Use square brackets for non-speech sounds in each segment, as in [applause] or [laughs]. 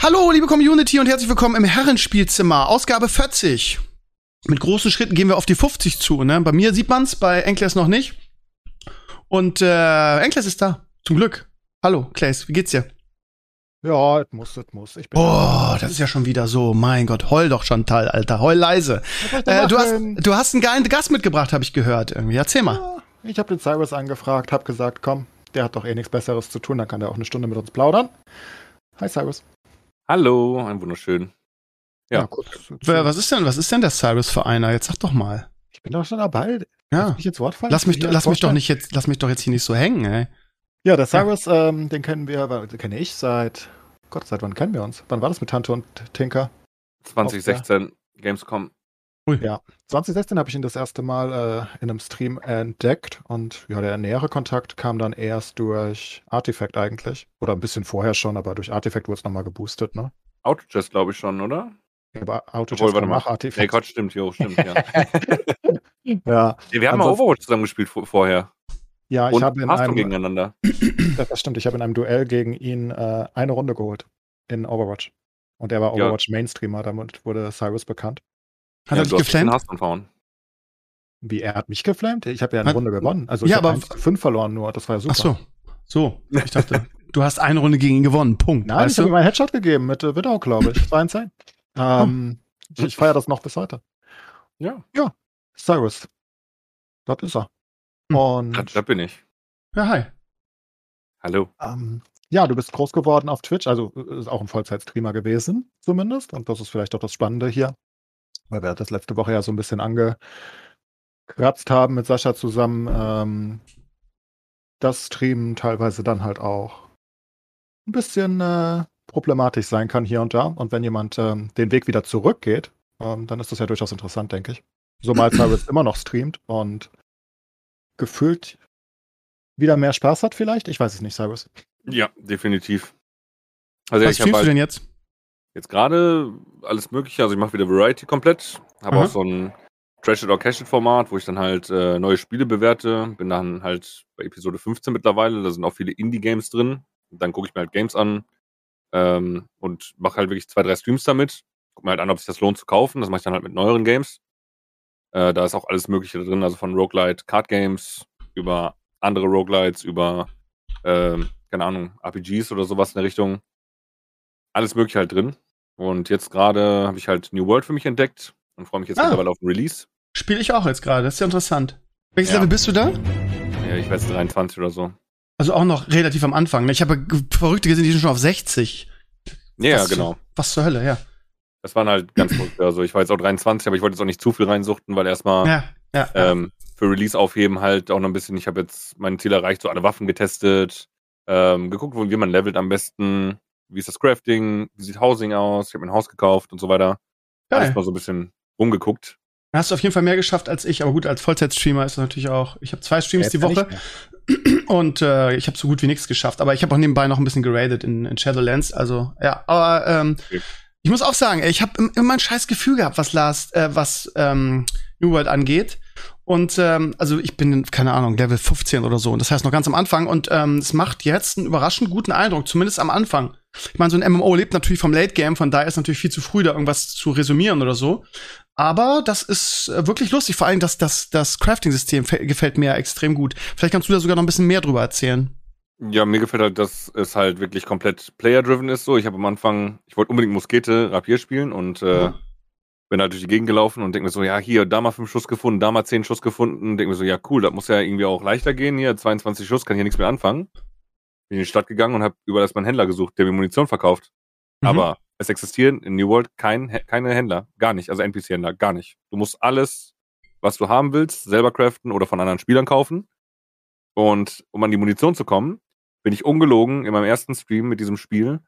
Hallo, liebe Community und herzlich willkommen im Herrenspielzimmer, Ausgabe 40. Mit großen Schritten gehen wir auf die 50 zu. Ne? Bei mir sieht man's, bei Enkles noch nicht. Und äh, Enkles ist da, zum Glück. Hallo, Claes, wie geht's dir? Ja, es muss, es muss. Ich bin Boah, das ist ja schon wieder so. Mein Gott, heul doch Chantal, Alter, heul leise. Äh, du, hast, du hast einen geilen Gast mitgebracht, habe ich gehört. Irgendwie. Erzähl mal. Ja, ich habe den Cyrus angefragt, habe gesagt, komm, der hat doch eh nichts Besseres zu tun, dann kann der auch eine Stunde mit uns plaudern. Hi Cyrus. Hallo, ein wunderschön. Ja. kurz, Wer, was ist denn, was ist denn der Cyrus für einer? Jetzt sag doch mal. ich bin doch schon dabei. Ja. Lass mich ins Wort fallen. Lass mich, lass mich doch nicht jetzt, lass mich doch jetzt hier nicht so hängen, ey. Ja, der Cyrus, ähm, den kennen wir, den kenne ich seit, Gott, seit wann kennen wir uns? Wann war das mit Tante und Tinker? 2016 Gamescom. 2016 habe ich ihn das erste Mal äh, in einem Stream entdeckt und ja, der nähere Kontakt kam dann erst durch Artifact eigentlich. Oder ein bisschen vorher schon, aber durch Artifact wurde es nochmal geboostet, ne? Autochess, glaube ich schon, oder? Ja, Aber Obwohl, Autochess warte mal. nach Nee, Artifact. Quatsch, stimmt, jo, stimmt, ja. [laughs] ja, Nee, wir haben mal Overwatch zusammen gespielt vor- vorher. ja, ich Und habe in einem, gegeneinander. [clears throat] das das stimmt, ich habe in einem Duell gegen ihn äh, eine Runde geholt in Overwatch. Und er war Ja. Overwatch Mainstreamer, damit wurde Cyrus bekannt. Hat ja, er dich hast geflammt? Verhauen. Wie, er hat mich geflamed? Ich habe ja eine Hat- Runde gewonnen. Also Ja, ich habe aber- 5 verloren nur, das war ja super. Ach so. So. Ich dachte, [laughs] du hast eine Runde gegen ihn gewonnen. Punkt. Nein, weißt ich habe ihm einen Headshot gegeben mit äh, Widow, glaube ich. 2 in 10. Ähm, ich ich feiere das noch bis heute. Ja, Cyrus. Dort ist er. Hm. Und da, da bin ich. Ja, hi. Hallo. ähm, ja, du bist groß geworden auf Twitch, also äh, ist auch ein Vollzeitstreamer gewesen, zumindest. Und das ist vielleicht auch das Spannende hier, weil wir das letzte Woche ja so ein bisschen angekratzt haben mit Sascha zusammen. Ähm, das Streamen teilweise dann halt auch ein bisschen äh, problematisch sein kann hier und da. Und wenn jemand ähm, den Weg wieder zurückgeht, ähm, dann ist das ja durchaus interessant, denke ich. So mal Cyrus immer noch streamt und gefühlt wieder mehr Spaß hat vielleicht. Ich weiß es nicht, Cyrus. Ja, definitiv. Also Was ich streamst du halt denn jetzt? Jetzt gerade alles mögliche, also ich mache wieder Variety komplett, habe Aha. auch so ein Trash It or Cash It Format, wo ich dann halt äh, neue Spiele bewerte, bin dann halt bei Episode 15 mittlerweile, da sind auch viele Indie-Games drin, dann gucke ich mir halt Games an ähm, und mache halt wirklich zwei, drei Streams damit, gucke mir halt an, ob sich das lohnt zu kaufen, das mache ich dann halt mit neueren Games. Äh, da ist auch alles mögliche drin, also von Roguelite Card Games über andere Roguelites, über ähm, keine Ahnung, RPGs oder sowas in der Richtung. Alles mögliche halt drin. Und jetzt gerade habe ich halt New World für mich entdeckt und freue mich jetzt Ah. mittlerweile auf den Release. Spiele ich auch jetzt gerade. Das ist ja interessant. Welches Ja. Level bist du da? Ja, ich weiß 23 oder so. Also auch noch relativ am Anfang. ne? Ich habe Verrückte gesehen, die sind schon auf 60. Ja, Was- genau. Was zur Hölle, ja. Das waren halt ganz verrückt. [clears throat] Also ich war jetzt auch 23, aber ich wollte jetzt auch nicht zu viel reinsuchten, weil erstmal Ja, ja. ähm, für Release aufheben halt auch noch ein bisschen. Ich habe jetzt mein Ziel erreicht, so alle Waffen getestet, ähm, geguckt, wie man levelt am besten, wie ist das Crafting, wie sieht Housing aus, ich habe mir ein Haus gekauft und so weiter. Geil. Alles mal so ein bisschen rumgeguckt. Dann hast du auf jeden Fall mehr geschafft als ich, aber gut, als Vollzeitstreamer ist das natürlich auch. Ich habe zwei Streams Jetzt die Woche [clears throat] und äh, ich habe so gut wie nichts geschafft. Aber ich habe auch nebenbei noch ein bisschen geradet in, in Shadowlands. Also ja, aber ähm, Okay. ich muss auch sagen, ich habe immer ein scheiß Gefühl gehabt, was Last, äh, was ähm, New World angeht. Und ähm, also ich bin, keine Ahnung, Level 15 oder so. Und das heißt noch ganz am Anfang. Und ähm, es macht jetzt einen überraschend guten Eindruck, zumindest am Anfang. Ich meine, so ein MMO lebt natürlich vom Late Game, von daher ist natürlich viel zu früh, da irgendwas zu resümieren oder so. Aber das ist äh, wirklich lustig. Vor allem das, das, das Crafting-System gefällt mir extrem gut. Vielleicht kannst du da sogar noch ein bisschen mehr drüber erzählen. Ja, mir gefällt halt, dass es halt wirklich komplett player-driven ist. So, ich habe am Anfang, ich wollte unbedingt Muskete Rapier spielen und äh, Mhm. bin halt durch die Gegend gelaufen und denke mir so, ja, hier, da mal fünf Schuss gefunden, da mal zehn Schuss gefunden. Denke mir so, ja, cool, das muss ja irgendwie auch leichter gehen. Hier, 22 Schuss, kann hier nichts mehr anfangen. Bin in die Stadt gegangen und habe überall erstmal einen Händler gesucht, der mir Munition verkauft. Mhm. Aber es existieren in New World kein, keine Händler, gar nicht, also NPC-Händler, gar nicht. Du musst alles, was du haben willst, selber craften oder von anderen Spielern kaufen. Und um an die Munition zu kommen, bin ich ungelogen in meinem ersten Stream mit diesem Spiel,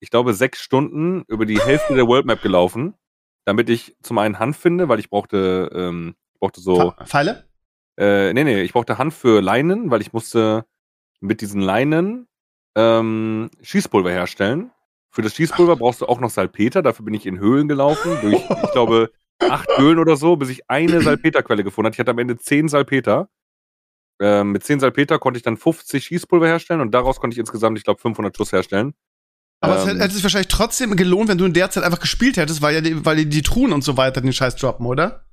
ich glaube, sechs Stunden über die Hälfte der World Map gelaufen, damit ich zum einen Hanf finde, weil ich brauchte, ähm, ich brauchte so. Pfe- Pfeile? Äh, nee, nee, ich brauchte Hanf für Leinen, weil ich musste mit diesen Leinen ähm, Schießpulver herstellen. Für das Schießpulver brauchst du auch noch Salpeter. Dafür bin ich in Höhlen gelaufen, durch, ich glaube, acht Höhlen oder so, bis ich eine Salpeterquelle gefunden hatte. Ich hatte am Ende zehn Salpeter. Ähm, mit zehn Salpeter konnte ich dann 50 Schießpulver herstellen und daraus konnte ich insgesamt, ich glaube, 500 Schuss herstellen. Aber es Ähm, hätte hätte sich wahrscheinlich trotzdem gelohnt, wenn du in der Zeit einfach gespielt hättest, weil ja die, weil die, die Truhen und so weiter den Scheiß droppen, oder?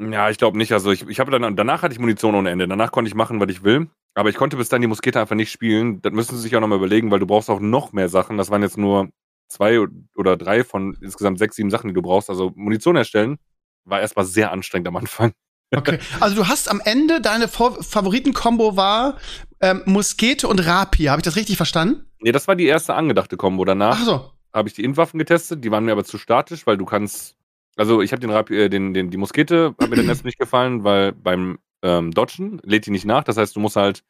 Ja, ich glaube nicht. Also ich, ich habe dann danach hatte ich Munition ohne Ende. Danach konnte ich machen, was ich will. Aber ich konnte bis dann die Muskete einfach nicht spielen. Das müssen sie sich auch nochmal überlegen, weil du brauchst auch noch mehr Sachen. Das waren jetzt nur zwei oder drei von insgesamt sechs, sieben Sachen, die du brauchst. Also Munition erstellen war erstmal sehr anstrengend am Anfang. Okay. Also du hast am Ende deine Fa- Favoriten-Kombo war ähm, Muskete und Rapier. Habe ich das richtig verstanden? Nee, das war die erste angedachte Kombo. Danach Ach so. habe ich die Intwaffen getestet. Die waren mir aber zu statisch, weil du kannst. Also ich habe den, Rapier- äh, den, den die Muskete hat mir dann [clears throat] erst nicht gefallen, weil beim ähm, Dodgen lädt die nicht nach. Das heißt, du musst halt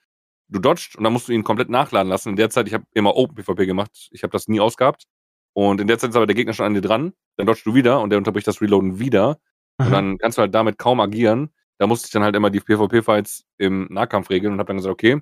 du dodgst und dann musst du ihn komplett nachladen lassen. In der Zeit, ich habe immer Open PvP gemacht. Ich habe das nie ausgehabt. Und in der Zeit ist aber der Gegner schon an dir dran. Dann dodgst du wieder und der unterbricht das Reloaden wieder. Und Aha. dann kannst du halt damit kaum agieren. Da musste ich dann halt immer die PvP-Fights im Nahkampf regeln und habe dann gesagt, okay,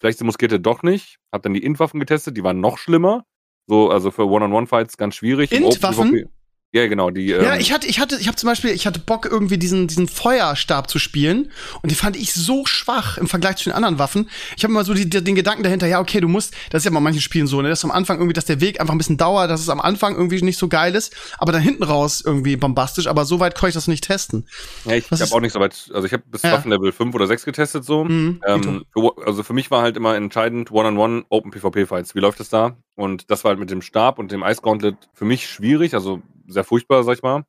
vielleicht die Muskete doch nicht. Hab dann die Int-Waffen getestet, die waren noch schlimmer. So, also für One-on-One-Fights ganz schwierig. Int-Waffen? Ja, genau, die. Ja, ähm, ich hatte, ich hatte, ich habe zum Beispiel, ich hatte Bock irgendwie diesen diesen Feuerstab zu spielen und den fand ich so schwach im Vergleich zu den anderen Waffen. Ich habe immer so die, die, den Gedanken dahinter, ja okay, du musst, das ist ja bei manchen Spielen so, ne, dass am Anfang irgendwie, dass der Weg einfach ein bisschen dauert, dass es am Anfang irgendwie nicht so geil ist, aber dann hinten raus irgendwie bombastisch. Aber so weit konnte ich das nicht testen. ja, ich was habe auch nicht so weit. Also ich habe bis Ja. Waffenlevel 5 oder 6 getestet so. Mhm, Ähm, für- also für mich war halt immer entscheidend One-on-One Open PvP-Fights. Wie läuft es da? Und das war halt mit dem Stab und dem Ice Gauntlet für mich schwierig, also sehr furchtbar, sag ich mal.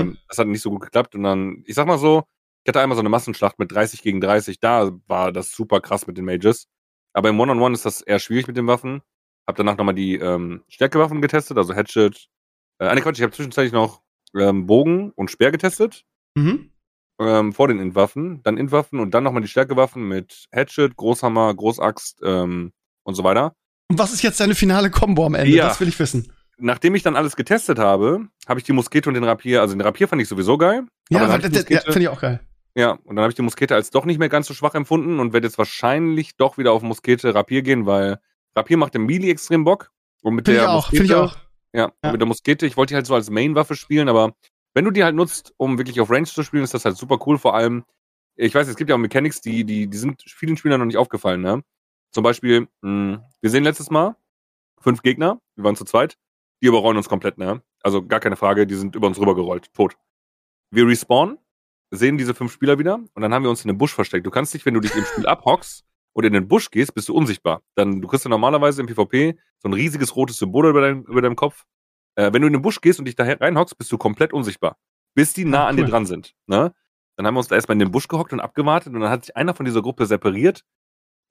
Ähm, das hat nicht so gut geklappt. Und dann, ich sag mal so, ich hatte einmal so eine Massenschlacht mit 30 gegen 30. Da war das super krass mit den Mages. Aber im One-on-One ist das eher schwierig mit den Waffen. Hab danach nochmal die ähm, Stärkewaffen getestet, also Hatchet. Äh, eine Quatsch, ich habe zwischenzeitlich noch ähm, Bogen und Speer getestet Mhm. ähm, vor den Intwaffen, dann Intwaffen und dann nochmal die Stärkewaffen mit Hatchet, Großhammer, Großaxt ähm, und so weiter. Und was ist jetzt deine finale Combo am Ende? Ja. Das will ich wissen. Nachdem ich dann alles getestet habe, habe ich die Muskete und den Rapier, also den Rapier fand ich sowieso geil. Ja, ich ja, finde ich auch geil. Ja, und dann habe ich die Muskete als doch nicht mehr ganz so schwach empfunden und werde jetzt wahrscheinlich doch wieder auf Muskete Rapier gehen, weil Rapier macht im Melee extrem Bock. Und mit Finde ich der auch, Muskete, finde ich auch. Ja, Ja. mit der Muskete, ich wollte die halt so als Main-Waffe spielen, aber wenn du die halt nutzt, um wirklich auf Range zu spielen, ist das halt super cool. Vor allem, ich weiß, es gibt ja auch Mechanics, die, die, die sind vielen Spielern noch nicht aufgefallen, ne? Zum Beispiel, mh, wir sehen letztes Mal fünf Gegner, wir waren zu zweit, die überrollen uns komplett, ne? Also gar keine Frage, die sind über uns rübergerollt, tot. Wir respawnen, sehen diese fünf Spieler wieder und dann haben wir uns in den Busch versteckt. Du kannst dich, wenn du dich im Spiel abhockst und in den Busch gehst, bist du unsichtbar. Dann, du kriegst ja normalerweise im PvP so ein riesiges rotes Symbol über, dein, über deinem Kopf. Äh, wenn du in den Busch gehst und dich da reinhockst, bist du komplett unsichtbar. Bis die nah Ah, an dir cool. dran sind. Ne? Dann haben wir uns da erstmal in den Busch gehockt und abgewartet und dann hat sich einer von dieser Gruppe separiert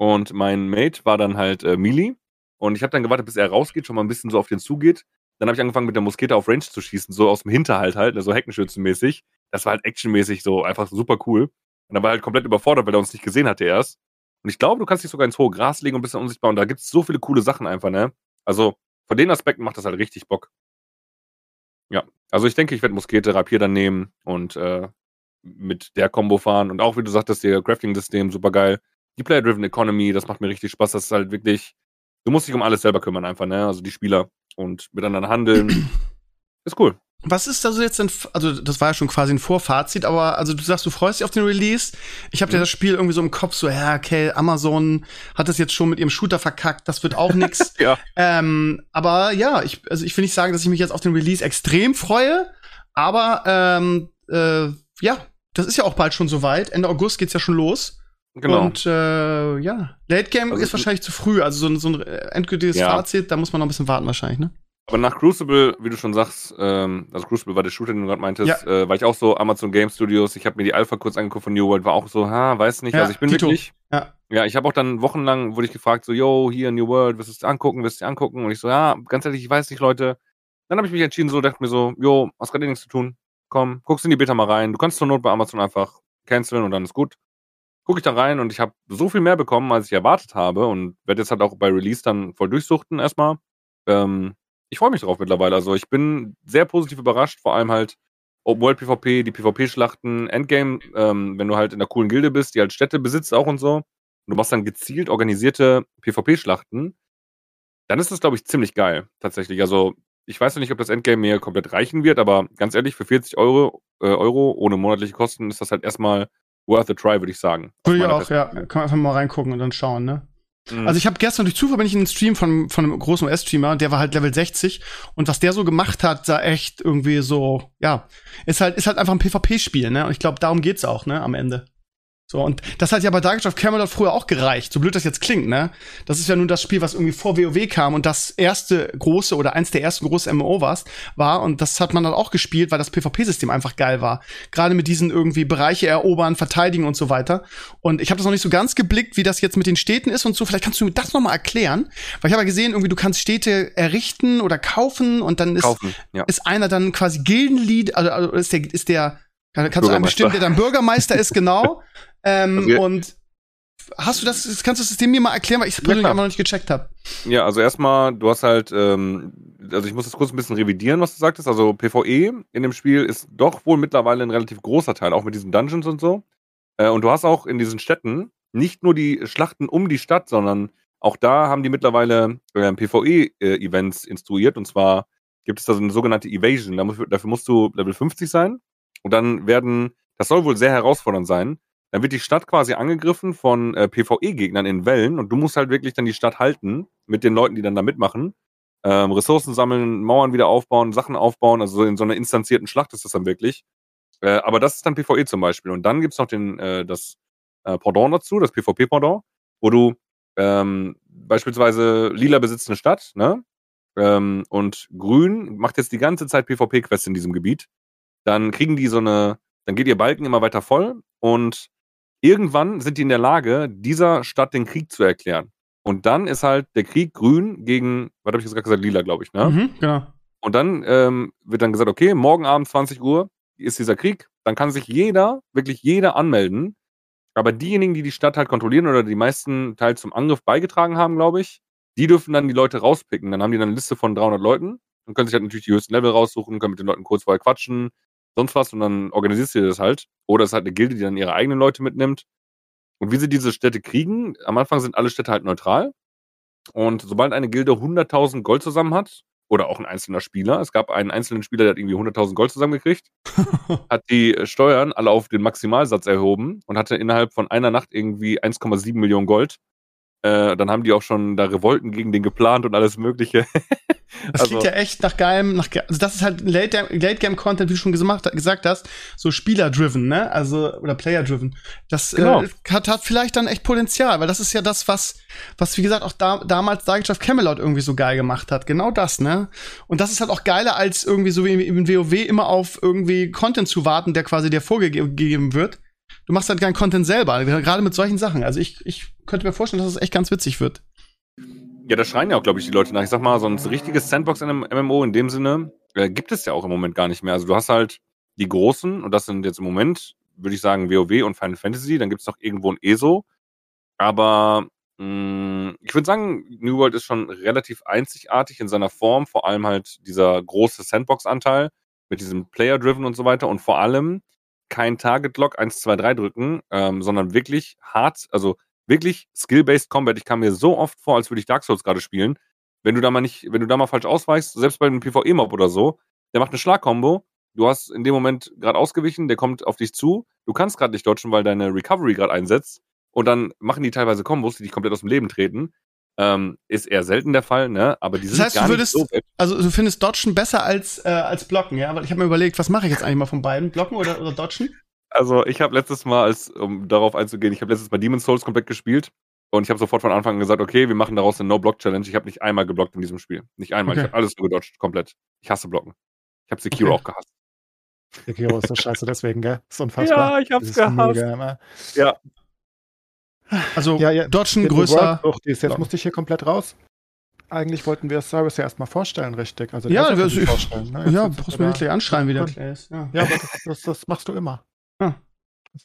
und mein Mate war dann halt äh, Melee und ich habe dann gewartet, bis er rausgeht, schon mal ein bisschen so auf den zugeht. Dann habe ich angefangen mit der Muskete auf Range zu schießen, so aus dem Hinterhalt halt, ne, so Heckenschützenmäßig. Das war halt actionmäßig so einfach super cool. Und dann war halt komplett überfordert, weil er uns nicht gesehen hatte erst. Und ich glaube, du kannst dich sogar ins hohe Gras legen und bist dann unsichtbar. Und da gibt's so viele coole Sachen einfach, ne? Also von den Aspekten macht das halt richtig Bock. Ja, also ich denke, ich werde Muskete, Rapier dann nehmen und äh, mit der Combo fahren. Und auch, wie du sagtest, ihr Crafting-System, super geil. Die Player-Driven Economy, das macht mir richtig Spaß. Das ist halt wirklich, du musst dich um alles selber kümmern einfach, ne? Also die Spieler und miteinander handeln. [clears throat] ist cool. Was ist also jetzt denn, also das war ja schon quasi ein Vorfazit, aber also du sagst, du freust dich auf den Release. Ich habe dir Mhm. das Spiel irgendwie so im Kopf, so, ja, okay, Amazon hat das jetzt schon mit ihrem Shooter verkackt, das wird auch nix. [laughs] Ja. ähm, aber ja, ich, also ich will nicht sagen, dass ich mich jetzt auf den Release extrem freue, aber ähm, äh, ja, das ist ja auch bald schon soweit. Ende August geht's ja schon los. Genau. Und äh, ja, Late Game Also ist ich- wahrscheinlich zu früh. Also so, ein- so ein endgültiges Ja. Fazit, da muss man noch ein bisschen warten wahrscheinlich, ne? Aber nach Crucible, wie du schon sagst, ähm, also Crucible war der Shooter, den du gerade meintest, Ja. äh, war ich auch so Amazon Game Studios. Ich habe mir die Alpha kurz angeguckt von New World, war auch so, ha, weiß nicht. Ja, also ich bin Tito. wirklich. Ja. Ja, ich habe auch dann wochenlang wurde ich gefragt, so, yo, hier New World, wirst du es angucken, wirst du es angucken? Und ich so, ja, ganz ehrlich, ich weiß nicht, Leute. Dann habe ich mich entschieden, so, dachte mir so, yo, hast gerade eh nichts zu tun. Komm, guckst in die Beta mal rein. Du kannst zur Not bei Amazon einfach canceln und dann ist gut. Guck ich da rein und ich habe so viel mehr bekommen, als ich erwartet habe und werde jetzt halt auch bei Release dann voll durchsuchten erstmal. Ähm, ich freue mich drauf mittlerweile. Also ich bin sehr positiv überrascht, vor allem halt Open World PvP, die PvP-Schlachten, Endgame, ähm, wenn du halt in einer coolen Gilde bist, die halt Städte besitzt auch und so, und du machst dann gezielt organisierte PvP-Schlachten, dann ist das, glaube ich, ziemlich geil, tatsächlich. Also, ich weiß noch nicht, ob das Endgame mir komplett reichen wird, aber ganz ehrlich, für 40 Euro, äh, Euro ohne monatliche Kosten ist das halt erstmal worth a try, würde ich sagen. Würde ich auch, ja. Kann man einfach mal reingucken und dann schauen, ne? Mhm. Also ich habe gestern durch Zufall bin ich in einen Stream von, von einem großen US-Streamer, der war halt Level 60 und was der so gemacht hat, sah echt irgendwie so, ja, ist halt, ist halt einfach ein PvP-Spiel, ne? Und ich glaube, darum geht's auch, ne, am Ende. So, und das hat ja bei Dark Age of Camelot früher auch gereicht, so blöd das jetzt klingt, ne? Das ist ja nun das Spiel, was irgendwie vor WoW kam und das erste große oder eins der ersten großen MMO war's, war und das hat man dann auch gespielt, weil das PvP-System einfach geil war. Gerade mit diesen irgendwie Bereiche erobern, verteidigen und so weiter. Und ich habe das noch nicht so ganz geblickt, wie das jetzt mit den Städten ist und so. Vielleicht kannst du mir das noch mal erklären, weil ich habe ja gesehen, irgendwie du kannst Städte errichten oder kaufen und dann ist, kaufen, ja. ist einer dann quasi Gildenlied, also, also ist der ist der kannst du einem bestimmen, der dann Bürgermeister ist, genau. [laughs] Ähm, also, und hast du das, kannst du das System mir mal erklären, weil ich es persönlich einfach noch nicht gecheckt habe. Ja, also erstmal, du hast halt, ähm, also ich muss das kurz ein bisschen revidieren, was du sagtest. Also PvE in dem Spiel ist doch wohl mittlerweile ein relativ großer Teil, auch mit diesen Dungeons und so. Äh, und du hast auch in diesen Städten nicht nur die Schlachten um die Stadt, sondern auch da haben die mittlerweile äh, PvE-Events instruiert. Und zwar gibt es da so eine sogenannte Evasion. Dafür musst du Level 50 sein. Und dann werden, das soll wohl sehr herausfordernd sein, dann wird die Stadt quasi angegriffen von äh, PvE-Gegnern in Wellen und du musst halt wirklich dann die Stadt halten mit den Leuten, die dann da mitmachen. Ähm, Ressourcen sammeln, Mauern wieder aufbauen, Sachen aufbauen, also in so einer instanzierten Schlacht ist das dann wirklich. Äh, aber das ist dann PvE zum Beispiel. Und dann gibt's noch den, äh, das äh, Pendant dazu, das PvP-Pendant, wo du ähm, beispielsweise lila besitzt eine Stadt, ne? Ähm, und grün macht jetzt die ganze Zeit PvP-Quests in diesem Gebiet. Dann kriegen die so eine, dann geht ihr Balken immer weiter voll und Irgendwann sind die in der Lage, dieser Stadt den Krieg zu erklären. Und dann ist halt der Krieg grün gegen, was habe ich jetzt gerade gesagt, lila, glaube ich, ne? Mhm, genau. Und dann ähm, wird dann gesagt, okay, morgen Abend 20 Uhr ist dieser Krieg. Dann kann sich jeder, wirklich jeder anmelden. Aber diejenigen, die die Stadt halt kontrollieren oder die meisten Teil zum Angriff beigetragen haben, glaube ich, die dürfen dann die Leute rauspicken. Dann haben die dann eine Liste von 300 Leuten und können sich halt natürlich die höchsten Level raussuchen, können mit den Leuten kurz vorher quatschen, sonst was und dann organisierst du dir das halt. Oder es ist halt eine Gilde, die dann ihre eigenen Leute mitnimmt. Und wie sie diese Städte kriegen, am Anfang sind alle Städte halt neutral. Und sobald eine Gilde 100.000 Gold zusammen hat, oder auch ein einzelner Spieler, es gab einen einzelnen Spieler, der hat irgendwie 100.000 Gold zusammengekriegt, [laughs] hat die Steuern alle auf den Maximalsatz erhoben und hatte innerhalb von einer Nacht irgendwie 1,7 Millionen Gold. Äh, dann haben die auch schon da Revolten gegen den geplant und alles Mögliche. [laughs] Das also, klingt ja echt nach geilem, nach, also das ist halt Late-Game-Content, wie du schon gesagt, gesagt hast, so Spieler-driven, ne? Also, oder Player-driven. Das äh, genau. äh, hat, hat vielleicht dann echt Potenzial, weil das ist ja das, was, was wie gesagt, auch da, damals Dark of Camelot irgendwie so geil gemacht hat. Genau das, ne? Und das ist halt auch geiler, als irgendwie so wie im WoW immer auf irgendwie Content zu warten, der quasi dir vorgegeben wird. Du machst halt keinen Content selber, gerade mit solchen Sachen. Also ich, ich könnte mir vorstellen, dass es das echt ganz witzig wird. Ja, da schreien ja auch, glaube ich, die Leute nach. Ich sag mal, so ein richtiges Sandbox in einem MMO in dem Sinne äh, gibt es ja auch im Moment gar nicht mehr. Also du hast halt die großen, und das sind jetzt im Moment, würde ich sagen, WoW und Final Fantasy, dann gibt es noch irgendwo ein ESO. Aber mh, mm, ich würde sagen, New World ist schon relativ einzigartig in seiner Form, vor allem halt dieser große Sandbox-Anteil mit diesem Player-Driven und so weiter und vor allem kein Target-Lock 1, 2, 3 drücken, ähm, sondern wirklich hart, also wirklich Skill-Based Combat. Ich kam mir so oft vor, als würde ich Dark Souls gerade spielen. Wenn du da mal nicht, wenn du da mal falsch ausweichst, selbst bei einem PvE-Mob oder so, der macht eine Schlagkombo. Du hast in dem Moment gerade ausgewichen, der kommt auf dich zu. Du kannst gerade nicht dodgen, weil deine Recovery gerade einsetzt. Und dann machen die teilweise Kombos, die dich komplett aus dem Leben treten. Ähm, ist eher selten der Fall, ne? Aber die sind das heißt, gar du würdest, nicht so also du findest Dodgen besser als äh, als Blocken, ja? Weil ich habe mir überlegt, was mache ich jetzt eigentlich mal von beiden, Blocken oder, oder Dodgen? Also ich habe letztes Mal, als, um darauf einzugehen, ich habe letztes Mal Demon's Souls komplett gespielt und ich habe sofort von Anfang an gesagt, okay, wir machen daraus eine No-Block-Challenge. Ich habe nicht einmal geblockt in diesem Spiel. Nicht einmal. Okay. Ich habe alles nur gedodged, komplett. Ich hasse Blocken. Ich habe Sekiro okay. auch gehasst. Sekiro ist so scheiße deswegen, gell? ist unfassbar. Ja, ich hab's gehasst. Mega, ja. Also, ja, ja, Dodgen größer. Jetzt Block. musste ich hier komplett raus. Eigentlich wollten wir Cyrus ja erstmal vorstellen, richtig? Also ja, wir vorstellen. Ne? Ja, brauchst du mir nicht gleich anschreien, wie der ist. Ja, ja aber das, das, das machst du immer. Ah.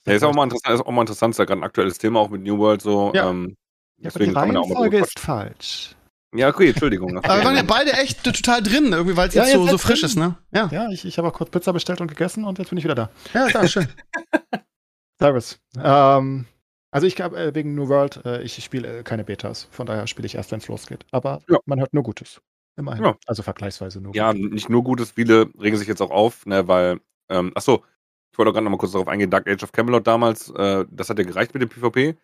Ja, ist auch mal interessant, ist auch mal interessant, ist ja gerade ein aktuelles Thema auch mit New World so. Ja, ähm, ja aber die Reihenfolge ist falsch. Ja, okay, Entschuldigung. Aber wir waren ja beide echt total drin, irgendwie, weil es Ja, jetzt so, so frisch drin. ist, ne? Ja, Ja, ich, ich habe auch kurz Pizza bestellt und gegessen und jetzt bin ich wieder da. ja, klar, schön. [laughs] [laughs] Servus. Ähm, also ich glaube, äh, wegen New World, äh, ich spiele äh, keine Betas. Von daher spiele ich erst, wenn es losgeht. Aber Ja. man hört nur Gutes. Immerhin. Ja. Also vergleichsweise nur Ja, Gutes. nicht nur Gutes, viele regen sich jetzt auch auf, ne, weil, ähm, ach so, ich wollte auch gerade noch mal kurz darauf eingehen, Dark Age of Camelot damals, äh, das hat ja gereicht mit dem PvP.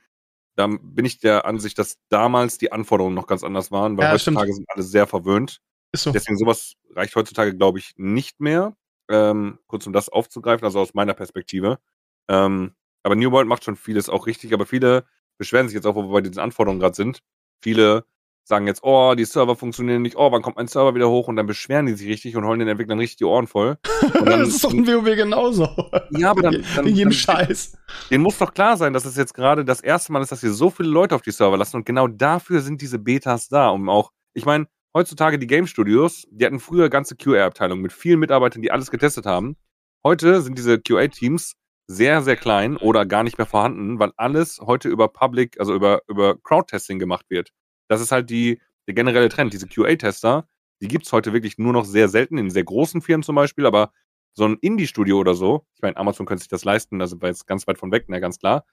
Da bin ich der Ansicht, dass damals die Anforderungen noch ganz anders waren, weil Ja, heutzutage sind alle sehr verwöhnt. Ist so. Deswegen sowas reicht heutzutage, glaube ich, nicht mehr. Ähm, kurz um das aufzugreifen, also aus meiner Perspektive. Ähm, aber New World macht schon vieles auch richtig, aber viele beschweren sich jetzt auch, wo wir bei diesen Anforderungen gerade sind. Viele sagen jetzt, oh, die Server funktionieren nicht, oh, wann kommt mein Server wieder hoch? Und dann beschweren die sich richtig und holen den Entwicklern richtig die Ohren voll. Und dann, [laughs] das ist doch ein WoW genauso. ja, aber dann, dann, In jedem dann Scheiß. denen muss doch klar sein, dass es jetzt gerade das erste Mal ist, dass wir so viele Leute auf die Server lassen und genau dafür sind diese Betas da, um auch, ich meine, heutzutage die Game Studios, die hatten früher ganze QA-Abteilungen mit vielen Mitarbeitern, die alles getestet haben. Heute sind diese QA-Teams sehr, sehr klein oder gar nicht mehr vorhanden, weil alles heute über Public, also über, über Crowd-Testing gemacht wird. Das ist halt die, der generelle Trend. Diese QA-Tester, die gibt's heute wirklich nur noch sehr selten, in sehr großen Firmen zum Beispiel, aber so ein Indie-Studio oder so, ich meine, Amazon könnte sich das leisten, da sind wir jetzt ganz weit von weg, ne, ganz klar.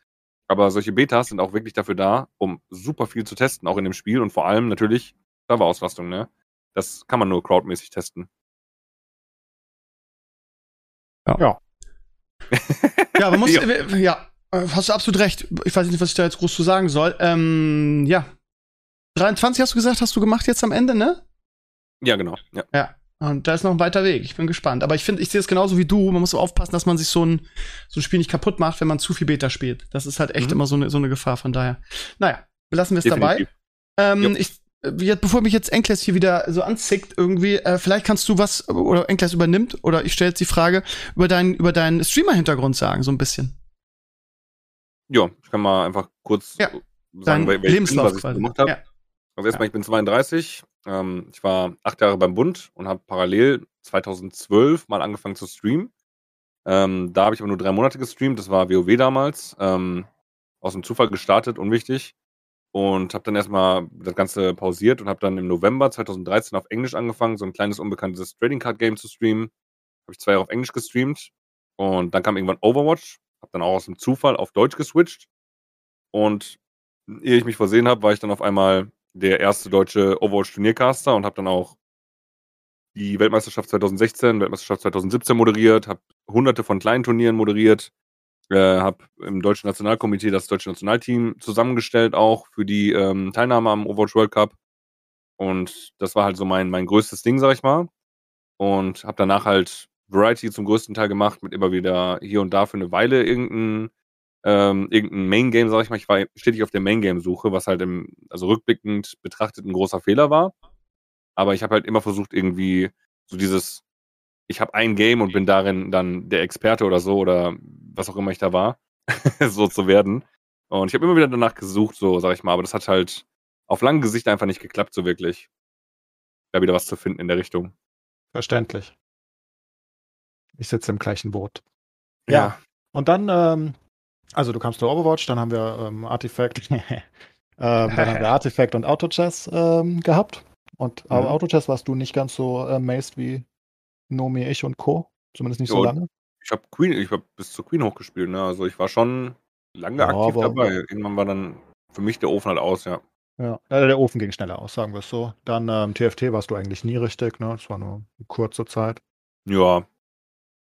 Aber solche Betas sind auch wirklich dafür da, um super viel zu testen, auch in dem Spiel und vor allem natürlich Serverauslastung, ne? Das kann man nur crowdmäßig testen. Ja, [laughs] man muss, Ja. ja. ja, äh, hast du absolut recht. Ich weiß nicht, was ich da jetzt groß zu sagen soll. Ähm, ja. 23 hast du gesagt, hast du gemacht jetzt am Ende, ne? Ja, genau. Ja. Ja. Und da ist noch ein weiter Weg. Ich bin gespannt. Aber ich finde, ich sehe es genauso wie du. Man muss so aufpassen, dass man sich so ein, so ein Spiel nicht kaputt macht, wenn man zu viel Beta spielt. Das ist halt echt Mhm. immer so eine, so eine Gefahr. Von daher. Naja, belassen wir es dabei. Ähm, ich, bevor mich jetzt Enkles hier wieder so anzickt irgendwie, äh, vielleicht kannst du was, oder Enkles übernimmt, oder ich stelle jetzt die Frage, über deinen, über deinen Streamer-Hintergrund sagen, so ein bisschen. Ja, ich kann mal einfach kurz Ja. sagen, Dein Lebenslauf bin, was ich quasi. gemacht habe. Ja. Also erstmal, ich bin 32. Ähm, ich war acht Jahre beim Bund und habe parallel 2012 mal angefangen zu streamen. Ähm, da habe ich aber nur drei Monate gestreamt. Das war WoW damals. Ähm, aus dem Zufall gestartet, unwichtig. Und habe dann erstmal das Ganze pausiert und habe dann im November 2013 auf Englisch angefangen, so ein kleines unbekanntes Trading Card Game zu streamen. Habe ich zwei Jahre auf Englisch gestreamt. Und dann kam irgendwann Overwatch. Habe dann auch aus dem Zufall auf Deutsch geswitcht. Und ehe ich mich versehen habe, war ich dann auf einmal der erste deutsche Overwatch-Turniercaster und habe dann auch die Weltmeisterschaft 2016, Weltmeisterschaft 2017 moderiert, habe hunderte von kleinen Turnieren moderiert, äh, habe im deutschen Nationalkomitee das deutsche Nationalteam zusammengestellt, auch für die ähm, Teilnahme am Overwatch World Cup. Und das war halt so mein, mein größtes Ding, sag ich mal. Und habe danach halt Variety zum größten Teil gemacht, mit immer wieder hier und da für eine Weile irgendein ähm, irgendein Main Game, sag ich mal, ich war stetig auf der Main Game Suche, was halt im, also rückblickend betrachtet ein großer Fehler war. Aber ich habe halt immer versucht, irgendwie so dieses, ich habe ein Game und bin darin dann der Experte oder so oder was auch immer ich da war, [laughs] so zu werden. Und ich habe immer wieder danach gesucht, so sag ich mal, aber das hat halt auf lange Gesicht einfach nicht geklappt, so wirklich. Da wieder was zu finden in der Richtung. Verständlich. Ich sitze im gleichen Boot. Ja. Und dann, ähm, also du kamst zu Overwatch, dann haben wir ähm, Artifact, [laughs] ähm, dann haben wir [laughs] Artifact und Autochess ähm, gehabt. Und aber Mhm. Autochess warst du nicht ganz so äh, amazed wie Nomi, ich und Co. Zumindest nicht so Jo, lange. Ich habe Queen, ich habe bis zu Queen hochgespielt, ne? Also ich war schon lange Ja, aktiv aber- dabei. Irgendwann war dann für mich der Ofen halt aus, ja. Ja, äh, der Ofen ging schneller aus, sagen wir es so. Dann ähm, TFT warst du eigentlich nie richtig, ne? Das war nur eine kurze Zeit. Ja,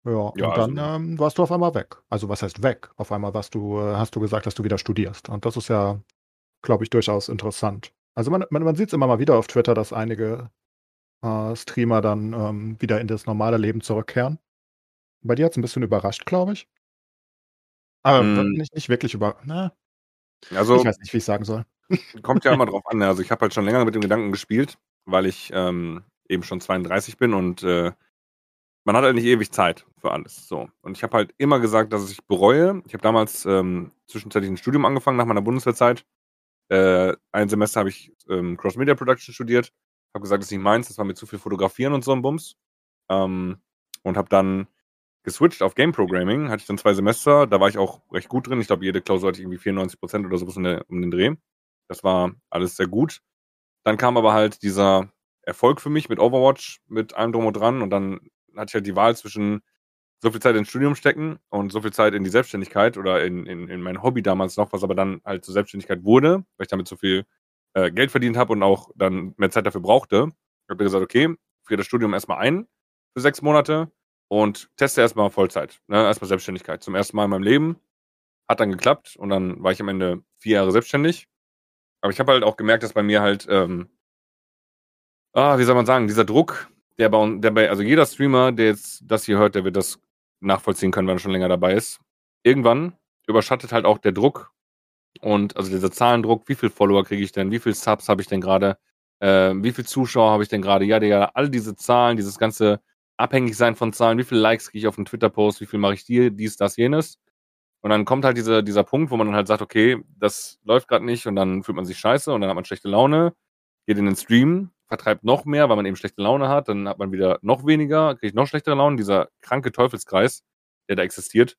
Ja, Ja, und dann also- ähm, warst du auf einmal weg. Also was heißt weg? Auf einmal warst du, äh, hast du gesagt, dass du wieder studierst. Und das ist ja, glaube ich, durchaus interessant. Also man, man, man sieht es immer mal wieder auf Twitter, dass einige äh, Streamer dann ähm, wieder in das normale Leben zurückkehren. Bei dir hat es ein bisschen überrascht, glaube ich. Aber Mm. nicht, nicht wirklich über. Na, also ich weiß nicht, wie ich sagen soll. [laughs] kommt ja immer drauf an. ne? Also ich habe halt schon länger mit dem Gedanken gespielt, weil ich ähm, eben schon 32 bin und äh, man hat halt nicht ewig Zeit für alles. So. Und ich habe halt immer gesagt, dass ich bereue. Ich habe damals ähm, zwischenzeitlich ein Studium angefangen nach meiner Bundeswehrzeit. Äh, ein Semester habe ich ähm, Cross-Media Production studiert. Habe gesagt, das ist nicht meins, das war mir zu viel Fotografieren und so ein Bums. Ähm, und habe dann geswitcht auf Game Programming. Hatte ich dann zwei Semester. Da war ich auch recht gut drin. Ich glaube, jede Klausur hatte ich irgendwie 94 Prozent oder sowas um, den Dreh. Das war alles sehr gut. dann kam aber halt dieser Erfolg für mich mit Overwatch, mit allem drum und dran und dann hatte ich halt die Wahl zwischen so viel Zeit ins Studium stecken und so viel Zeit in die Selbstständigkeit oder in, in, in mein Hobby damals noch, was aber dann halt zur Selbstständigkeit wurde, weil ich damit so viel äh, Geld verdient habe und auch dann mehr Zeit dafür brauchte. Ich habe gesagt, okay, friere das Studium erstmal ein für sechs Monate und teste erstmal Vollzeit, ne? erstmal Selbstständigkeit. Zum ersten Mal in meinem Leben. Hat dann geklappt und dann war ich am Ende vier Jahre selbstständig. Aber ich habe halt auch gemerkt, dass bei mir halt, ähm, ah, wie soll man sagen, dieser Druck, der bei, der bei, also jeder Streamer, der jetzt das hier hört, der wird das nachvollziehen können, wenn er schon länger dabei ist. Irgendwann überschattet halt auch der Druck und also dieser Zahlendruck, wie viel Follower kriege ich denn, wie viel Subs habe ich denn gerade, äh, wie viel Zuschauer habe ich denn gerade, ja, ja, all diese Zahlen, dieses ganze Abhängigsein von Zahlen, wie viele Likes kriege ich auf einen Twitter-Post, wie viel mache ich dir, dies, das, jenes. Und dann kommt halt diese, dieser Punkt, wo man dann halt sagt, okay, das läuft gerade nicht und dann fühlt man sich scheiße und dann hat man schlechte Laune, geht in den Stream, vertreibt noch mehr, weil man eben schlechte Laune hat, dann hat man wieder noch weniger, kriegt noch schlechtere Laune, dieser kranke Teufelskreis, der da existiert.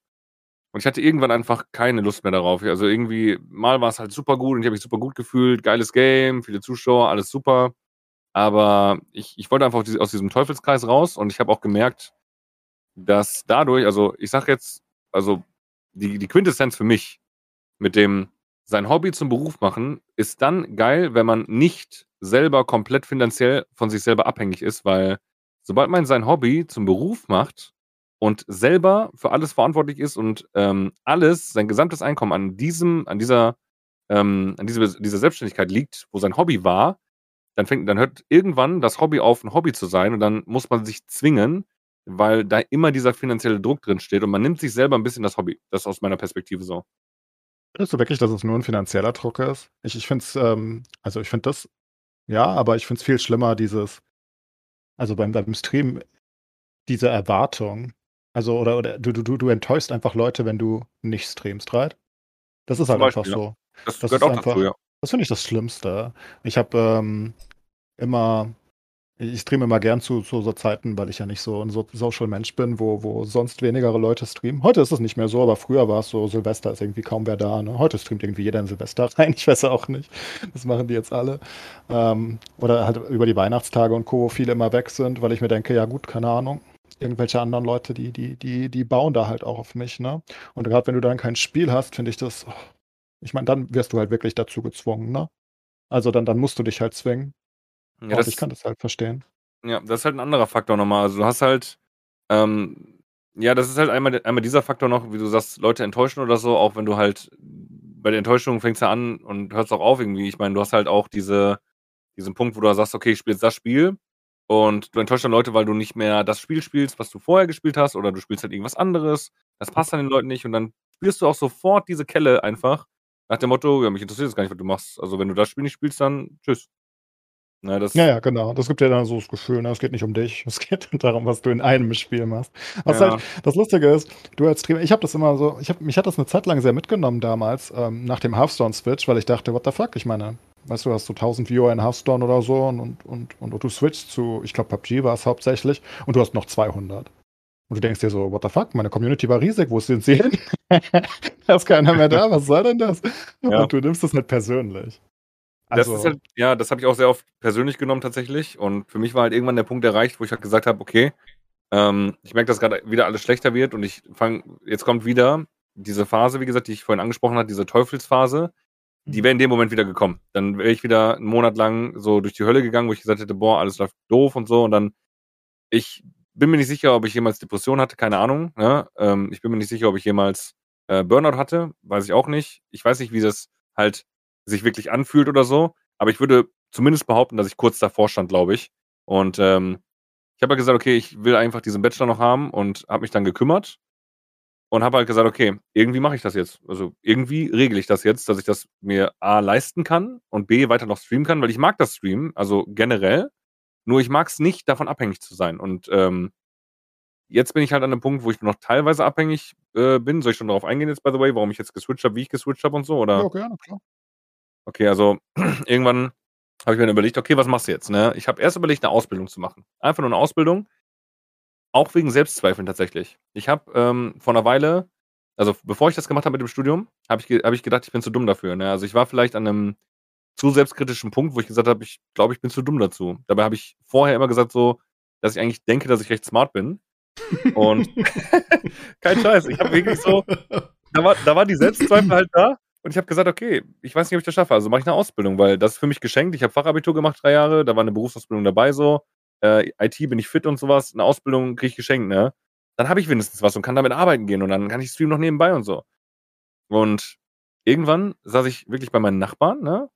Und ich hatte irgendwann einfach keine Lust mehr darauf. Also irgendwie, mal war es halt super gut und ich habe mich super gut gefühlt, geiles Game, viele Zuschauer, alles super. Aber ich, ich wollte einfach aus diesem Teufelskreis raus und ich habe auch gemerkt, dass dadurch, also ich sag jetzt, also die, die Quintessenz für mich mit dem sein Hobby zum Beruf machen, ist dann geil, wenn man nicht selber komplett finanziell von sich selber abhängig ist, weil sobald man sein Hobby zum Beruf macht und selber für alles verantwortlich ist und ähm, alles, sein gesamtes Einkommen an diesem, an dieser, ähm, an diese, dieser Selbstständigkeit liegt, wo sein Hobby war, dann fängt, dann hört irgendwann das Hobby auf, ein Hobby zu sein und dann muss man sich zwingen, weil da immer dieser finanzielle Druck drin steht und man nimmt sich selber ein bisschen das Hobby. Das ist aus meiner Perspektive so. Findest du wirklich, dass es nur ein finanzieller Druck ist? Ich, ich finde es, ähm, also ich finde das, ja, aber ich finde es viel schlimmer, dieses, also beim, beim Stream, diese Erwartung. Also, oder, oder du, du, du enttäuschst einfach Leute, wenn du nicht streamst, right? Das ist halt Beispiel, einfach so. Ja. Das, das gehört auch einfach, dazu, ja. Das finde ich das Schlimmste. Ich habe ähm, immer ich streame immer gern zu, zu so Zeiten, weil ich ja nicht so ein so Social Mensch bin, wo, wo sonst weniger Leute streamen. Heute ist es nicht mehr so, aber früher war es so, Silvester ist irgendwie kaum wer da. Ne? Heute streamt irgendwie jeder in Silvester [laughs] rein. Ich weiß auch nicht. Das machen die jetzt alle. Ähm, oder halt über die Weihnachtstage und Co., wo viele immer weg sind, weil ich mir denke, ja gut, keine Ahnung. Irgendwelche anderen Leute, die, die, die, die bauen da halt auch auf mich, ne? Und gerade wenn du dann kein Spiel hast, finde ich das, oh, ich meine, dann wirst du halt wirklich dazu gezwungen, ne? Also dann, dann musst du dich halt zwingen. Ja, das, ich kann das halt verstehen. Ja, das ist halt ein anderer Faktor nochmal. Also du hast halt, ähm, ja, das ist halt einmal, einmal dieser Faktor noch, wie du sagst, Leute enttäuschen oder so, auch wenn du halt bei der Enttäuschung fängst du an und hörst auch auf irgendwie. Ich meine, du hast halt auch diese, diesen Punkt, wo du sagst, okay, ich spiele jetzt das Spiel und du enttäuschst dann Leute, weil du nicht mehr das Spiel spielst, was du vorher gespielt hast, oder du spielst halt irgendwas anderes. Das passt dann den Leuten nicht und dann spielst du auch sofort diese Kelle einfach nach dem Motto, ja, mich interessiert es gar nicht, was du machst. Also wenn du das Spiel nicht spielst, dann tschüss. Ne, das ja, ja, genau. Das gibt ja dann so das Gefühl, ne? es geht nicht um dich, [laughs] es geht darum, was du in einem Spiel machst. Was ja. halt, das Lustige ist, du als Streamer, ich habe das immer so, ich hab, mich hat das eine Zeit lang sehr mitgenommen damals, ähm, nach dem Hearthstone-Switch, weil ich dachte, what the fuck, ich meine, weißt du, hast du 1000 Viewer in Hearthstone oder so und, und, und, und du switchst zu, ich glaube, PUBG war es hauptsächlich und du hast noch 200. Und du denkst dir so, what the fuck, meine Community war riesig, wo sind sie hin? [laughs] da ist keiner mehr da, was soll denn das? Ja. Und du nimmst das halt persönlich. Also, das ist halt, ja, das habe ich auch sehr oft persönlich genommen tatsächlich. Und für mich war halt irgendwann der Punkt erreicht, wo ich halt gesagt habe, okay, ähm, ich merke, dass gerade wieder alles schlechter wird und ich fange, jetzt kommt wieder diese Phase, wie gesagt, die ich vorhin angesprochen habe, diese Teufelsphase, die mhm. wäre in dem Moment wieder gekommen. Dann wäre ich wieder einen Monat lang so durch die Hölle gegangen, wo ich gesagt hätte, boah, alles läuft doof und so. Und dann, ich bin mir nicht sicher, ob ich jemals Depression hatte, keine Ahnung. Ne? Ähm, ich bin mir nicht sicher, ob ich jemals äh, Burnout hatte, weiß ich auch nicht. Ich weiß nicht, wie das halt sich wirklich anfühlt oder so. Aber ich würde zumindest behaupten, dass ich kurz davor stand, glaube ich. Und ähm, ich habe halt gesagt, okay, ich will einfach diesen Bachelor noch haben und habe mich dann gekümmert und habe halt gesagt, okay, irgendwie mache ich das jetzt. Also irgendwie regle ich das jetzt, dass ich das mir A leisten kann und B weiter noch streamen kann, weil ich mag das Streamen, also generell. Nur ich mag es nicht, davon abhängig zu sein. Und ähm, jetzt bin ich halt an einem Punkt, wo ich noch teilweise abhängig äh, bin. Soll ich schon darauf eingehen jetzt, by the way, warum ich jetzt geswitcht habe, wie ich geswitcht habe und so? Oder? Ja, gerne, klar. Okay, also [clears throat] irgendwann habe ich mir dann überlegt, okay, was machst du jetzt? Ne? Ich habe erst überlegt, eine Ausbildung zu machen. Einfach nur eine Ausbildung. Auch wegen Selbstzweifeln tatsächlich. Ich habe ähm, vor einer Weile, also bevor ich das gemacht habe mit dem Studium, habe ich, hab ich gedacht, ich bin zu dumm dafür. Ne? Also ich war vielleicht an einem zu selbstkritischen Punkt, wo ich gesagt habe, ich glaube, ich bin zu dumm dazu. Dabei habe ich vorher immer gesagt so, dass ich eigentlich denke, dass ich recht smart bin. Und [laughs] [laughs] kein Scheiß, ich habe wirklich so, da war, da war die Selbstzweifel halt da. Und ich habe gesagt, okay, ich weiß nicht, ob ich das schaffe. Also mache ich eine Ausbildung, weil das ist für mich geschenkt. Ich habe Fachabitur gemacht, drei Jahre, da war eine Berufsausbildung dabei so. Äh, IT bin ich fit und sowas. Eine Ausbildung kriege ich geschenkt, ne? Dann habe ich wenigstens was und kann damit arbeiten gehen und dann kann ich streamen noch nebenbei und so. Und irgendwann saß ich wirklich bei meinen Nachbarn, ne?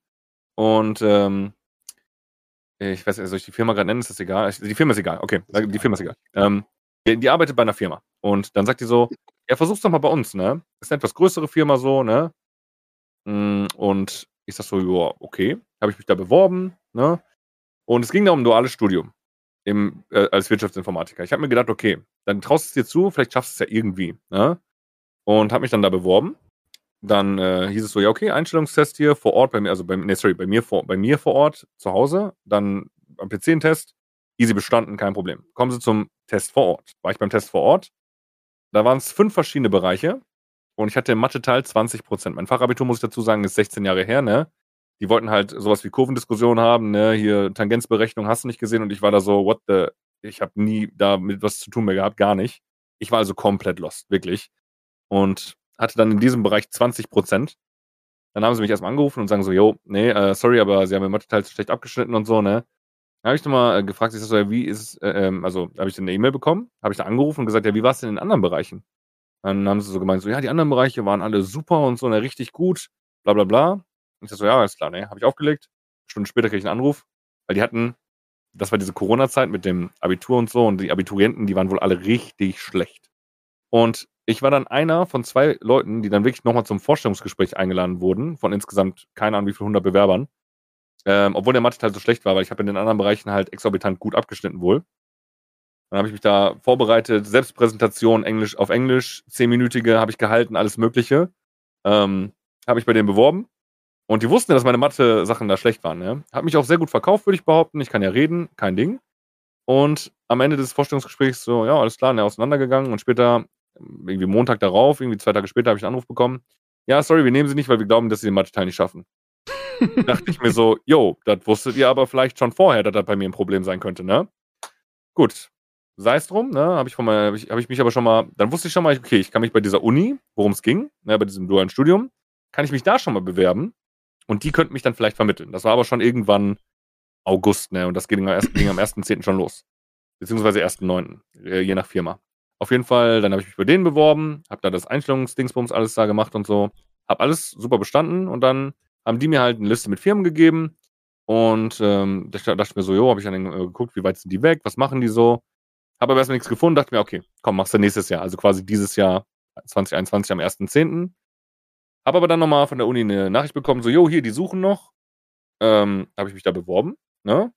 Und ähm, ich weiß nicht, soll ich die Firma gerade nennen? Ist das egal? Die Firma ist egal, okay. Die Firma ist egal. Ähm, die, die, arbeitet bei einer Firma. Und dann sagt die so, ja, versuch's doch mal bei uns, ne? Ist eine etwas größere Firma so, ne? Mm, und ich sag so, ja, okay. Habe ich mich da beworben, ne? Und es ging da um ein duales Studium im, äh, als Wirtschaftsinformatiker. Ich habe mir gedacht, okay, dann traust du es dir zu, vielleicht schaffst du es ja irgendwie, ne? Und habe mich dann da beworben. Dann äh, hieß es so, ja, okay, Einstellungstest hier vor Ort bei mir, also bei, nee, sorry, bei mir vor, bei mir vor Ort zu Hause. Dann am PC ein Test, easy bestanden, kein Problem. Kommen Sie zum Test vor Ort. War ich beim Test vor Ort? Da waren es fünf verschiedene Bereiche und ich hatte im Mathe-Teil 20 Prozent. Mein Fachabitur, muss ich dazu sagen, ist 16 Jahre her, ne? Die wollten halt sowas wie Kurvendiskussion haben, ne? Hier Tangenzberechnung hast du nicht gesehen und ich war da so, what the, ich habe nie damit was zu tun mehr gehabt, gar nicht. Ich war also komplett lost, wirklich. Und hatte dann in diesem Bereich 20 Prozent. Dann haben sie mich erstmal angerufen und sagen so, yo, nee, äh, sorry, aber sie haben im Mathe-Teil zu schlecht abgeschnitten und so, ne? Dann habe ich nochmal äh, gefragt, ich so, ja, wie ist, äh, ähm, also habe ich dann eine E-Mail bekommen, habe ich da angerufen und gesagt, ja, wie war es denn in anderen Bereichen? Dann haben sie so gemeint, so, ja, die anderen Bereiche waren alle super und so, ne, richtig gut, bla bla bla. Und ich so, ja, alles klar, ne, habe ich aufgelegt. Stunden später kriege ich einen Anruf, weil die hatten, das war diese Corona-Zeit mit dem Abitur und so und die Abiturienten, die waren wohl alle richtig schlecht. Und ich war dann einer von zwei Leuten, die dann wirklich nochmal zum Vorstellungsgespräch eingeladen wurden, von insgesamt keine Ahnung wie viel hundert Bewerbern. Ähm, obwohl der Mathe-Teil so schlecht war, weil ich habe in den anderen Bereichen halt exorbitant gut abgeschnitten wohl. Dann habe ich mich da vorbereitet, Selbstpräsentation Englisch auf Englisch, zehnminütige habe ich gehalten, alles Mögliche. Ähm, habe ich bei denen beworben. Und die wussten ja, dass meine Mathe-Sachen da schlecht waren. Ne? Hat mich auch sehr gut verkauft, würde ich behaupten. Ich kann ja reden, kein Ding. Und am Ende des Vorstellungsgesprächs so, ja, alles klar, ne, auseinandergegangen. Und später irgendwie Montag darauf, irgendwie zwei Tage später, habe ich einen Anruf bekommen. Ja, sorry, wir nehmen sie nicht, weil wir glauben, dass sie den Mathe-Teil nicht schaffen. [laughs] dachte ich mir so, yo, das wusstet ihr aber vielleicht schon vorher, dass das bei mir ein Problem sein könnte, ne? Gut, sei es drum, ne? Habe ich, hab ich, hab ich mich aber schon mal, dann wusste ich schon mal, okay, ich kann mich bei dieser Uni, worum es ging, ne, bei diesem dualen Studium, kann ich mich da schon mal bewerben und die könnten mich dann vielleicht vermitteln. Das war aber schon irgendwann August, ne? Und das ging, erst, ging am 1.10. schon los. Beziehungsweise 1.9., äh, je nach Firma. Auf jeden Fall, dann habe ich mich bei denen beworben, habe da das Einstellungsdingsbums alles da gemacht und so. Habe alles super bestanden und dann haben die mir halt eine Liste mit Firmen gegeben. Und ähm, da dachte ich mir so, jo, habe ich dann äh, geguckt, wie weit sind die weg, was machen die so. Habe aber erstmal nichts gefunden, dachte mir, okay, komm, machst du nächstes Jahr. Also quasi dieses Jahr 2021 am 1.10. Habe aber dann nochmal von der Uni eine Nachricht bekommen, so, jo, hier, die suchen noch. Ähm, habe ich mich da beworben. Ne?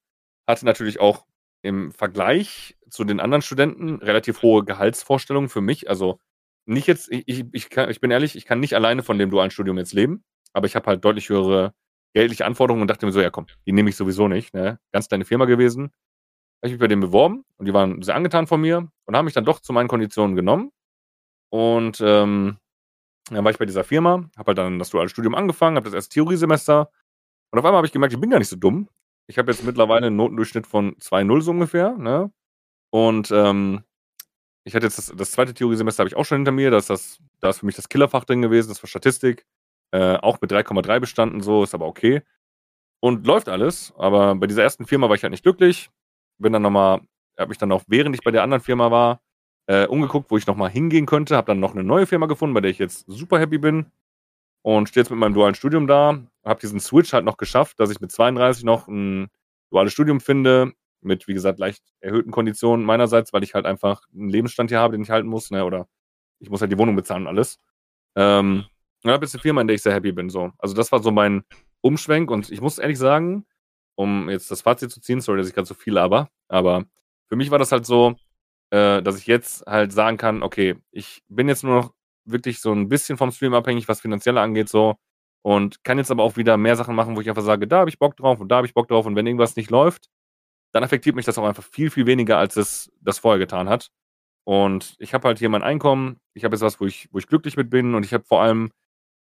Hatte natürlich auch im Vergleich zu den anderen Studenten relativ hohe Gehaltsvorstellungen für mich. Also nicht jetzt, ich, ich, kann, ich bin ehrlich, ich kann nicht alleine von dem dualen Studium jetzt leben, aber ich habe halt deutlich höhere geldliche Anforderungen und dachte mir so, ja komm, die nehme ich sowieso nicht. Ne? Ganz kleine Firma gewesen. Habe ich mich bei denen beworben und die waren sehr angetan von mir und haben mich dann doch zu meinen Konditionen genommen. Und ähm, dann war ich bei dieser Firma, habe halt dann das duale Studium angefangen, habe das erste Theoriesemester und auf einmal habe ich gemerkt, ich bin gar nicht so dumm ich habe jetzt mittlerweile einen Notendurchschnitt von 2,0 so ungefähr, ne? Und ähm, ich hatte jetzt das, das zweite Theoriesemester habe ich auch schon hinter mir. Das, das, da ist für mich das Killerfach drin gewesen, das war Statistik. Äh, auch mit 3,3 bestanden, so, ist aber okay. Und läuft alles, aber bei dieser ersten Firma war ich halt nicht glücklich. Bin dann nochmal, habe mich dann auch, während ich bei der anderen Firma war, äh, umgeguckt, wo ich nochmal hingehen könnte. Habe dann noch eine neue Firma gefunden, bei der ich jetzt super happy bin und stehe jetzt mit meinem dualen Studium da. Habe diesen Switch halt noch geschafft, dass ich mit 32 noch ein duales Studium finde, mit, wie gesagt, leicht erhöhten Konditionen meinerseits, weil ich halt einfach einen Lebensstand hier habe, den ich halten muss, ne, oder ich muss halt die Wohnung bezahlen und alles. Ähm, und habe jetzt eine Firma, in der ich sehr happy bin, so. Also das war so mein Umschwenk und ich muss ehrlich sagen, um jetzt das Fazit zu ziehen, sorry, dass ich gerade so viel aber, aber für mich war das halt so, äh, dass ich jetzt halt sagen kann, okay, ich bin jetzt nur noch wirklich so ein bisschen vom Stream abhängig, was finanzielle angeht, so. Und kann jetzt aber auch wieder mehr Sachen machen, wo ich einfach sage, da habe ich Bock drauf und da habe ich Bock drauf. Und wenn irgendwas nicht läuft, dann affektiert mich das auch einfach viel, viel weniger, als es das vorher getan hat. Und ich habe halt hier mein Einkommen, ich habe jetzt was, wo ich, wo ich glücklich mit bin und ich habe vor allem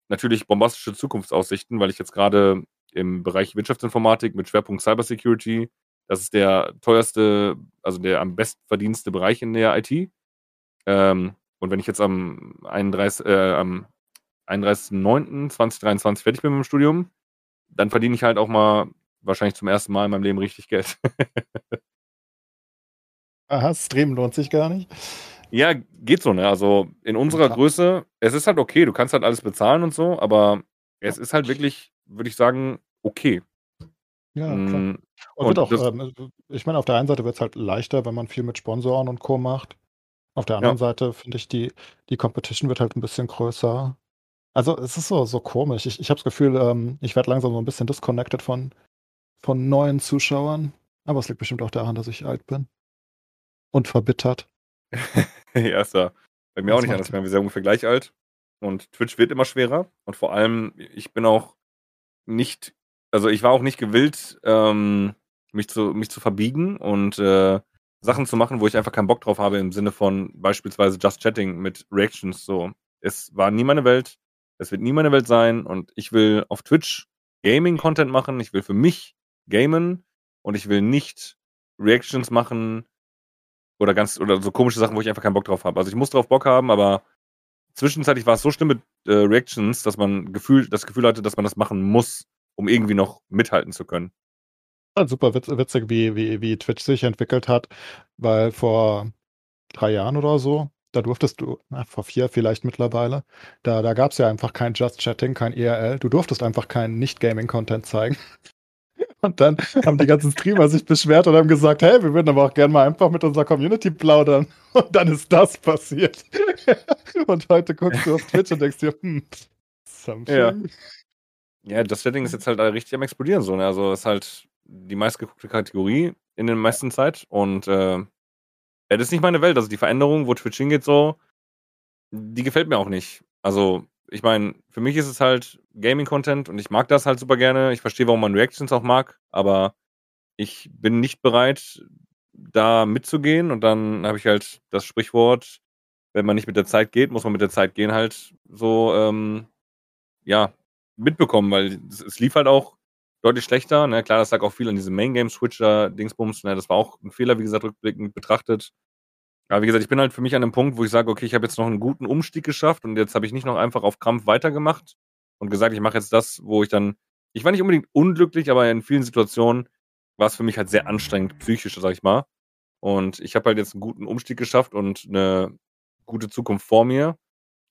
natürlich bombastische Zukunftsaussichten, weil ich jetzt gerade im Bereich Wirtschaftsinformatik mit Schwerpunkt Cybersecurity. Das ist der teuerste, also der am bestverdienste Bereich in der IT. Ähm, und wenn ich jetzt am 31, äh, am 31.09.2023 fertig bin mit dem Studium, dann verdiene ich halt auch mal wahrscheinlich zum ersten Mal in meinem Leben richtig Geld. [laughs] Aha, Stream lohnt sich gar nicht. Ja, geht so, ne? Also in unserer. Größe, es ist halt okay, du kannst halt alles bezahlen und so, aber es ist halt wirklich, würde ich sagen, okay. Ja, klar. Mm, Und wird und auch, ähm, ich meine, auf der einen Seite wird es halt leichter, wenn man viel mit Sponsoren und Co. macht. Auf der anderen Seite finde ich, die, die Competition wird halt ein bisschen größer. Also es ist so, so komisch. Ich, ich habe das Gefühl, ähm, ich werde langsam so ein bisschen disconnected von, von neuen Zuschauern. Aber es liegt bestimmt auch daran, dass ich alt bin. Und verbittert. [laughs] ja, ist ja bei mir auch Das nicht macht anders. Wir sind ungefähr gleich alt. Und Twitch wird immer schwerer. Und vor allem, ich bin auch nicht, also ich war auch nicht gewillt, ähm, mich, zu, mich zu verbiegen und äh, Sachen zu machen, wo ich einfach keinen Bock drauf habe, im Sinne von beispielsweise Just Chatting mit Reactions. So, es war nie meine Welt. Es wird nie meine Welt sein. Und ich will auf Twitch Gaming-Content machen. Ich will für mich gamen. Und ich will nicht Reactions machen, oder ganz oder so komische Sachen, wo ich einfach keinen Bock drauf habe. Also ich muss drauf Bock haben, aber zwischenzeitlich war es so schlimm mit äh, Reactions, dass man Gefühl, das Gefühl hatte, dass man das machen muss, um irgendwie noch mithalten zu können. Halt super witz, witzig, wie, wie, wie Twitch sich entwickelt hat, weil vor drei Jahren oder so, da durftest du, na, vor vier vielleicht mittlerweile, da, da gab es ja einfach kein Just Chatting, kein ERL. Du durftest einfach keinen Nicht-Gaming-Content zeigen. Und dann haben die ganzen Streamer sich beschwert und haben gesagt, hey, wir würden aber auch gerne mal einfach mit unserer Community plaudern. Und dann ist das passiert. [laughs] Und heute guckst du auf Twitch und denkst dir, hm, something. Ja. Ja, das Setting ist jetzt halt richtig am explodieren so. Ne? Also ist halt die meistgeguckte Kategorie in der meisten Zeit und äh, ja, das ist nicht meine Welt. Also die Veränderung, wo Twitch hingeht, so, die gefällt mir auch nicht. Also ich meine, für mich ist es halt Gaming-Content und ich mag das halt super gerne. Ich verstehe, warum man Reactions auch mag, aber ich bin nicht bereit, da mitzugehen und dann habe ich halt das Sprichwort, wenn man nicht mit der Zeit geht, muss man mit der Zeit gehen halt so, ähm, ja, mitbekommen, weil es, es lief halt auch deutlich schlechter. Ne? Klar, das lag auch viel an diesem Main-Game-Switcher-Dingsbums. Ne? Das war auch ein Fehler, wie gesagt, rückblickend betrachtet. Aber wie gesagt, ich bin halt für mich an einem Punkt, wo ich sage, okay, ich habe jetzt noch einen guten Umstieg geschafft und jetzt habe ich nicht noch einfach auf Krampf weitergemacht und gesagt, ich mache jetzt das, wo ich dann, ich war nicht unbedingt unglücklich, aber in vielen Situationen war es für mich halt sehr anstrengend, psychisch, sag ich mal. Und ich habe halt jetzt einen guten Umstieg geschafft und eine gute Zukunft vor mir.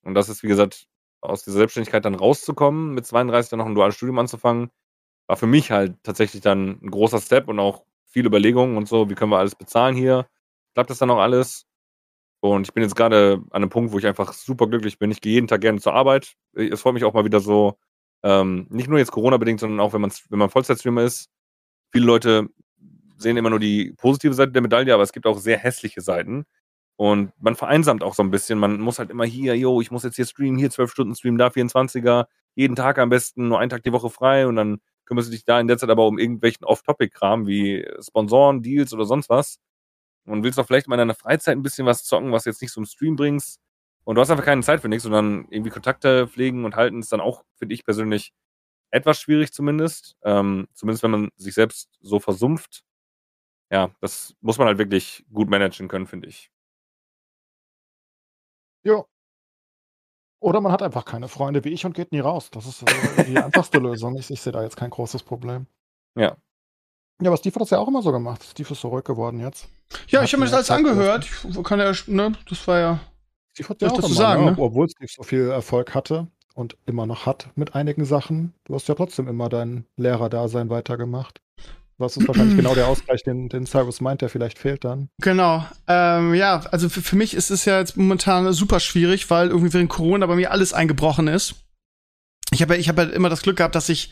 Und das ist, wie gesagt, aus dieser Selbstständigkeit dann rauszukommen, mit 32 dann noch ein duales Studium anzufangen, war für mich halt tatsächlich dann ein großer Step und auch viele Überlegungen und so, wie können wir alles bezahlen hier? Klappt das dann auch alles? Und ich bin jetzt gerade an einem Punkt, wo ich einfach super glücklich bin. Ich gehe jeden Tag gerne zur Arbeit. Es freut mich auch mal wieder so, ähm, nicht nur jetzt Corona-bedingt, sondern auch, wenn man, wenn man Vollzeitstreamer ist. Viele Leute sehen immer nur die positive Seite der Medaille, aber es gibt auch sehr hässliche Seiten. Und man vereinsamt auch so ein bisschen. Man muss halt immer hier, yo, ich muss jetzt hier streamen, hier 12 Stunden streamen, da 24er, jeden Tag am besten, nur einen Tag die Woche frei und dann kümmerst du dich da in der Zeit aber um irgendwelchen Off-Topic-Kram wie Sponsoren, Deals oder sonst was. Und willst doch vielleicht mal in deiner Freizeit ein bisschen was zocken, was jetzt nicht so im Stream bringst. Und du hast einfach keine Zeit für nichts, sondern irgendwie Kontakte pflegen und halten ist dann auch, finde ich persönlich, etwas schwierig zumindest. Ähm, zumindest wenn man sich selbst so versumpft. Ja, das muss man halt wirklich gut managen können, finde ich. Jo. Oder man hat einfach keine Freunde wie ich und geht nie raus. Das ist äh, die einfachste [laughs] Lösung. Ich, ich sehe da jetzt kein großes Problem. Ja. Ja, aber Steve hat das ja auch immer so gemacht. Steve ist so ruhig geworden jetzt. Ja, Hat ich habe mir das alles angehört. Ich kann ja, ne, das war ja. Steve hat Was ja auch dazu immer, sagen, ne? ne? obwohl Steve so viel Erfolg hatte und immer noch hat mit einigen Sachen. Du hast ja trotzdem immer dein Lehrerdasein weitergemacht. Das ist wahrscheinlich [clears throat] genau der Ausgleich, den, den Cyrus meint, der vielleicht fehlt dann. Genau. Ähm, ja, also für, für mich ist es ja jetzt momentan super schwierig, weil irgendwie während Corona bei mir alles eingebrochen ist. Ich habe ja, ich habe halt immer das Glück gehabt, dass ich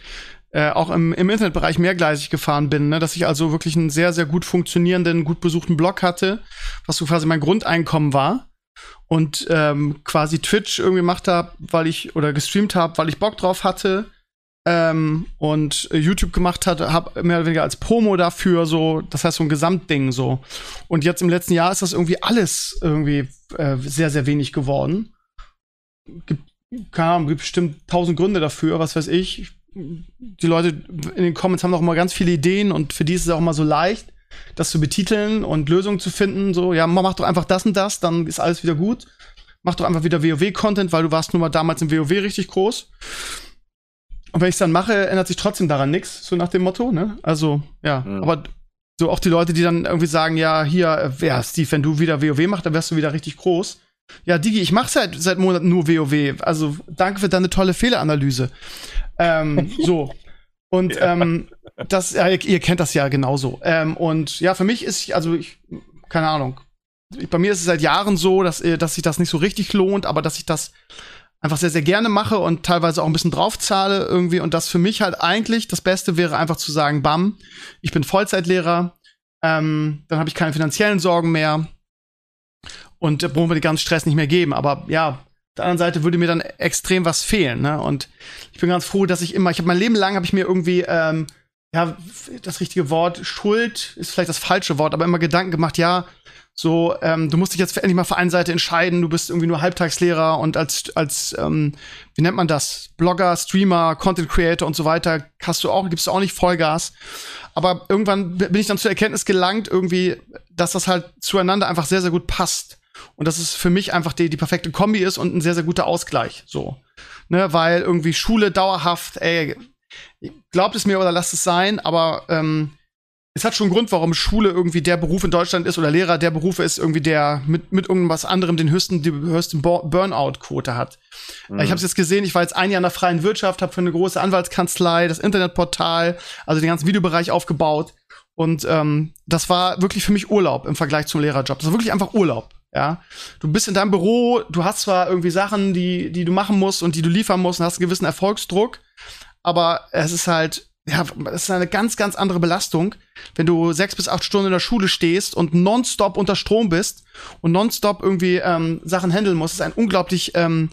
äh, auch im, im Internetbereich mehrgleisig gefahren bin, ne? dass ich also wirklich einen sehr, sehr gut funktionierenden, gut besuchten Blog hatte, was so quasi mein Grundeinkommen war. Und ähm, quasi Twitch irgendwie gemacht habe, weil ich, oder gestreamt habe, weil ich Bock drauf hatte. Ähm, und äh, YouTube gemacht hatte, habe mehr oder weniger als Promo dafür, so, das heißt so ein Gesamtding so. Und jetzt im letzten Jahr ist das irgendwie alles irgendwie äh, sehr, sehr wenig geworden. Gibt, keine Ahnung, gibt bestimmt tausend Gründe dafür, was weiß ich. Die Leute in den Comments haben auch immer ganz viele Ideen und für die ist es auch immer so leicht, das zu betiteln und Lösungen zu finden. So, ja, mach doch einfach das und das, dann ist alles wieder gut. Mach doch einfach wieder WoW-Content, weil du warst nun mal damals im WoW richtig groß. Und wenn ich es dann mache, ändert sich trotzdem daran nichts, so nach dem Motto, ne? Also, ja. Mhm. Aber so auch die Leute, die dann irgendwie sagen, ja, hier, ja, Steve, wenn du wieder WoW machst, dann wärst du wieder richtig groß. Ja, Digi, ich mache seit, seit Monaten nur WoW. Also, danke für deine tolle Fehleranalyse. Ähm, so. Und ähm, das, ja, ihr, ihr kennt das ja genauso. Ähm, und ja, für mich ist, also ich, keine Ahnung. Ich, bei mir ist es seit Jahren so, dass, äh, dass sich das nicht so richtig lohnt, aber dass ich das einfach sehr, sehr gerne mache und teilweise auch ein bisschen draufzahle irgendwie. Und das für mich halt eigentlich das Beste wäre, einfach zu sagen, bam, ich bin Vollzeitlehrer, ähm, dann habe ich keine finanziellen Sorgen mehr und äh, brauchen wir den ganzen Stress nicht mehr geben. Aber ja, der anderen Seite würde mir dann extrem was fehlen. Ne? Und ich bin ganz froh, dass ich immer, ich habe mein Leben lang habe ich mir irgendwie ähm, ja das richtige Wort Schuld ist vielleicht das falsche Wort, aber immer Gedanken gemacht, ja. So, ähm, du musst dich jetzt endlich mal für eine Seite entscheiden. Du bist irgendwie nur Halbtagslehrer und als als ähm, wie nennt man das? Blogger, Streamer, Content Creator und so weiter hast du auch gibst du auch nicht Vollgas. Aber irgendwann bin ich dann zur Erkenntnis gelangt, irgendwie, dass das halt zueinander einfach sehr sehr gut passt und dass es für mich einfach die die perfekte Kombi ist und ein sehr sehr guter Ausgleich. So, ne, weil irgendwie Schule dauerhaft, ey, glaubt es mir oder lasst es sein, aber ähm, es hat schon einen Grund, warum Schule irgendwie der Beruf in Deutschland ist oder Lehrer der Beruf ist, irgendwie der mit, mit irgendwas anderem den höchsten, die höchste Bur- Burnout-Quote hat. Mhm. Ich habe es jetzt gesehen, ich war jetzt ein Jahr in der freien Wirtschaft, habe für eine große Anwaltskanzlei das Internetportal, also den ganzen Videobereich aufgebaut. Und ähm, das war wirklich für mich Urlaub im Vergleich zum Lehrerjob. Das war wirklich einfach Urlaub. Ja, du bist in deinem Büro, du hast zwar irgendwie Sachen, die, die du machen musst und die du liefern musst und hast einen gewissen Erfolgsdruck, aber es ist halt, ja, es ist eine ganz, ganz andere Belastung, wenn du sechs bis acht Stunden in der Schule stehst und nonstop unter Strom bist und nonstop irgendwie ähm, Sachen handeln musst. Das ist ein unglaublich, ähm,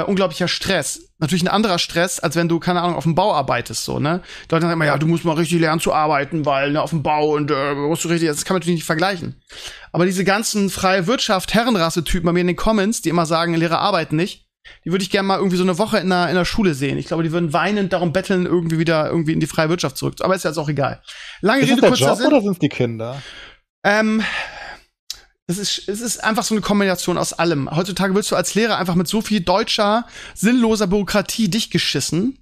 äh, unglaublicher Stress. Natürlich ein anderer Stress, als wenn du, keine Ahnung, auf dem Bau arbeitest, so, ne? Die Leute sagen immer, ja, du musst mal richtig lernen zu arbeiten, weil, ne, auf dem Bau und äh, musst du richtig, das kann man natürlich nicht vergleichen. Aber diese ganzen freie Wirtschaft, Herrenrasse-Typen bei mir in den Comments, die immer sagen, Lehrer arbeiten nicht, die würde ich gerne mal irgendwie so eine Woche in der, in der Schule sehen. Ich glaube, die würden weinend darum betteln, irgendwie wieder irgendwie in die freie Wirtschaft zurück. Aber ist ja jetzt auch egal. Lange Ist Rede, der kurzer Job Sinn. oder sind es die Kinder? Ähm, es ist, es ist einfach so eine Kombination aus allem. Heutzutage wirst du als Lehrer einfach mit so viel deutscher, sinnloser Bürokratie dich geschissen.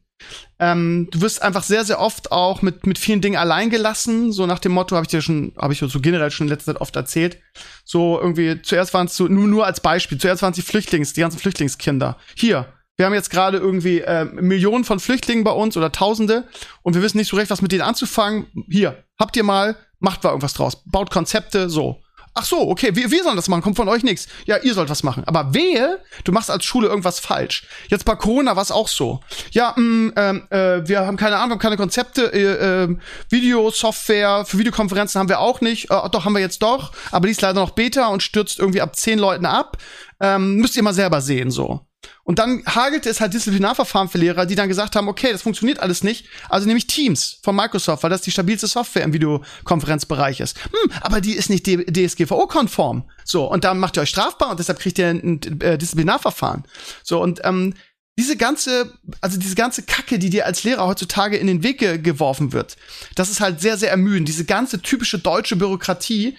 Ähm, du wirst einfach sehr, sehr oft auch mit, mit vielen Dingen allein gelassen. So nach dem Motto habe ich dir schon, habe ich so generell schon in letzter Zeit oft erzählt. So irgendwie, zuerst waren es so, nur, nur als Beispiel, zuerst waren es die Flüchtlings, die ganzen Flüchtlingskinder. Hier, wir haben jetzt gerade irgendwie äh, Millionen von Flüchtlingen bei uns oder Tausende und wir wissen nicht so recht, was mit denen anzufangen. Hier, habt ihr mal, macht mal irgendwas draus, baut Konzepte, so. Ach so, okay, wir, wir sollen das machen, kommt von euch nichts. Ja, ihr sollt was machen. Aber wehe, du machst als Schule irgendwas falsch. Jetzt bei Corona war es auch so. Ja, mh, ähm, äh, wir haben keine Ahnung, keine Konzepte, äh, äh, Videosoftware für Videokonferenzen haben wir auch nicht. Äh, doch, haben wir jetzt doch, aber die ist leider noch Beta und stürzt irgendwie ab zehn Leuten ab. Ähm, müsst ihr mal selber sehen, so. Und dann hagelte es halt Disziplinarverfahren für Lehrer, die dann gesagt haben, okay, das funktioniert alles nicht. Also nehme ich Teams von Microsoft, weil das die stabilste Software im Videokonferenzbereich ist. Hm, aber die ist nicht DSGVO-konform. So, und dann macht ihr euch strafbar und deshalb kriegt ihr ein, äh, Disziplinarverfahren. So, und ähm, diese ganze, also diese ganze Kacke, die dir als Lehrer heutzutage in den Weg ge geworfen wird, das ist halt sehr, sehr ermüdend. Diese ganze typische deutsche Bürokratie,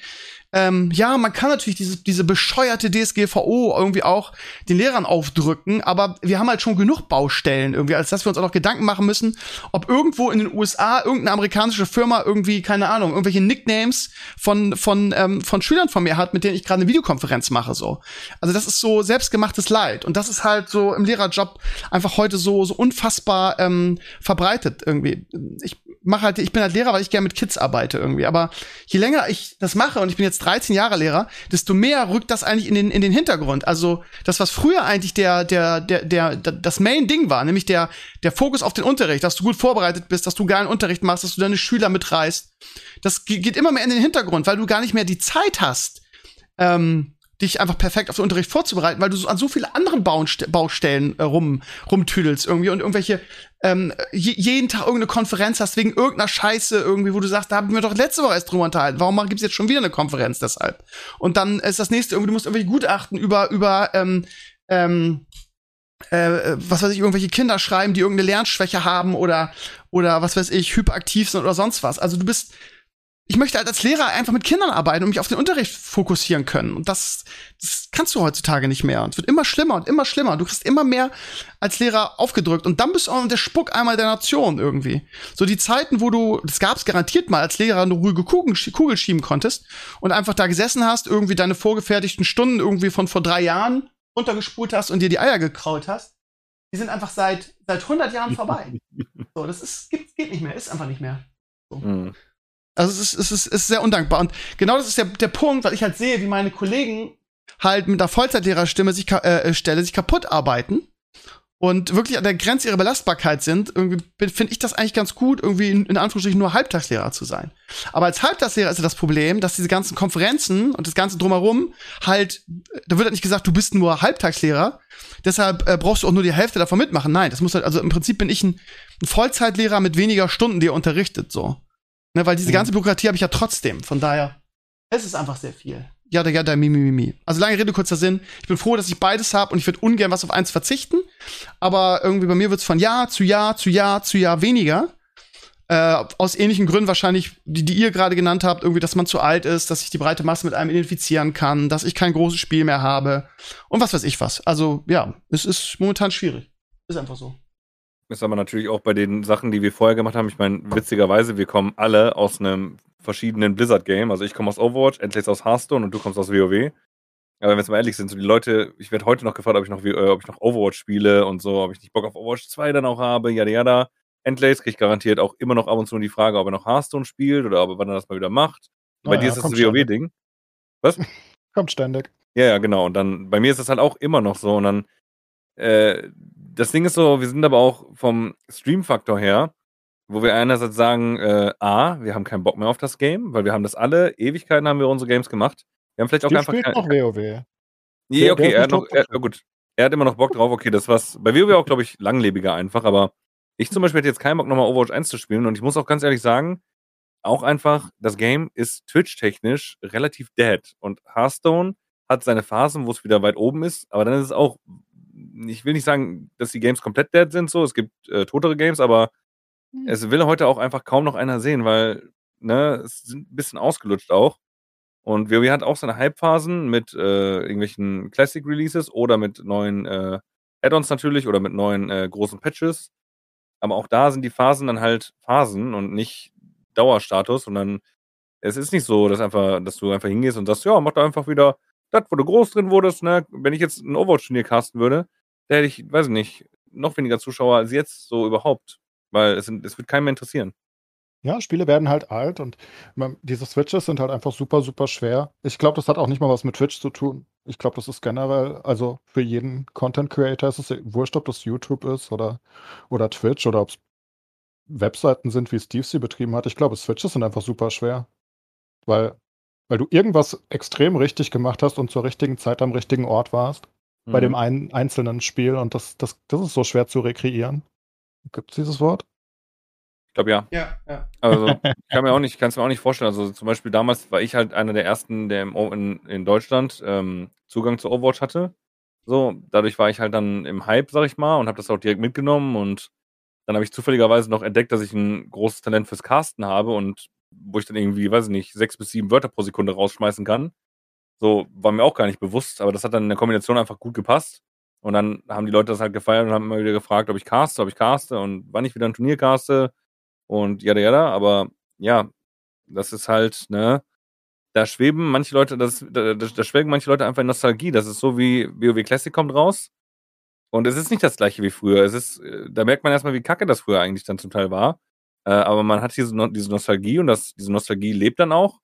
ähm, ja, man kann natürlich diese, diese bescheuerte DSGVO irgendwie auch den Lehrern aufdrücken, aber wir haben halt schon genug Baustellen irgendwie, als dass wir uns auch noch Gedanken machen müssen, ob irgendwo in den USA irgendeine amerikanische Firma irgendwie, keine Ahnung, irgendwelche Nicknames von, von, ähm, von Schülern von mir hat, mit denen ich gerade eine Videokonferenz mache, so. Also das ist so selbstgemachtes Leid. Und das ist halt so im Lehrerjob einfach heute so, so unfassbar ähm, verbreitet irgendwie. Ich mache halt, ich bin halt Lehrer, weil ich gerne mit Kids arbeite irgendwie. Aber je länger ich das mache und ich bin jetzt 13 Jahre Lehrer, desto mehr rückt das eigentlich in den, in den Hintergrund. Also das, was früher eigentlich der, der, der, der, das Main-Ding war, nämlich der, der Fokus auf den Unterricht, dass du gut vorbereitet bist, dass du geilen Unterricht machst, dass du deine Schüler mitreißt. Das ge- geht immer mehr in den Hintergrund, weil du gar nicht mehr die Zeit hast, ähm, dich einfach perfekt auf den Unterricht vorzubereiten, weil du so an so viele anderen Baust Baustellen äh, rum, rumtüdelst irgendwie und irgendwelche ähm, je, jeden Tag irgendeine Konferenz hast wegen irgendeiner Scheiße irgendwie, wo du sagst, da haben wir doch letzte Woche erst drüber unterhalten. Warum gibt's jetzt schon wieder eine Konferenz deshalb? Und dann ist das nächste irgendwie, du musst irgendwelche Gutachten über über ähm, ähm, äh, was weiß ich, irgendwelche Kinder schreiben, die irgendeine Lernschwäche haben oder, oder was weiß ich, hyperaktiv sind oder sonst was. Also du bist, ich möchte halt als Lehrer einfach mit Kindern arbeiten und mich auf den Unterricht fokussieren können. Und das, das kannst du heutzutage nicht mehr. Und es wird immer schlimmer und immer schlimmer. Du kriegst immer mehr als Lehrer aufgedrückt. Und dann bist du auch der Spuck einmal der Nation irgendwie. So die Zeiten, wo du, das gab es garantiert mal, als Lehrer eine ruhige Kugel, Kugel schieben konntest und einfach da gesessen hast, irgendwie deine vorgefertigten Stunden irgendwie von vor drei Jahren runtergespult hast und dir die Eier gekraut hast. Die sind einfach seit, seit 100 Jahren [laughs] vorbei. so, das ist, geht, geht nicht mehr, ist einfach nicht mehr. So. Mhm. Also es ist, es ist, es ist sehr undankbar. Und genau das ist der, der Punkt, weil ich halt sehe, wie meine Kollegen halt mit der Vollzeitlehrerstimme sich, äh, Stelle sich kaputt arbeiten und wirklich an der Grenze ihrer Belastbarkeit sind, irgendwie finde ich das eigentlich ganz gut, irgendwie in, in, Anführungsstrichen nur Halbtagslehrer zu sein. Aber als Halbtagslehrer ist ja das Problem, dass diese ganzen Konferenzen und das ganze drumherum halt, da wird halt nicht gesagt, du bist nur Halbtagslehrer, deshalb äh, brauchst du auch nur die Hälfte davon mitmachen. Nein, das muss halt, also im Prinzip bin ich ein, ein Vollzeitlehrer mit weniger Stunden, die er unterrichtet, so. Ne, weil diese mhm. ganze Bürokratie habe ich ja trotzdem. Von daher, es ist einfach sehr viel. Ja, da, ja, da, mi, mi, mi, mi. Also lange Rede, kurzer Sinn. Ich bin froh, dass ich beides habe und ich würde ungern was auf eins verzichten. Aber irgendwie bei mir wird's von Jahr zu Jahr zu Jahr zu Jahr weniger. Äh, aus ähnlichen Gründen wahrscheinlich, die, die ihr gerade genannt habt, irgendwie, dass man zu alt ist, dass ich die breite Masse mit einem identifizieren kann, dass ich kein großes Spiel mehr habe und was weiß ich was. Also ja, es ist momentan schwierig. Ist einfach so. Ist aber natürlich auch bei den Sachen, die wir vorher gemacht haben. Ich meine, witzigerweise, wir kommen alle aus einem verschiedenen Blizzard-Game. Also ich komme aus Overwatch, endlich aus Hearthstone und du kommst aus WoW. Aber wenn wir jetzt mal ehrlich sind, so die Leute, ich werde heute noch gefragt, ob ich noch, äh, ob ich noch Overwatch spiele und so, ob ich nicht Bock auf Overwatch 2 dann auch habe, yada yada. Endlace kriege ich garantiert auch immer noch ab und zu die Frage, ob er noch Hearthstone spielt oder ob er wann er das mal wieder macht. Und bei ja, dir ist das ein WoW-Ding. Was? [laughs] Kommt ständig. Ja, ja, genau. Und dann, bei mir ist das halt auch immer noch so. Und dann, äh, das Ding ist so, wir sind aber auch vom Stream-Faktor her, wo wir einerseits sagen, äh, A, wir haben keinen Bock mehr auf das Game, weil wir haben das alle, Ewigkeiten haben wir unsere Games gemacht. Wir haben vielleicht auch Die einfach. Spielt noch WoW. Nee, okay, er hat noch, er, gut. Er hat immer noch Bock drauf, okay, das war's. Bei WoW auch, glaube ich, langlebiger einfach, aber ich zum Beispiel hätte jetzt keinen Bock, nochmal Overwatch 1 zu spielen und ich muss auch ganz ehrlich sagen, auch einfach, das Game ist Twitch-technisch relativ dead und Hearthstone hat seine Phasen, wo es wieder weit oben ist, aber dann ist es auch ich will nicht sagen, dass die Games komplett dead sind, so, es gibt äh, totere Games, aber mhm. es will heute auch einfach kaum noch einer sehen, weil, ne, es sind ein bisschen ausgelutscht auch. Und WoW hat auch seine Hype-Phasen mit äh, irgendwelchen Classic-Releases oder mit neuen äh, Add-ons natürlich oder mit neuen äh, großen Patches. Aber auch da sind die Phasen dann halt Phasen und nicht Dauerstatus, sondern es ist nicht so, dass einfach, dass du einfach hingehst und sagst, ja, mach da einfach wieder das, wo du groß drin wurdest, ne, wenn ich jetzt ein Overwatch-Turnier casten würde, da hätte ich, weiß ich nicht, noch weniger Zuschauer als jetzt so überhaupt. Weil es, es wird keinen mehr interessieren. Ja, Spiele werden halt alt und man, diese Switches sind halt einfach super, super schwer. Ich glaube, das hat auch nicht mal was mit Twitch zu tun. Ich glaube, das ist generell, also für jeden Content Creator ist es wurscht, ob das YouTube ist oder, oder Twitch oder ob es Webseiten sind, wie Steve sie betrieben hat. Ich glaube, Switches sind einfach super schwer. Weil weil du irgendwas extrem richtig gemacht hast und zur richtigen Zeit am richtigen Ort warst. Mhm. Bei dem mhm. einen einzelnen Spiel. Und das, das, das ist so schwer zu rekreieren. Gibt es dieses Wort? Ich glaube ja. Ja, ja. Also ich [laughs] kann mir auch nicht, kann es mir auch nicht vorstellen. Also zum Beispiel damals war ich halt einer der ersten, der im, in, in Deutschland ähm, Zugang zu Overwatch hatte. So, dadurch war ich halt dann im Hype, sag ich mal, und habe das auch direkt mitgenommen und dann habe ich zufälligerweise noch entdeckt, dass ich ein großes Talent fürs Casten habe und wo ich dann irgendwie, weiß ich nicht, sechs bis sieben Wörter pro Sekunde rausschmeißen kann. So war mir auch gar nicht bewusst, aber das hat dann in der Kombination einfach gut gepasst. Und dann haben die Leute das halt gefeiert und haben immer wieder gefragt, ob ich caste, ob ich caste und wann ich wieder ein Turnier caste und jada jada. Aber ja, das ist halt, ne, da schweben manche Leute, das, da, da schwelgen manche Leute einfach in Nostalgie. Das ist so wie WoW Classic kommt raus. Und es ist nicht das gleiche wie früher. Es ist, äh, da merkt man erstmal, wie kacke das früher eigentlich dann zum Teil war. Äh, aber man hat diese, diese Nostalgie und das, diese Nostalgie lebt dann auch.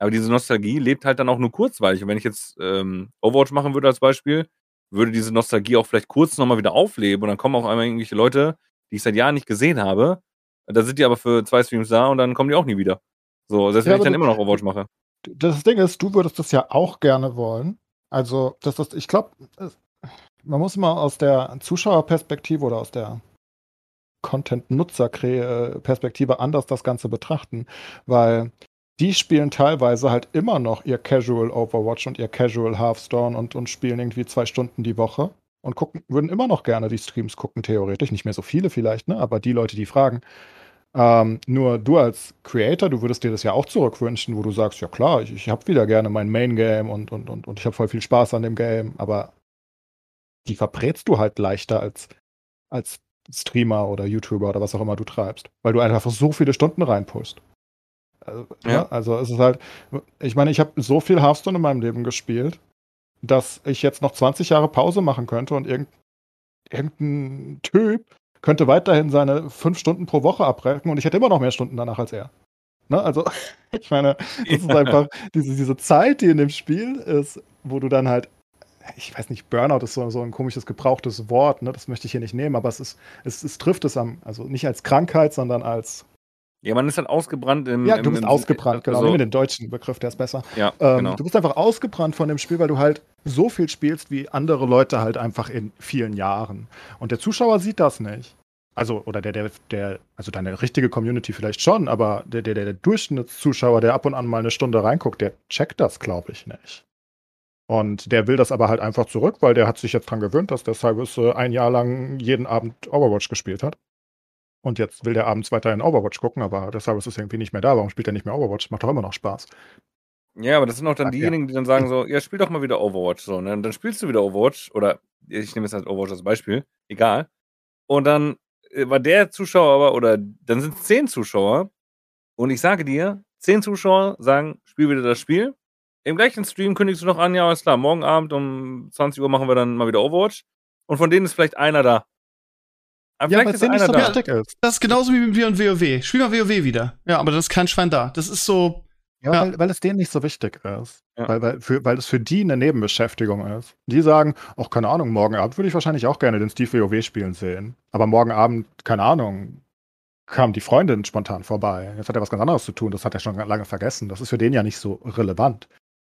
Aber diese Nostalgie lebt halt dann auch nur kurzweilig. Und wenn ich jetzt ähm, Overwatch machen würde als Beispiel, würde diese Nostalgie auch vielleicht kurz nochmal wieder aufleben und dann kommen auch einmal irgendwelche Leute, die ich seit Jahren nicht gesehen habe. Da sind die aber für zwei Streams da und dann kommen die auch nie wieder. So, selbst ja, wenn ich dann immer noch Overwatch mache. Das Ding ist, du würdest das ja auch gerne wollen. Also, das ist, ich glaube, man muss immer aus der Zuschauerperspektive oder aus der Content-Nutzer-Perspektive anders das Ganze betrachten, weil die spielen teilweise halt immer noch ihr Casual Overwatch und ihr Casual Hearthstone und, und spielen irgendwie zwei Stunden die Woche und gucken, würden immer noch gerne die Streams gucken, theoretisch. Nicht mehr so viele vielleicht, ne? aber die Leute, die fragen. Ähm, nur du als Creator, du würdest dir das ja auch zurückwünschen, wo du sagst, ja klar, ich, ich habe wieder gerne mein Main-Game und, und, und, und ich habe voll viel Spaß an dem Game, aber die verbrätst du halt leichter als, als Streamer oder YouTuber oder was auch immer du treibst, weil du einfach so viele Stunden reinpust. Also, ja. ja. also es ist halt, ich meine, ich habe so viel Hearthstone in meinem Leben gespielt, dass ich jetzt noch 20 Jahre Pause machen könnte und irgend, irgendein Typ könnte weiterhin seine fünf Stunden pro Woche abbrechen und ich hätte immer noch mehr Stunden danach als er. Ne? Also, [laughs] ich meine, das ist einfach diese, diese Zeit, die in dem Spiel ist, wo du dann halt ich weiß nicht, Burnout ist so, so ein komisches gebrauchtes Wort, ne? das möchte ich hier nicht nehmen, aber es, ist, es, es trifft es am, also nicht als Krankheit, sondern als ja, man ist halt ausgebrannt im. Ja, du bist im, ausgebrannt, genau. Also, Nimm den deutschen Begriff, der ist besser. Ja, ähm, genau. Du bist einfach ausgebrannt von dem Spiel, weil du halt so viel spielst wie andere Leute halt einfach in vielen Jahren. Und der Zuschauer sieht das nicht. Also, oder der, der, der, also deine richtige Community vielleicht schon, aber der, der, der Durchschnittszuschauer, der ab und an mal eine Stunde reinguckt, der checkt das, glaube ich, nicht. Und der will das aber halt einfach zurück, weil der hat sich jetzt dran gewöhnt, dass der Cyrus äh, ein Jahr lang jeden Abend Overwatch gespielt hat. Und jetzt will der abends weiterhin Overwatch gucken, aber der Cyrus ist irgendwie nicht mehr da. Warum spielt er nicht mehr Overwatch? Macht doch immer noch Spaß. Ja, aber das sind auch dann Ach, diejenigen, ja. die dann sagen so, ja, spiel doch mal wieder Overwatch. So, ne? Und dann spielst du wieder Overwatch, oder ich nehme jetzt halt Overwatch als Beispiel, egal. Und dann äh, war der Zuschauer aber, oder dann sind es zehn Zuschauer. Und ich sage dir, zehn Zuschauer sagen, spiel wieder das Spiel. Im gleichen Stream kündigst du noch an, ja, alles klar, morgen Abend um 20 Uhr machen wir dann mal wieder Overwatch. Und von denen ist vielleicht einer da. Aber ja, weil es nicht so da. wichtig ist. Das ist genauso wie mit Wir und WoW. Spiel mal WoW wieder. Ja, aber das ist kein Schwein da. Das ist so. Ja, ja. Weil, weil, es denen nicht so wichtig ist. Ja. Weil, weil, für, weil es für die eine Nebenbeschäftigung ist. Die sagen, ach, keine Ahnung, morgen Abend würde ich wahrscheinlich auch gerne den Steve WoW spielen sehen. Aber morgen Abend, keine Ahnung, kam die Freundin spontan vorbei. Jetzt hat er was ganz anderes zu tun. Das hat er schon lange vergessen. Das ist für den ja nicht so relevant.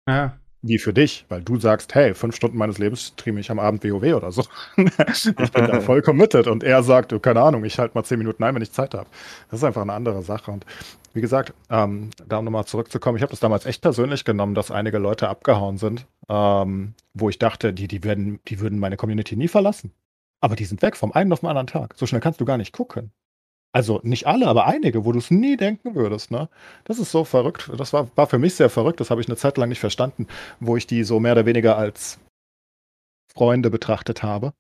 Ja wie für dich, weil du sagst, hey, fünf Stunden meines Lebens streame ich am Abend WoW oder so. [laughs] ich bin da voll committed und er sagt, oh, keine Ahnung, ich halte mal zehn Minuten ein, wenn ich Zeit habe. Das ist einfach eine andere Sache und wie gesagt, ähm, da um nochmal zurückzukommen, ich habe das damals echt persönlich genommen, dass einige Leute abgehauen sind, ähm, wo ich dachte, die, die, werden, die würden meine Community nie verlassen. Aber die sind weg vom einen auf den anderen Tag. So schnell kannst du gar nicht gucken. Also nicht alle, aber einige, wo du es nie denken würdest, ne? Das ist so verrückt. Das war, war für mich sehr verrückt. Das habe ich eine Zeit lang nicht verstanden, wo ich die so mehr oder weniger als Freunde betrachtet habe.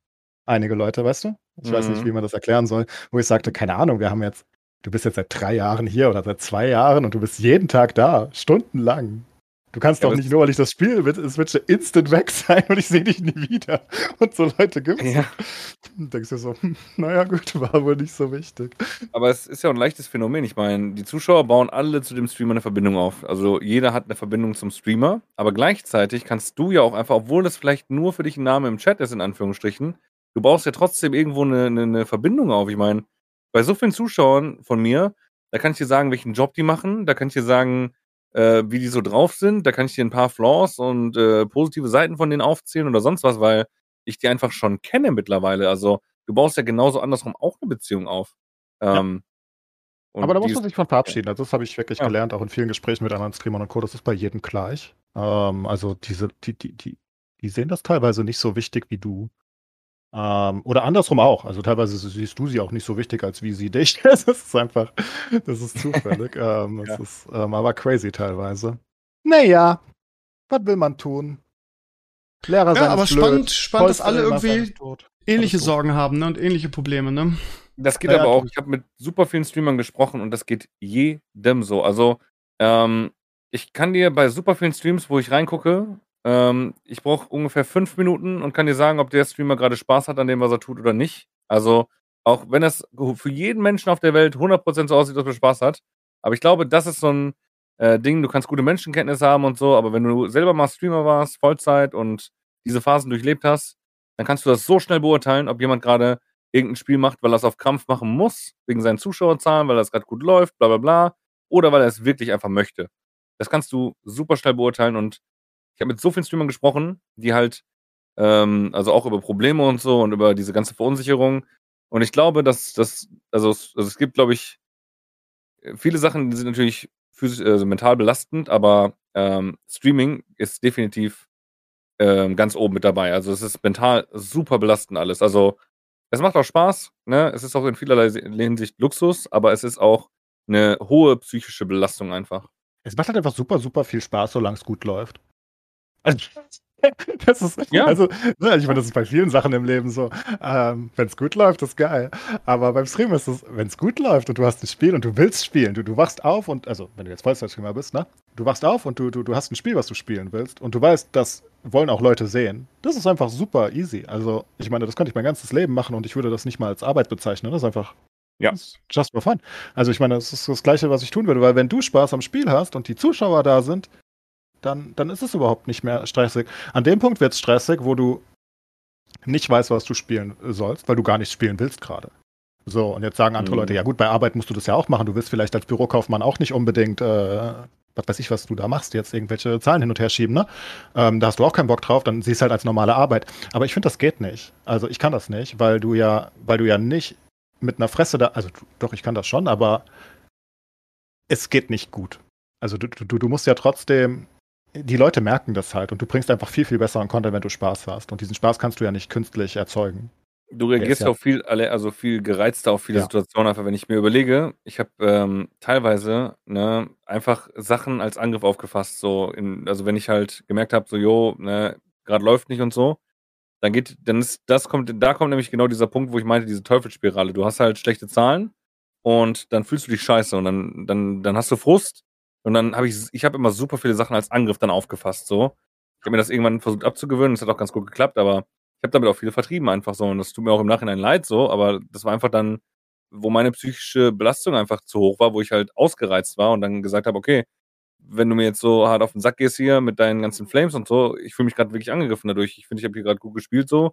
Einige Leute, weißt du? Ich mhm. weiß nicht, mhm. wie man das erklären soll, wo ich sagte, keine Ahnung, wir haben jetzt, du bist jetzt seit drei Jahren hier oder seit zwei Jahren und du bist jeden Tag da, stundenlang. Du kannst ja, doch nicht nur, weil ich das Spiel switche, instant weg sein und ich sehe dich nie wieder. Und so Leute gibt's. Ja. Und denkst du so, hm, naja, gut, war wohl nicht so wichtig. Aber es ist ja ein leichtes Phänomen. Ich meine, die Zuschauer bauen alle zu dem Streamer eine Verbindung auf. Also jeder hat eine Verbindung zum Streamer, aber gleichzeitig kannst du ja auch einfach, obwohl das vielleicht nur für dich ein Name im Chat ist, in Anführungsstrichen, du baust ja trotzdem irgendwo eine, eine, eine Verbindung auf. Ich meine, bei so vielen Zuschauern von mir, da kann ich dir sagen, welchen Job die machen, da kann ich dir sagen, äh, wie die so drauf sind. Da kann ich dir ein paar Flaws und äh, positive Seiten von denen aufzählen oder sonst was, weil ich die einfach schon kenne mittlerweile. Also du baust ja genauso andersrum auch eine Beziehung auf. Ähm, ja. Aber da muss man sich von verabschieden. Also das habe ich wirklich ja. gelernt, auch in vielen Gesprächen mit anderen Streamern und Co. Das ist bei jedem gleich. Ähm, also diese, die, die, die, die sehen das teilweise nicht so wichtig wie du. Ähm, oder andersrum auch. Also teilweise siehst du sie auch nicht so wichtig, als wie sie dich. [laughs] das ist einfach, das ist zufällig. [laughs] ähm, das ja. ist ähm, aber crazy teilweise. Naja, was will man tun? Lehrer ja, aber blöd, spannend, spannend, dass alle irgendwie ähnliche Sorgen haben ne? und ähnliche Probleme. Ne? Das geht ja, aber auch. Ich habe mit super vielen Streamern gesprochen und das geht jedem so. Also ähm, ich kann dir bei super vielen Streams, wo ich reingucke, ähm, ich brauche ungefähr fünf Minuten und kann dir sagen, ob der Streamer gerade Spaß hat an dem, was er tut oder nicht. Also, auch wenn es für jeden Menschen auf der Welt 100% so aussieht, dass er Spaß hat. Aber ich glaube, das ist so ein äh, Ding, du kannst gute Menschenkenntnis haben und so, aber wenn du selber mal Streamer warst, Vollzeit und diese Phasen durchlebt hast, dann kannst du das so schnell beurteilen, ob jemand gerade irgendein Spiel macht, weil er es auf Krampf machen muss, wegen seinen Zuschauerzahlen, weil das gerade gut läuft, bla bla bla, oder weil er es wirklich einfach möchte. Das kannst du super schnell beurteilen und ich habe mit so vielen Streamern gesprochen, die halt, ähm, also auch über Probleme und so und über diese ganze Verunsicherung. Und ich glaube, dass das, also, also es gibt, glaube ich, viele Sachen, die sind natürlich physisch, also mental belastend, aber ähm, Streaming ist definitiv ähm, ganz oben mit dabei. Also es ist mental super belastend alles. Also es macht auch Spaß, ne? Es ist auch in vielerlei Hinsicht Luxus, aber es ist auch eine hohe psychische Belastung einfach. Es macht halt einfach super, super viel Spaß, solange es gut läuft. Also, [laughs] das ist, Ja. also, ne, ich meine, das ist bei vielen Sachen im Leben so. Ähm, wenn es gut läuft, ist geil. Aber beim Stream ist es, wenn es gut läuft und du hast ein Spiel und du willst spielen, du, du wachst auf und, also, wenn du jetzt Vollzeitstreamer bist, ne? Du wachst auf und du, du, du hast ein Spiel, was du spielen willst und du weißt, das wollen auch Leute sehen. Das ist einfach super easy. Also, ich meine, das könnte ich mein ganzes Leben machen und ich würde das nicht mal als Arbeit bezeichnen. Das ist einfach Ja. just for fun. Also ich meine, das ist das Gleiche, was ich tun würde, weil wenn du Spaß am Spiel hast und die Zuschauer da sind, dann, dann ist es überhaupt nicht mehr stressig. An dem Punkt wird es stressig, wo du nicht weißt, was du spielen sollst, weil du gar nicht spielen willst gerade. So, und jetzt sagen andere Mhm. Leute, ja gut, bei Arbeit musst du das ja auch machen. Du willst vielleicht als Bürokaufmann auch nicht unbedingt, äh, was weiß ich, was du da machst, jetzt irgendwelche Zahlen hin und her schieben, ne? Ähm, da hast du auch keinen Bock drauf, dann siehst du halt als normale Arbeit. Aber ich finde, das geht nicht. Also ich kann das nicht, weil du ja, weil du ja nicht mit einer Fresse da, also doch, ich kann das schon, aber es geht nicht gut. Also du, du, du musst ja trotzdem, die Leute merken das halt und du bringst einfach viel, viel besseren Content, wenn du Spaß hast. Und diesen Spaß kannst du ja nicht künstlich erzeugen. Du reagierst ja auch viel, alle- also viel gereizter auf viele Ja. Situationen, einfach wenn ich mir überlege, ich habe ähm, teilweise ne, einfach Sachen als Angriff aufgefasst, so in, also wenn ich halt gemerkt habe, so jo, ne, gerade läuft nicht und so, dann geht, dann ist das kommt, da kommt nämlich genau dieser Punkt, wo ich meinte, diese Teufelsspirale. Du hast halt schlechte Zahlen und dann fühlst du dich scheiße und dann, dann, dann hast du Frust und dann habe ich, ich habe immer super viele Sachen als Angriff dann aufgefasst, so. Ich habe mir das irgendwann versucht abzugewöhnen, das hat auch ganz gut geklappt, aber ich habe damit auch viele vertrieben einfach so und das tut mir auch im Nachhinein leid so, aber das war einfach dann, wo meine psychische Belastung einfach zu hoch war, wo ich halt ausgereizt war und dann gesagt habe, okay, wenn du mir jetzt so hart auf den Sack gehst hier mit deinen ganzen Flames und so, ich fühle mich gerade wirklich angegriffen dadurch. Ich finde, ich habe hier gerade gut gespielt so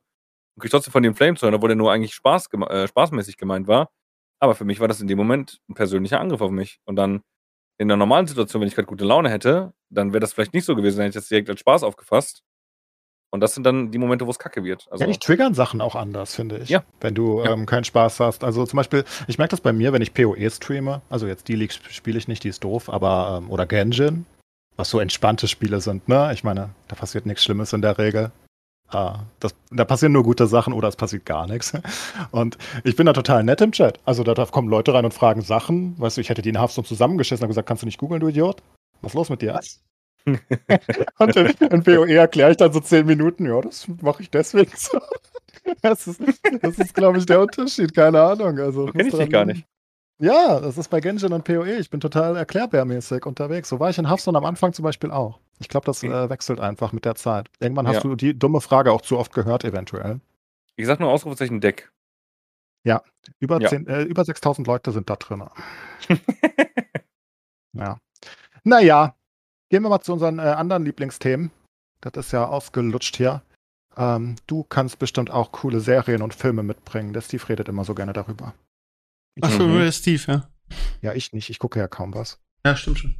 und krieg trotzdem von den Flames hören, obwohl der nur eigentlich Spaß äh, spaßmäßig gemeint war. Aber für mich war das in dem Moment ein persönlicher Angriff auf mich. Und dann in der normalen Situation, wenn ich gerade gute Laune hätte, dann wäre das vielleicht nicht so gewesen, dann hätte ich das direkt als Spaß aufgefasst. Und das sind dann die Momente, wo es kacke wird. Also, ja, die triggern Sachen auch anders, finde ich. Ja. Wenn du Ja. ähm, keinen Spaß hast. Also zum Beispiel, ich merke das bei mir, wenn ich PoE streame. Also jetzt die League sp- spiele ich nicht, die ist doof, aber ähm, oder Genshin, was so entspannte Spiele sind, ne? Ich meine, da passiert nichts Schlimmes in der Regel. Ah, das, da passieren nur gute Sachen oder es passiert gar nichts. Und ich bin da total nett im Chat. Also da, kommen Leute rein und fragen Sachen. Weißt du, ich hätte die in Hearthstone zusammengeschissen und gesagt, kannst du nicht googeln, du Idiot? Was ist los mit dir? [laughs] und in, in PoE erkläre ich dann so zehn Minuten, ja, das mache ich deswegen so. Das ist, das ist glaube ich, der Unterschied, keine Ahnung. Also, kenn ich muss dich gar nicht. Ja, das ist bei Genshin und PoE. Ich bin total erklärbärmäßig unterwegs. So war ich in Hearthstone am Anfang zum Beispiel auch. Ich glaube, das äh, wechselt einfach mit der Zeit. Irgendwann hast Ja. du die dumme Frage auch zu oft gehört, eventuell. Ich sag nur Ausrufezeichen Deck. Über, Ja. 10, äh, über 6000 Leute sind da drin. [laughs] ja. Naja, gehen wir mal zu unseren äh, anderen Lieblingsthemen. Das ist ja ausgelutscht hier. Ähm, du kannst bestimmt auch coole Serien und Filme mitbringen. Der Steve redet immer so gerne darüber. Ach so, Mhm. nur der Steve, ja. Ja, ich nicht. Ich gucke ja kaum was. Ja, stimmt schon.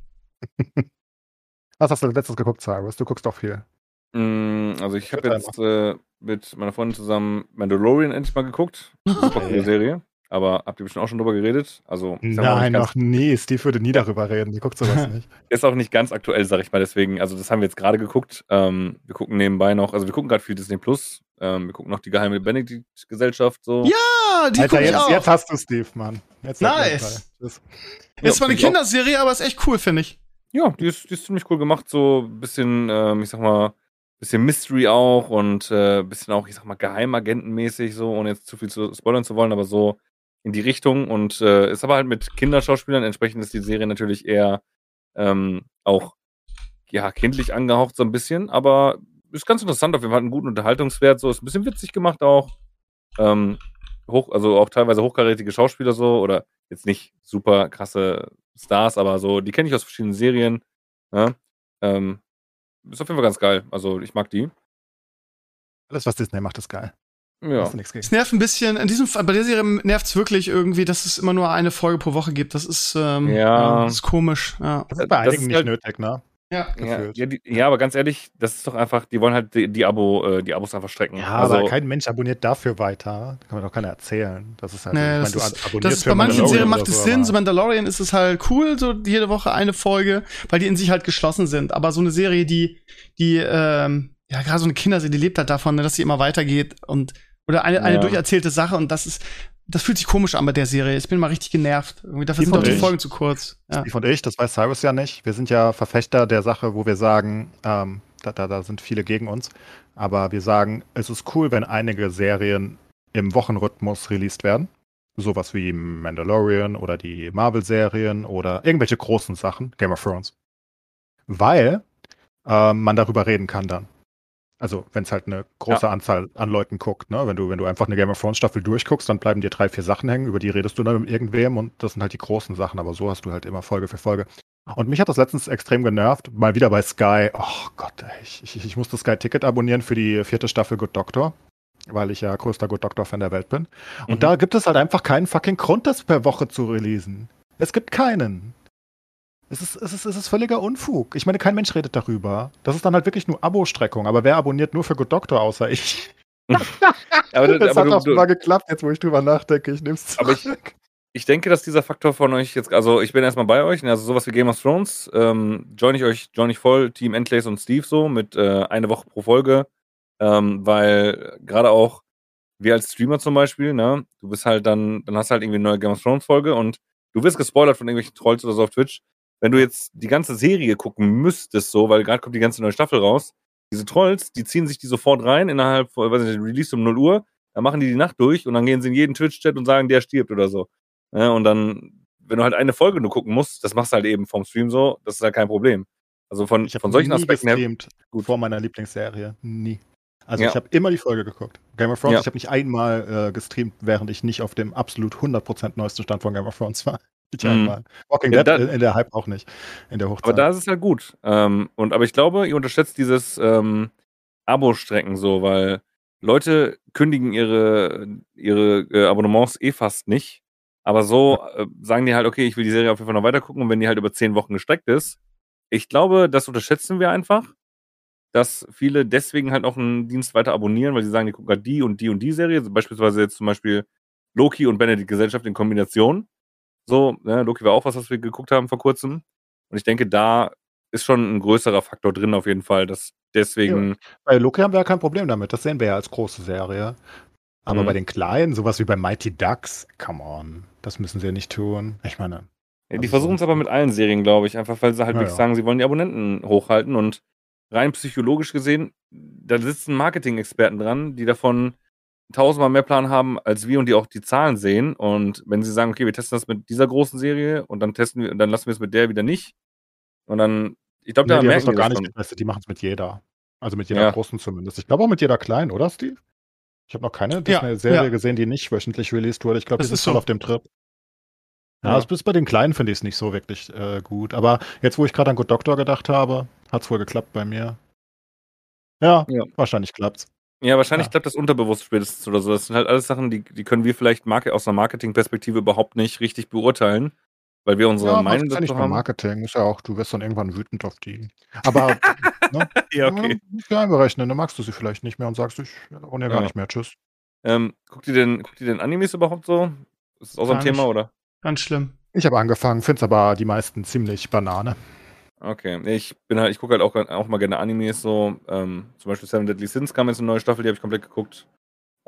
[laughs] Was hast du letztes geguckt, Cyrus? Du guckst doch viel. Mm, Also ich habe jetzt äh, mit meiner Freundin zusammen Mandalorian endlich mal geguckt. Super coole. Serie. Aber habt ihr bestimmt auch schon drüber geredet? Also Nein, noch nie. Steve würde nie darüber reden. Die guckt sowas [laughs] nicht. ist auch nicht ganz aktuell, sag ich mal. Deswegen, also das haben wir jetzt gerade geguckt. Ähm, wir gucken nebenbei noch, also wir gucken gerade viel Disney Plus. Ähm, wir gucken noch die geheime Benedict-Gesellschaft so. Ja, die Alter, guck ich jetzt, auch. jetzt hast du Steve, Mann. Jetzt Nice. ist zwar eine Kinderserie, aber ist echt cool, finde ich. Ja, die ist, die ist ziemlich cool gemacht, so ein bisschen, ähm, ich sag mal, bisschen Mystery auch und äh, bisschen auch, ich sag mal, Geheimagentenmäßig, so, ohne jetzt zu viel zu spoilern zu wollen, aber so in die Richtung und äh, ist aber halt mit Kinderschauspielern, entsprechend ist die Serie natürlich eher ähm, auch ja, kindlich angehaucht so ein bisschen, aber ist ganz interessant, auf jeden Fall hat einen guten Unterhaltungswert, so ist ein bisschen witzig gemacht auch. Ähm, hoch, also auch teilweise hochkarätige Schauspieler so, oder jetzt nicht super krasse Stars, aber so, die kenne ich aus verschiedenen Serien. Ja? Ähm, ist auf jeden Fall ganz geil. Also ich mag die. Alles, was Disney macht, ist geil. Ja. Es nervt ein bisschen, in diesem Fall, bei der Serie nervt es wirklich irgendwie, dass es immer nur eine Folge pro Woche gibt. Das ist, ähm, Ja. das ist komisch. Ja. Das ist bei Das einigen ist nicht halt- nötig, ne? Ja. Ja, gefühlt. ja, die, ja, aber ganz ehrlich, das ist doch einfach, die wollen halt die, die Abo, äh, die Abos einfach strecken. Ja, also, aber kein Mensch abonniert dafür weiter. Da kann mir doch keiner erzählen. Das ist halt, Nee, ich das du ist- abonnierst Das ist, bei manchen Serien macht es so, Sinn. So Mandalorian ist es halt cool, so jede Woche eine Folge, weil die in sich halt geschlossen sind. Aber so eine Serie, die, die, ähm, ja, gerade so eine Kinderserie, die lebt halt davon, dass sie immer weitergeht und oder eine, eine Ja. durcherzählte Sache und das ist, das fühlt sich komisch an bei der Serie. Ich bin mal richtig genervt. Irgendwie dafür Die sind auch die ich. Folgen zu kurz. Ja. Steve und ich, das weiß Cyrus ja nicht. Wir sind ja Verfechter der Sache, wo wir sagen, ähm, da, da, da sind viele gegen uns. Aber wir sagen, es ist cool, wenn einige Serien im Wochenrhythmus released werden. Sowas wie Mandalorian oder die Marvel-Serien oder irgendwelche großen Sachen, Game of Thrones. Weil ähm, man darüber reden kann dann. Also, wenn es halt eine große Anzahl an Leuten guckt, ne? Wenn du, wenn du einfach eine Game of Thrones Staffel durchguckst, dann bleiben dir drei, vier Sachen hängen, über die redest du dann mit irgendwem und das sind halt die großen Sachen, aber so hast du halt immer Folge für Folge. Und mich hat das letztens extrem genervt, mal wieder bei Sky. Oh Gott, ey, ich, ich, ich musste Sky Ticket abonnieren für die vierte Staffel Good Doctor, weil ich ja größter Good Doctor-Fan der Welt bin. Und Mhm. da gibt es halt einfach keinen fucking Grund, das per Woche zu releasen. Es gibt keinen. Es ist, es, ist, es ist völliger Unfug. Ich meine, kein Mensch redet darüber. Das ist dann halt wirklich nur Abo-Streckung. Aber wer abonniert nur für Good Doctor außer ich? [laughs] Aber, [laughs] das aber hat du, auch du, mal geklappt, jetzt wo ich drüber nachdenke. Ich nehme es Aber ich- ich denke, dass dieser Faktor von euch jetzt, also ich bin erstmal bei euch, ne, also sowas wie Game of Thrones, ähm, join ich euch, join ich voll, Team Endlace und Steve so, mit äh, eine Woche pro Folge, ähm, weil gerade auch wir als Streamer zum Beispiel, ne, du bist halt dann, dann hast du halt irgendwie eine neue Game of Thrones Folge und du wirst gespoilert von irgendwelchen Trolls oder so auf Twitch. Wenn du jetzt die ganze Serie gucken müsstest, so, weil gerade kommt die ganze neue Staffel raus, diese Trolls, die ziehen sich die sofort rein innerhalb von, weiß nicht, Release um 0 Uhr, dann machen die die Nacht durch und dann gehen sie in jeden Twitch-Chat und sagen, der stirbt oder so. Ja, und dann, wenn du halt eine Folge nur gucken musst, das machst du halt eben vom Stream so, das ist halt kein Problem. Also von, Ich von solchen nie Aspekten her. gestreamt vor meiner Lieblingsserie. Nie. Also Ja. ich habe immer die Folge geguckt. Game of Thrones, Ja. ich habe nicht einmal äh, gestreamt, während ich nicht auf dem absolut 100% neuesten Stand von Game of Thrones war. Mhm. einmal. Walking Ja, Dead da- äh, in der Hype auch nicht. In der Hochzeit. Aber da ist es halt gut. Ähm, und aber ich glaube, ihr unterschätzt dieses ähm, Abo-Strecken so, weil Leute kündigen ihre, ihre äh, Abonnements eh fast nicht. Aber so äh, sagen die halt, okay, ich will die Serie auf jeden Fall noch weiter gucken und wenn die halt über zehn Wochen gestreckt ist, ich glaube, das unterschätzen wir einfach, dass viele deswegen halt auch einen Dienst weiter abonnieren, weil sie sagen, die gucken gerade die und die und die Serie, beispielsweise jetzt zum Beispiel Loki und Benedict Gesellschaft in Kombination. So, ne, Loki war auch was, was wir geguckt haben vor kurzem. Und ich denke, da ist schon ein größerer Faktor drin auf jeden Fall, dass deswegen, Bei Loki haben wir ja kein Problem damit. Das sehen wir ja als große Serie. Aber Mhm. bei den kleinen, sowas wie bei Mighty Ducks, come on. Das müssen sie ja nicht tun. Ich meine, Ja, die versuchen es aber mit allen Serien, glaube ich, einfach weil sie halt Ja, wirklich ja. sagen, sie wollen die Abonnenten hochhalten und rein psychologisch gesehen, da sitzen Marketing-Experten dran, die davon tausendmal mehr Plan haben als wir und die auch die Zahlen sehen. Und wenn sie sagen, okay, wir testen das mit dieser großen Serie und dann testen wir, und dann lassen wir es mit der wieder nicht. Und dann, ich glaube, da nee, die haben merken es doch die gar nicht schon. getestet. Die machen es mit jeder. Also mit jeder Ja. großen zumindest. Ich glaube auch mit jeder kleinen, oder Steve? Ich habe noch keine Ja, Disney-Serie ja. gesehen, die nicht wöchentlich released wurde. Ich glaube, Das die sind ist voll so. auf dem Trip. Ja, Ja. also bis bei den Kleinen finde ich es nicht so wirklich äh, gut. Aber jetzt, wo ich gerade an Good Doctor gedacht habe, hat es wohl geklappt bei mir. Ja, Ja. wahrscheinlich klappt's. Ja, wahrscheinlich Ja. klappt das unterbewusst spätestens oder so. Das sind halt alles Sachen, die, die können wir vielleicht Marke, aus einer Marketingperspektive überhaupt nicht richtig beurteilen, weil wir unsere Ja, Meinung ist ja nicht dazu nur haben. Marketing. Ist ja auch, du wirst dann irgendwann wütend auf die. Aber [laughs] ne, Ja, okay. du einberechnen. Dann magst du sie vielleicht nicht mehr und sagst, ich gar Ja. nicht mehr. Tschüss. Ähm, guckt ihr denn, guckt ihr denn Animes überhaupt so? Ist das auch so ein Gar Thema, oder? Ganz schlimm. Ich habe angefangen, finde es aber die meisten ziemlich Banane. Okay. Ich bin halt, ich gucke halt auch, auch mal gerne Animes so. Ähm, zum Beispiel Seven Deadly Sins kam jetzt eine neue Staffel, die habe ich komplett geguckt.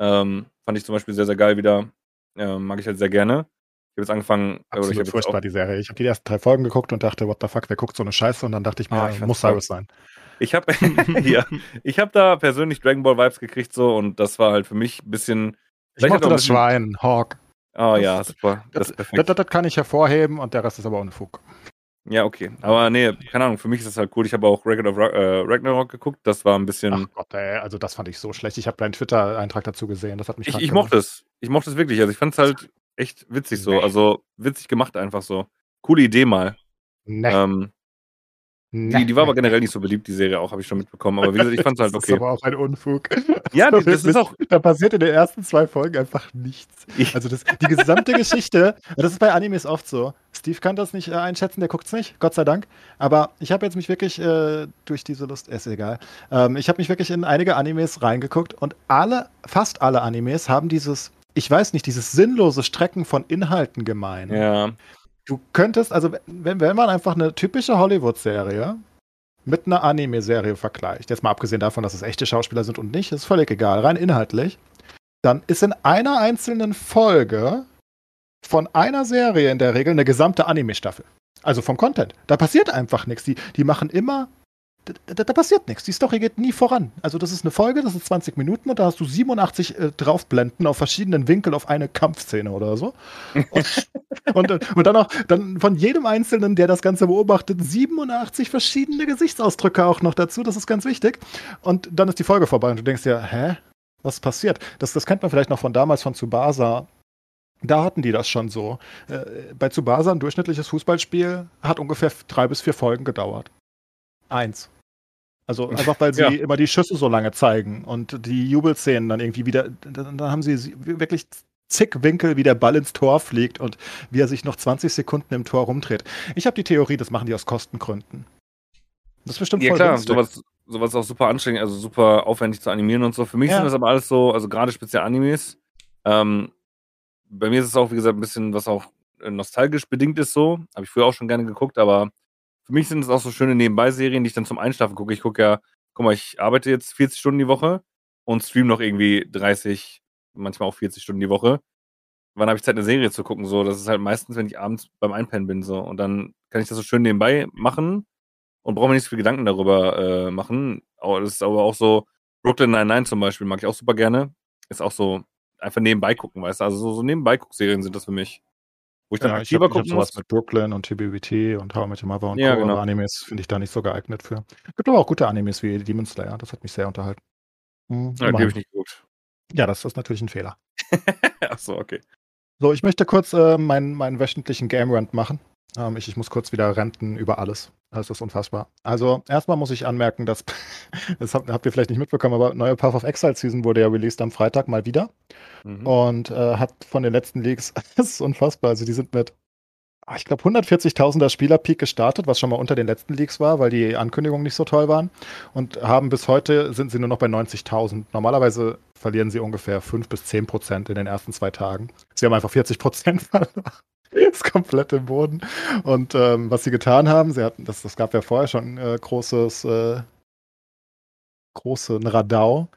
Ähm, fand ich zum Beispiel sehr, sehr geil wieder. Ähm, mag ich halt sehr gerne. Ich habe jetzt angefangen, ich Absolut jetzt furchtbar, die Serie. Ich habe die ersten drei Folgen geguckt und dachte, what the fuck, wer guckt so eine Scheiße? Und dann dachte ich mir, Ah, ich muss. Cyrus sein. ich habe [laughs] [laughs] ja, ich habe da persönlich Dragon Ball Vibes gekriegt so und das war halt für mich ein bisschen. Ich mochte das bisschen- Schwein, Hawk. Oh Das- ja, super. Das das, das kann ich hervorheben und der Rest ist aber ohne Fug. Ja, okay. Aber nee, keine Ahnung, für mich ist das halt cool. Ich habe auch Record of äh, Ragnarok geguckt. Das war ein bisschen. Ach Gott, ey, also das fand ich so schlecht. Ich habe deinen Twitter-Eintrag dazu gesehen. Das hat mich ich ich mochte es. Ich mochte es wirklich. Also ich fand es halt echt witzig so. Nee. Also witzig gemacht einfach so. Coole Idee mal. Nee, Ähm, die, die war aber generell nicht so beliebt, die Serie auch, habe ich schon mitbekommen. Aber wie gesagt, ich fand es halt [laughs] Das ist okay. aber auch ein Unfug. [laughs] Ja, die- [laughs] das ist auch- Da passiert in den ersten zwei Folgen einfach nichts. Ich- Also das, die gesamte Geschichte, das ist bei Animes oft so. Steve kann das nicht äh, einschätzen, der guckt's nicht, Gott sei Dank. Aber ich habe jetzt mich wirklich äh, durch diese Lust, ist egal. Ähm, ich habe mich wirklich in einige Animes reingeguckt und alle, fast alle Animes haben dieses, ich weiß nicht, dieses sinnlose Strecken von Inhalten gemein. Ja. Du könntest, also wenn, wenn man einfach eine typische Hollywood-Serie mit einer Anime-Serie vergleicht, jetzt mal abgesehen davon, dass es echte Schauspieler sind und nicht, ist völlig egal, rein inhaltlich, dann ist in einer einzelnen Folge von einer Serie in der Regel eine gesamte Anime-Staffel. Also vom Content. Da passiert einfach nichts. Die, die machen immer da, da, passiert nichts. Die Story geht nie voran. Also das ist eine Folge, das ist 20 Minuten und da hast du 87 äh, draufblenden auf verschiedenen Winkeln auf eine Kampfszene oder so. Und, [laughs] und, und, dann auch dann von jedem Einzelnen, der das Ganze beobachtet, 87 verschiedene Gesichtsausdrücke auch noch dazu. Das ist ganz wichtig. Und dann ist die Folge vorbei und du denkst ja, hä? Was passiert? Das, das kennt man vielleicht noch von damals von Tsubasa. Da hatten die das schon so. Äh, bei Tsubasa ein durchschnittliches Fußballspiel hat ungefähr drei bis vier Folgen gedauert. Eins. Also [laughs] einfach, weil sie ja. immer die Schüsse so lange zeigen und die Jubelszenen dann irgendwie wieder, dann, haben sie wirklich zig Winkel, wie der Ball ins Tor fliegt und wie er sich noch 20 Sekunden im Tor rumdreht. Ich habe die Theorie, das machen die aus Kostengründen. Das ist bestimmt ja, voll klar, günstig. sowas, sowas ist auch super anstrengend, also super aufwendig zu animieren und so. Für mich ja. sind das aber alles so, also gerade speziell Animes. Ähm, bei mir ist es auch, wie gesagt, ein bisschen, was auch nostalgisch bedingt ist so. Habe ich früher auch schon gerne geguckt, aber für mich sind es auch so schöne Nebenbei-Serien, die ich dann zum Einschlafen gucke. Ich gucke ja, guck mal, ich arbeite jetzt 40 Stunden die Woche und stream noch irgendwie 30, manchmal auch 40 Stunden die Woche. Wann habe ich Zeit, eine Serie zu gucken? So, das ist halt meistens, wenn ich abends beim Einpennen bin. So. Und dann kann ich das so schön nebenbei machen und brauche mir nicht so viel Gedanken darüber äh, machen. Aber das ist aber auch so, Brooklyn 99 zum Beispiel mag ich auch super gerne. Ist auch so einfach nebenbei gucken, weißt du? Also so, so nebenbei Guckserien sind das für mich. Wo ich dann ja, aktiver ich hab, gucken ich sowas mit Brooklyn und TBBT und How I Met Your Mother und ja, Co. Genau. Animes finde ich da nicht so geeignet für. Gibt aber auch gute Animes wie Demon Slayer. Das hat mich sehr unterhalten. Hm, ja, habe ich nicht geguckt. Ja, das ist natürlich ein Fehler. [laughs] Ach so, okay. So, ich möchte kurz äh, meinen, meinen wöchentlichen Game Rant machen. Ähm, ich, ich muss kurz wieder renten über alles. Das ist unfassbar. Also, erstmal muss ich anmerken, dass, [laughs] das habt, habt, ihr vielleicht nicht mitbekommen, aber neue Path of Exile Season wurde ja released am Freitag mal wieder. Mhm. Und äh, hat von den letzten Leaks, [laughs] das ist unfassbar. Also, die sind mit, ah, ich glaube, 140.000er Spielerpeak gestartet, was schon mal unter den letzten Leaks war, weil die Ankündigungen nicht so toll waren. Und haben bis heute sind sie nur noch bei 90.000. Normalerweise verlieren sie ungefähr 5 bis 10 Prozent in den ersten zwei Tagen. Sie haben einfach 40 Prozent [laughs] verloren. [laughs] ist komplett im Boden. Und ähm, was sie getan haben, sie hatten, das, das gab ja vorher schon äh, großes, äh, großen Radau.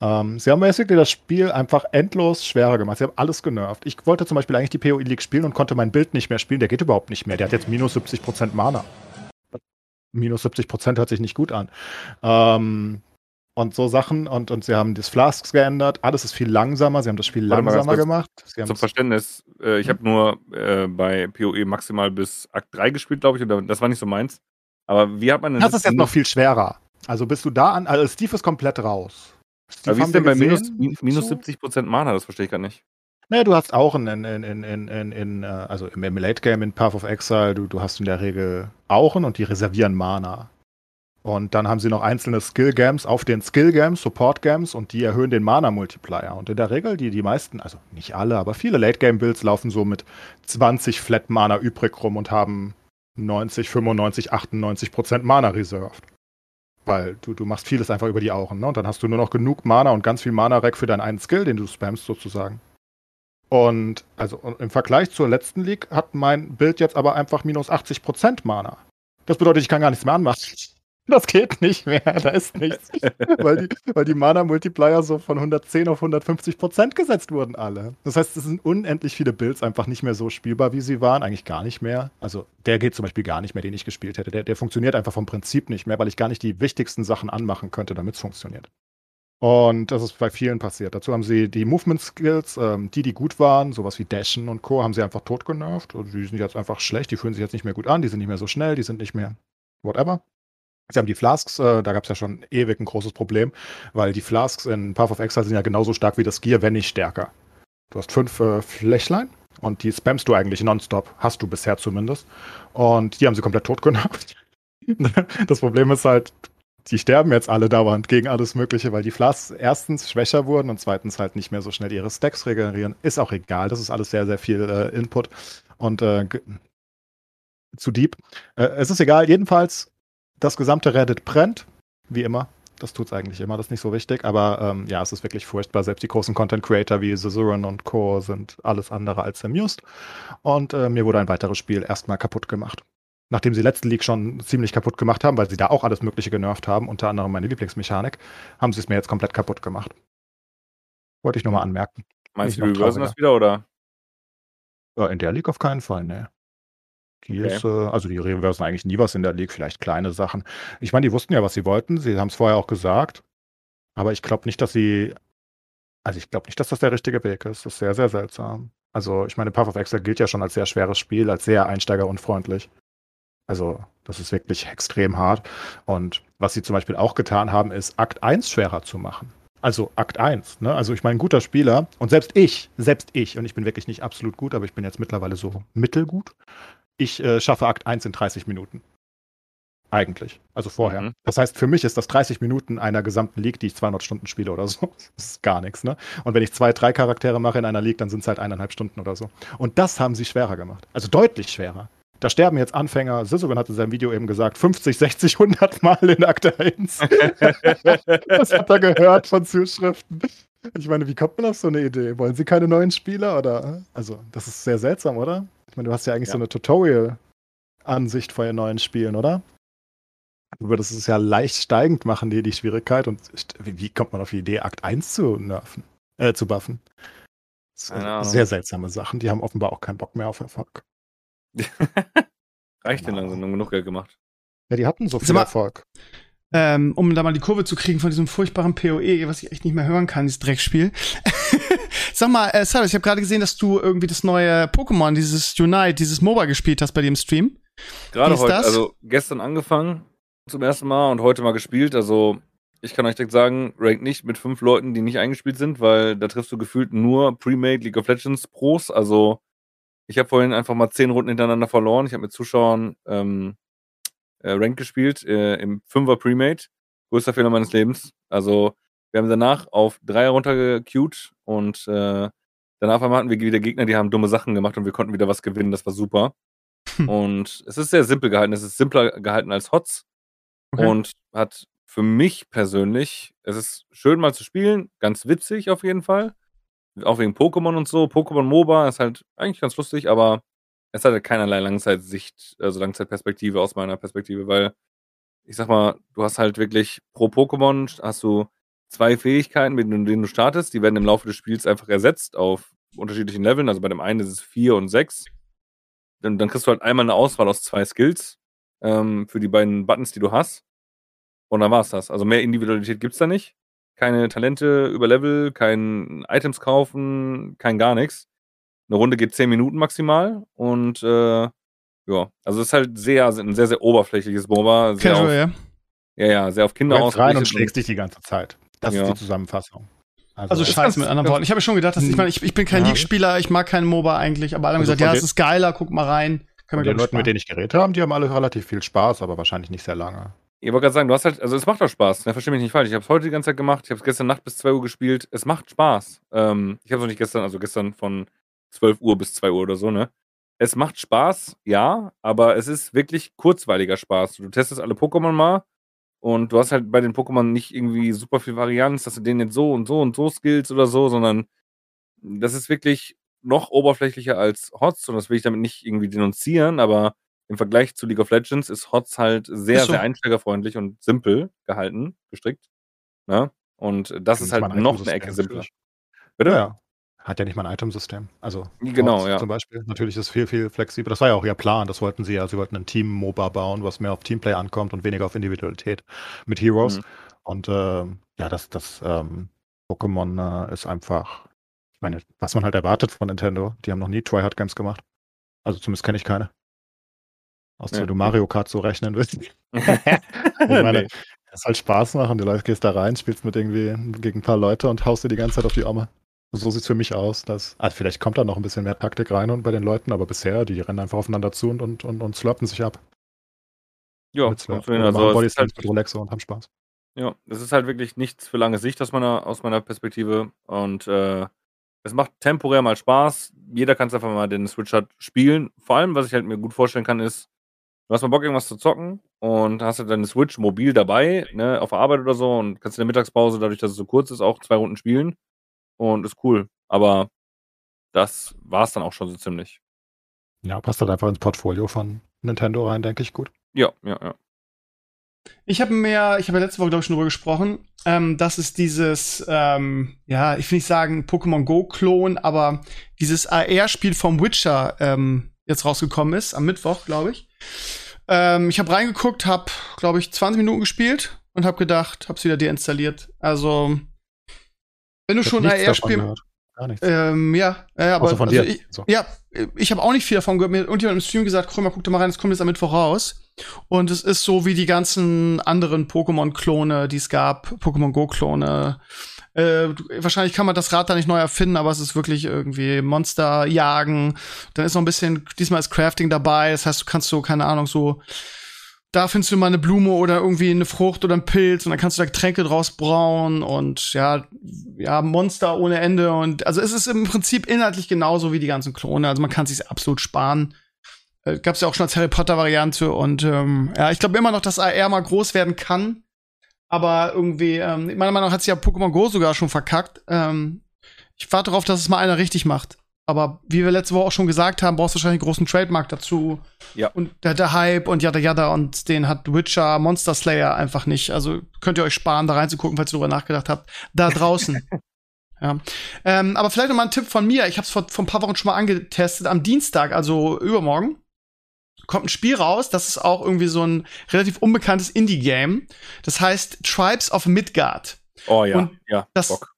Ähm, sie haben basically das Spiel einfach endlos schwerer gemacht. Sie haben alles genervt. Ich wollte zum Beispiel eigentlich die PoE League spielen und konnte mein Bild nicht mehr spielen. Der geht überhaupt nicht mehr. Der hat jetzt minus 70% Mana. Minus 70% hört sich nicht gut an. Ähm, und so Sachen und, und sie haben das Flasks geändert. Alles ist viel langsamer. Sie haben das Spiel Warte langsamer gemacht. Zum Verständnis, äh, ich habe nur äh, bei PoE maximal bis Akt 3 gespielt, glaube ich, und das war nicht so meins. Aber wie hat man denn das? Das ist jetzt noch viel schwerer. Also bist du da an, also Steve ist komplett raus. Steve Aber wie ist denn bei minus, minus 70% Mana? Das verstehe ich gar nicht. Naja, du hast auch in, in, in, in, in, in äh, also im Late Game in Path of Exile, du, du hast in der Regel Auchen und die reservieren Mana. Und dann haben sie noch einzelne Skill-Games auf den Skill-Games, Support-Games und die erhöhen den Mana-Multiplier. Und in der Regel, die, die meisten, also nicht alle, aber viele Late-Game-Builds laufen so mit 20 Flat-Mana übrig rum und haben 90, 95, 98 Prozent Mana reserved. Weil du, du machst vieles einfach über die Augen. Ne? Und dann hast du nur noch genug Mana und ganz viel Mana-Rack für deinen einen Skill, den du spammst sozusagen. Und also im Vergleich zur letzten League hat mein Bild jetzt aber einfach minus 80 Prozent Mana. Das bedeutet, ich kann gar nichts mehr anmachen. Das geht nicht mehr, da ist nichts. [laughs] weil die, weil die Mana-Multiplier so von 110 auf 150 Prozent gesetzt wurden, alle. Das heißt, es sind unendlich viele Builds einfach nicht mehr so spielbar, wie sie waren. Eigentlich gar nicht mehr. Also, der geht zum Beispiel gar nicht mehr, den ich gespielt hätte. Der, der funktioniert einfach vom Prinzip nicht mehr, weil ich gar nicht die wichtigsten Sachen anmachen könnte, damit es funktioniert. Und das ist bei vielen passiert. Dazu haben sie die Movement Skills, ähm, die, die gut waren, sowas wie Dashen und Co., haben sie einfach tot genervt. Also die sind jetzt einfach schlecht, die fühlen sich jetzt nicht mehr gut an, die sind nicht mehr so schnell, die sind nicht mehr whatever. Sie haben die Flasks, äh, da gab es ja schon ewig ein großes Problem, weil die Flasks in Path of Exile sind ja genauso stark wie das Gear, wenn nicht stärker. Du hast fünf äh, Flächlein und die spammst du eigentlich nonstop, hast du bisher zumindest. Und die haben sie komplett tot gemacht. [laughs] das Problem ist halt, die sterben jetzt alle dauernd gegen alles Mögliche, weil die Flasks erstens schwächer wurden und zweitens halt nicht mehr so schnell ihre Stacks regenerieren. Ist auch egal, das ist alles sehr, sehr viel äh, Input und äh, zu deep. Äh, es ist egal, jedenfalls das gesamte Reddit brennt, wie immer. Das tut es eigentlich immer, das ist nicht so wichtig. Aber ähm, ja, es ist wirklich furchtbar. Selbst die großen Content Creator wie Zazuran und Co. sind alles andere als amused. Und äh, mir wurde ein weiteres Spiel erstmal kaputt gemacht. nachdem sie letzte League schon ziemlich kaputt gemacht haben, weil sie da auch alles Mögliche genervt haben, unter anderem meine Lieblingsmechanik, haben sie es mir jetzt komplett kaputt gemacht. Wollte ich nur mal anmerken. Meinst du, Nicht wir noch reversen das wieder oder? Ja, in der League auf keinen Fall, ne. Okay. äh, also die reversen eigentlich nie was in der League, vielleicht kleine Sachen. Ich meine, die wussten ja, was sie wollten. Sie haben es vorher auch gesagt. Aber ich glaube nicht, dass sie, also ich glaube nicht, dass das der richtige Weg ist. Das ist sehr, sehr seltsam. Also ich meine, Path of Exile gilt ja schon als sehr schweres Spiel, als sehr einsteigerunfreundlich. Also das ist wirklich extrem hart. Und was sie zum Beispiel auch getan haben, ist Akt 1 schwerer zu machen. Also Akt 1, ne? Also ich meine, ein guter Spieler und selbst ich, selbst ich, und ich bin wirklich nicht absolut gut, aber ich bin jetzt mittlerweile so mittelgut. Ich äh, schaffe Akt 1 in 30 Minuten. Eigentlich. Also vorher. Mhm. Das heißt, für mich ist das 30 Minuten einer gesamten League, die ich 200 Stunden spiele oder so. [laughs] Das ist gar nichts, ne? Und wenn ich zwei, drei Charaktere mache in einer League, dann sind es halt eineinhalb Stunden oder so. Und das haben sie schwerer gemacht. Also deutlich schwerer. Da sterben jetzt Anfänger, Sisogan hat in seinem Video eben gesagt, 50, 60, 100 Mal in Akt 1. [laughs] das hat er gehört von Zuschriften. Ich meine, wie kommt man auf so eine Idee? Wollen sie keine neuen Spieler oder? Also, das ist sehr seltsam, oder? Ich meine, du hast ja eigentlich Ja. so eine Tutorial-Ansicht vor ihren neuen Spielen, oder? Aber das ist ja leicht steigend machen, die, die Schwierigkeit. Und wie, kommt man auf die Idee, Akt 1 zu nerven, äh, zu buffen? Sehr seltsame Sachen. Die haben offenbar auch keinen Bock mehr auf Erfolg. [laughs] Reicht denn langsam, haben genug Geld gemacht. Ja, die hatten so viel mal- Erfolg. Ähm, um da mal die Kurve zu kriegen von diesem furchtbaren PoE, was ich echt nicht mehr hören kann, dieses Dreckspiel. Sag mal, äh, Silas, ich habe gerade gesehen, dass du irgendwie das neue Pokémon, dieses Unite, dieses MOBA gespielt hast bei dem Stream. Gerade heute, das? also gestern angefangen zum ersten Mal und heute mal gespielt. Also ich kann euch direkt sagen, rank nicht mit fünf Leuten, die nicht eingespielt sind, weil da triffst du gefühlt nur Pre-Made League of Legends Pros. Also ich habe vorhin einfach mal zehn Runden hintereinander verloren. Ich habe mit Zuschauern ähm, äh, Rank gespielt äh, im Fünfer Pre-Made. Größter Fehler meines Lebens. Also wir haben danach auf Dreier runtergequeued und äh, danach auf einmal hatten wir wieder Gegner, die haben dumme Sachen gemacht und wir konnten wieder was gewinnen. Das war super. Hm. Und es ist sehr simpel gehalten. Es ist simpler gehalten als HOTS Okay. und hat für mich persönlich, es ist schön mal zu spielen, ganz witzig auf jeden Fall. Auch wegen Pokémon und so. Pokémon MOBA ist halt eigentlich ganz lustig, aber es hat halt keinerlei Langzeitsicht, also Langzeitperspektive aus meiner Perspektive, weil ich sag mal, du hast halt wirklich pro Pokémon hast du zwei Fähigkeiten, mit denen du startest. Die werden im Laufe des Spiels einfach ersetzt auf unterschiedlichen Leveln. Also bei dem einen ist es vier und sechs. Dann, dann kriegst du halt einmal eine Auswahl aus zwei Skills ähm, für die beiden Buttons, die du hast. Und dann war's das. Also mehr Individualität gibt's da nicht. Keine Talente über Level, kein Items kaufen, kein gar nichts. Eine Runde geht zehn Minuten maximal und äh, ja, also es ist halt sehr, ein sehr, sehr oberflächliches MOBA. Sehr Casual, auf, ja. ja, ja, sehr auf Du Kinder rennst rein und schlägst dich die ganze Zeit. Das Ja. ist die Zusammenfassung. Also es- scheiße mit anderen Worten. Ich habe schon gedacht, dass ich meine, ich, ich bin kein Ja. League-Spieler, ich mag keinen MOBA eigentlich, aber alle haben Also gesagt, ja, es ist geiler, guck mal rein. Kann Und man die Leute, mit denen ich geredet habe, die haben alle relativ viel Spaß, aber wahrscheinlich nicht sehr lange. Ich wollte gerade sagen, du hast halt, also es macht doch Spaß, ne? versteh mich nicht falsch. Ich habe es heute die ganze Zeit gemacht, ich habe es gestern Nacht bis 2 Uhr gespielt. Es macht Spaß. Ähm, ich habe es noch nicht gestern, also gestern von 12 Uhr bis 2 Uhr oder so, ne? Es macht Spaß, ja, aber es ist wirklich kurzweiliger Spaß. Du testest alle Pokémon mal und du hast halt bei den Pokémon nicht irgendwie super viel Varianz, dass du denen jetzt so und so und so skills oder so, sondern das ist wirklich noch oberflächlicher als HOTS und das will ich damit nicht irgendwie denunzieren, aber im Vergleich zu League of Legends ist HOTS halt sehr, so. sehr einsteigerfreundlich und simpel gehalten, gestrickt. Ne? Und das ist halt noch eine Ecke simpler. Bitte? Ja. Hat ja nicht mal ein Itemsystem. Also Genau, ja. Zum Beispiel. Natürlich ist es viel, viel flexibler. Das war ja auch ihr Plan. Das wollten sie ja. Sie wollten ein Team-MOBA bauen, was mehr auf Teamplay ankommt und weniger auf Individualität mit Heroes. Mhm. Und ähm, ja, das, das ähm, Pokémon äh, ist einfach, ich meine, was man halt erwartet von Nintendo. Die haben noch nie Tryhard Games gemacht. Also zumindest kenne ich keine. Außer Ja. du Mario Kart so rechnen willst. [laughs] Ich meine, Nee. es halt Spaß machen. Du gehst da rein, spielst mit irgendwie gegen ein paar Leute und haust dir die ganze Zeit auf die Arme. So sieht's für mich aus. Dass, also vielleicht kommt da noch ein bisschen mehr Taktik rein und bei den Leuten, aber bisher, die rennen einfach aufeinander zu und, und, und, und slurpen sich ab. ja, Mit Slurp. funktioniert. Oder also machen es Body ist halt, mit Rolex und haben Spaß. ja, es ist halt wirklich nichts für lange Sicht aus meiner, aus meiner Perspektive. Und äh, es macht temporär mal Spaß. Jeder kann es einfach mal den Switch hat spielen. Vor allem, was ich halt mir gut vorstellen kann, ist, du hast mal Bock, irgendwas zu zocken und hast halt deine Switch mobil dabei, ne, auf der Arbeit oder so und kannst in der Mittagspause, dadurch, dass es so kurz ist, auch zwei Runden spielen. Und ist cool. Aber das war's dann auch schon so ziemlich. Ja, passt halt einfach ins Portfolio von Nintendo rein, denke ich, gut. Ja, ja, ja. Ich habe mehr, ich habe ja letzte Woche, glaube ich, schon drüber gesprochen, ähm, dass es dieses, ähm, ja, ich will nicht sagen Pokémon Go-Klon, aber dieses AR-Spiel vom Witcher ähm, jetzt rausgekommen ist, am Mittwoch, glaube ich. Ähm, ich habe reingeguckt, habe, glaube ich, 20 Minuten gespielt und habe gedacht, habe es wieder deinstalliert. Also, wenn du schon. Gar nichts. ähm, ja, ja, aber also dir. ich, So. ja, ich habe auch nicht viel davon gehört. Mir hat irgendjemand im Stream gesagt, Krömer, guck doch mal rein, es kommt jetzt am Mittwoch raus. Und es ist so wie die ganzen anderen Pokémon-Klone, die es gab, Pokémon Go-Klone. Äh, wahrscheinlich kann man das Rad da nicht neu erfinden, aber es ist wirklich irgendwie Monster jagen. Dann ist noch ein bisschen, diesmal ist Crafting dabei. Das heißt, du kannst so, keine Ahnung, so, da findest du mal eine Blume oder irgendwie eine Frucht oder einen Pilz und dann kannst du da Getränke draus brauen und ja, ja, Monster ohne Ende und also es ist im Prinzip inhaltlich genauso wie die ganzen Klone. Also man kann sich absolut sparen. Äh, Gab es ja auch schon als Harry Potter Variante und ähm, ja, ich glaube immer noch, dass AR mal groß werden kann. Aber irgendwie, ähm, meiner Meinung nach hat sich ja Pokémon Go sogar schon verkackt. Ähm, ich warte darauf, dass es mal einer richtig macht. Aber wie wir letzte Woche auch schon gesagt haben, brauchst du wahrscheinlich einen großen Trademark dazu. Ja. Und der, der Hype und yada yada und den hat Witcher, Monster Slayer einfach nicht. Also könnt ihr euch sparen, da reinzugucken, falls ihr darüber nachgedacht habt. Da draußen. [laughs] ja. Ähm, aber vielleicht noch mal ein Tipp von mir. Ich habe es vor, vor ein paar Wochen schon mal angetestet. Am Dienstag, also übermorgen, kommt ein Spiel raus. Das ist auch irgendwie so ein relativ unbekanntes Indie-Game. Das heißt Tribes of Midgard. Oh ja, Und ja. das- Bock.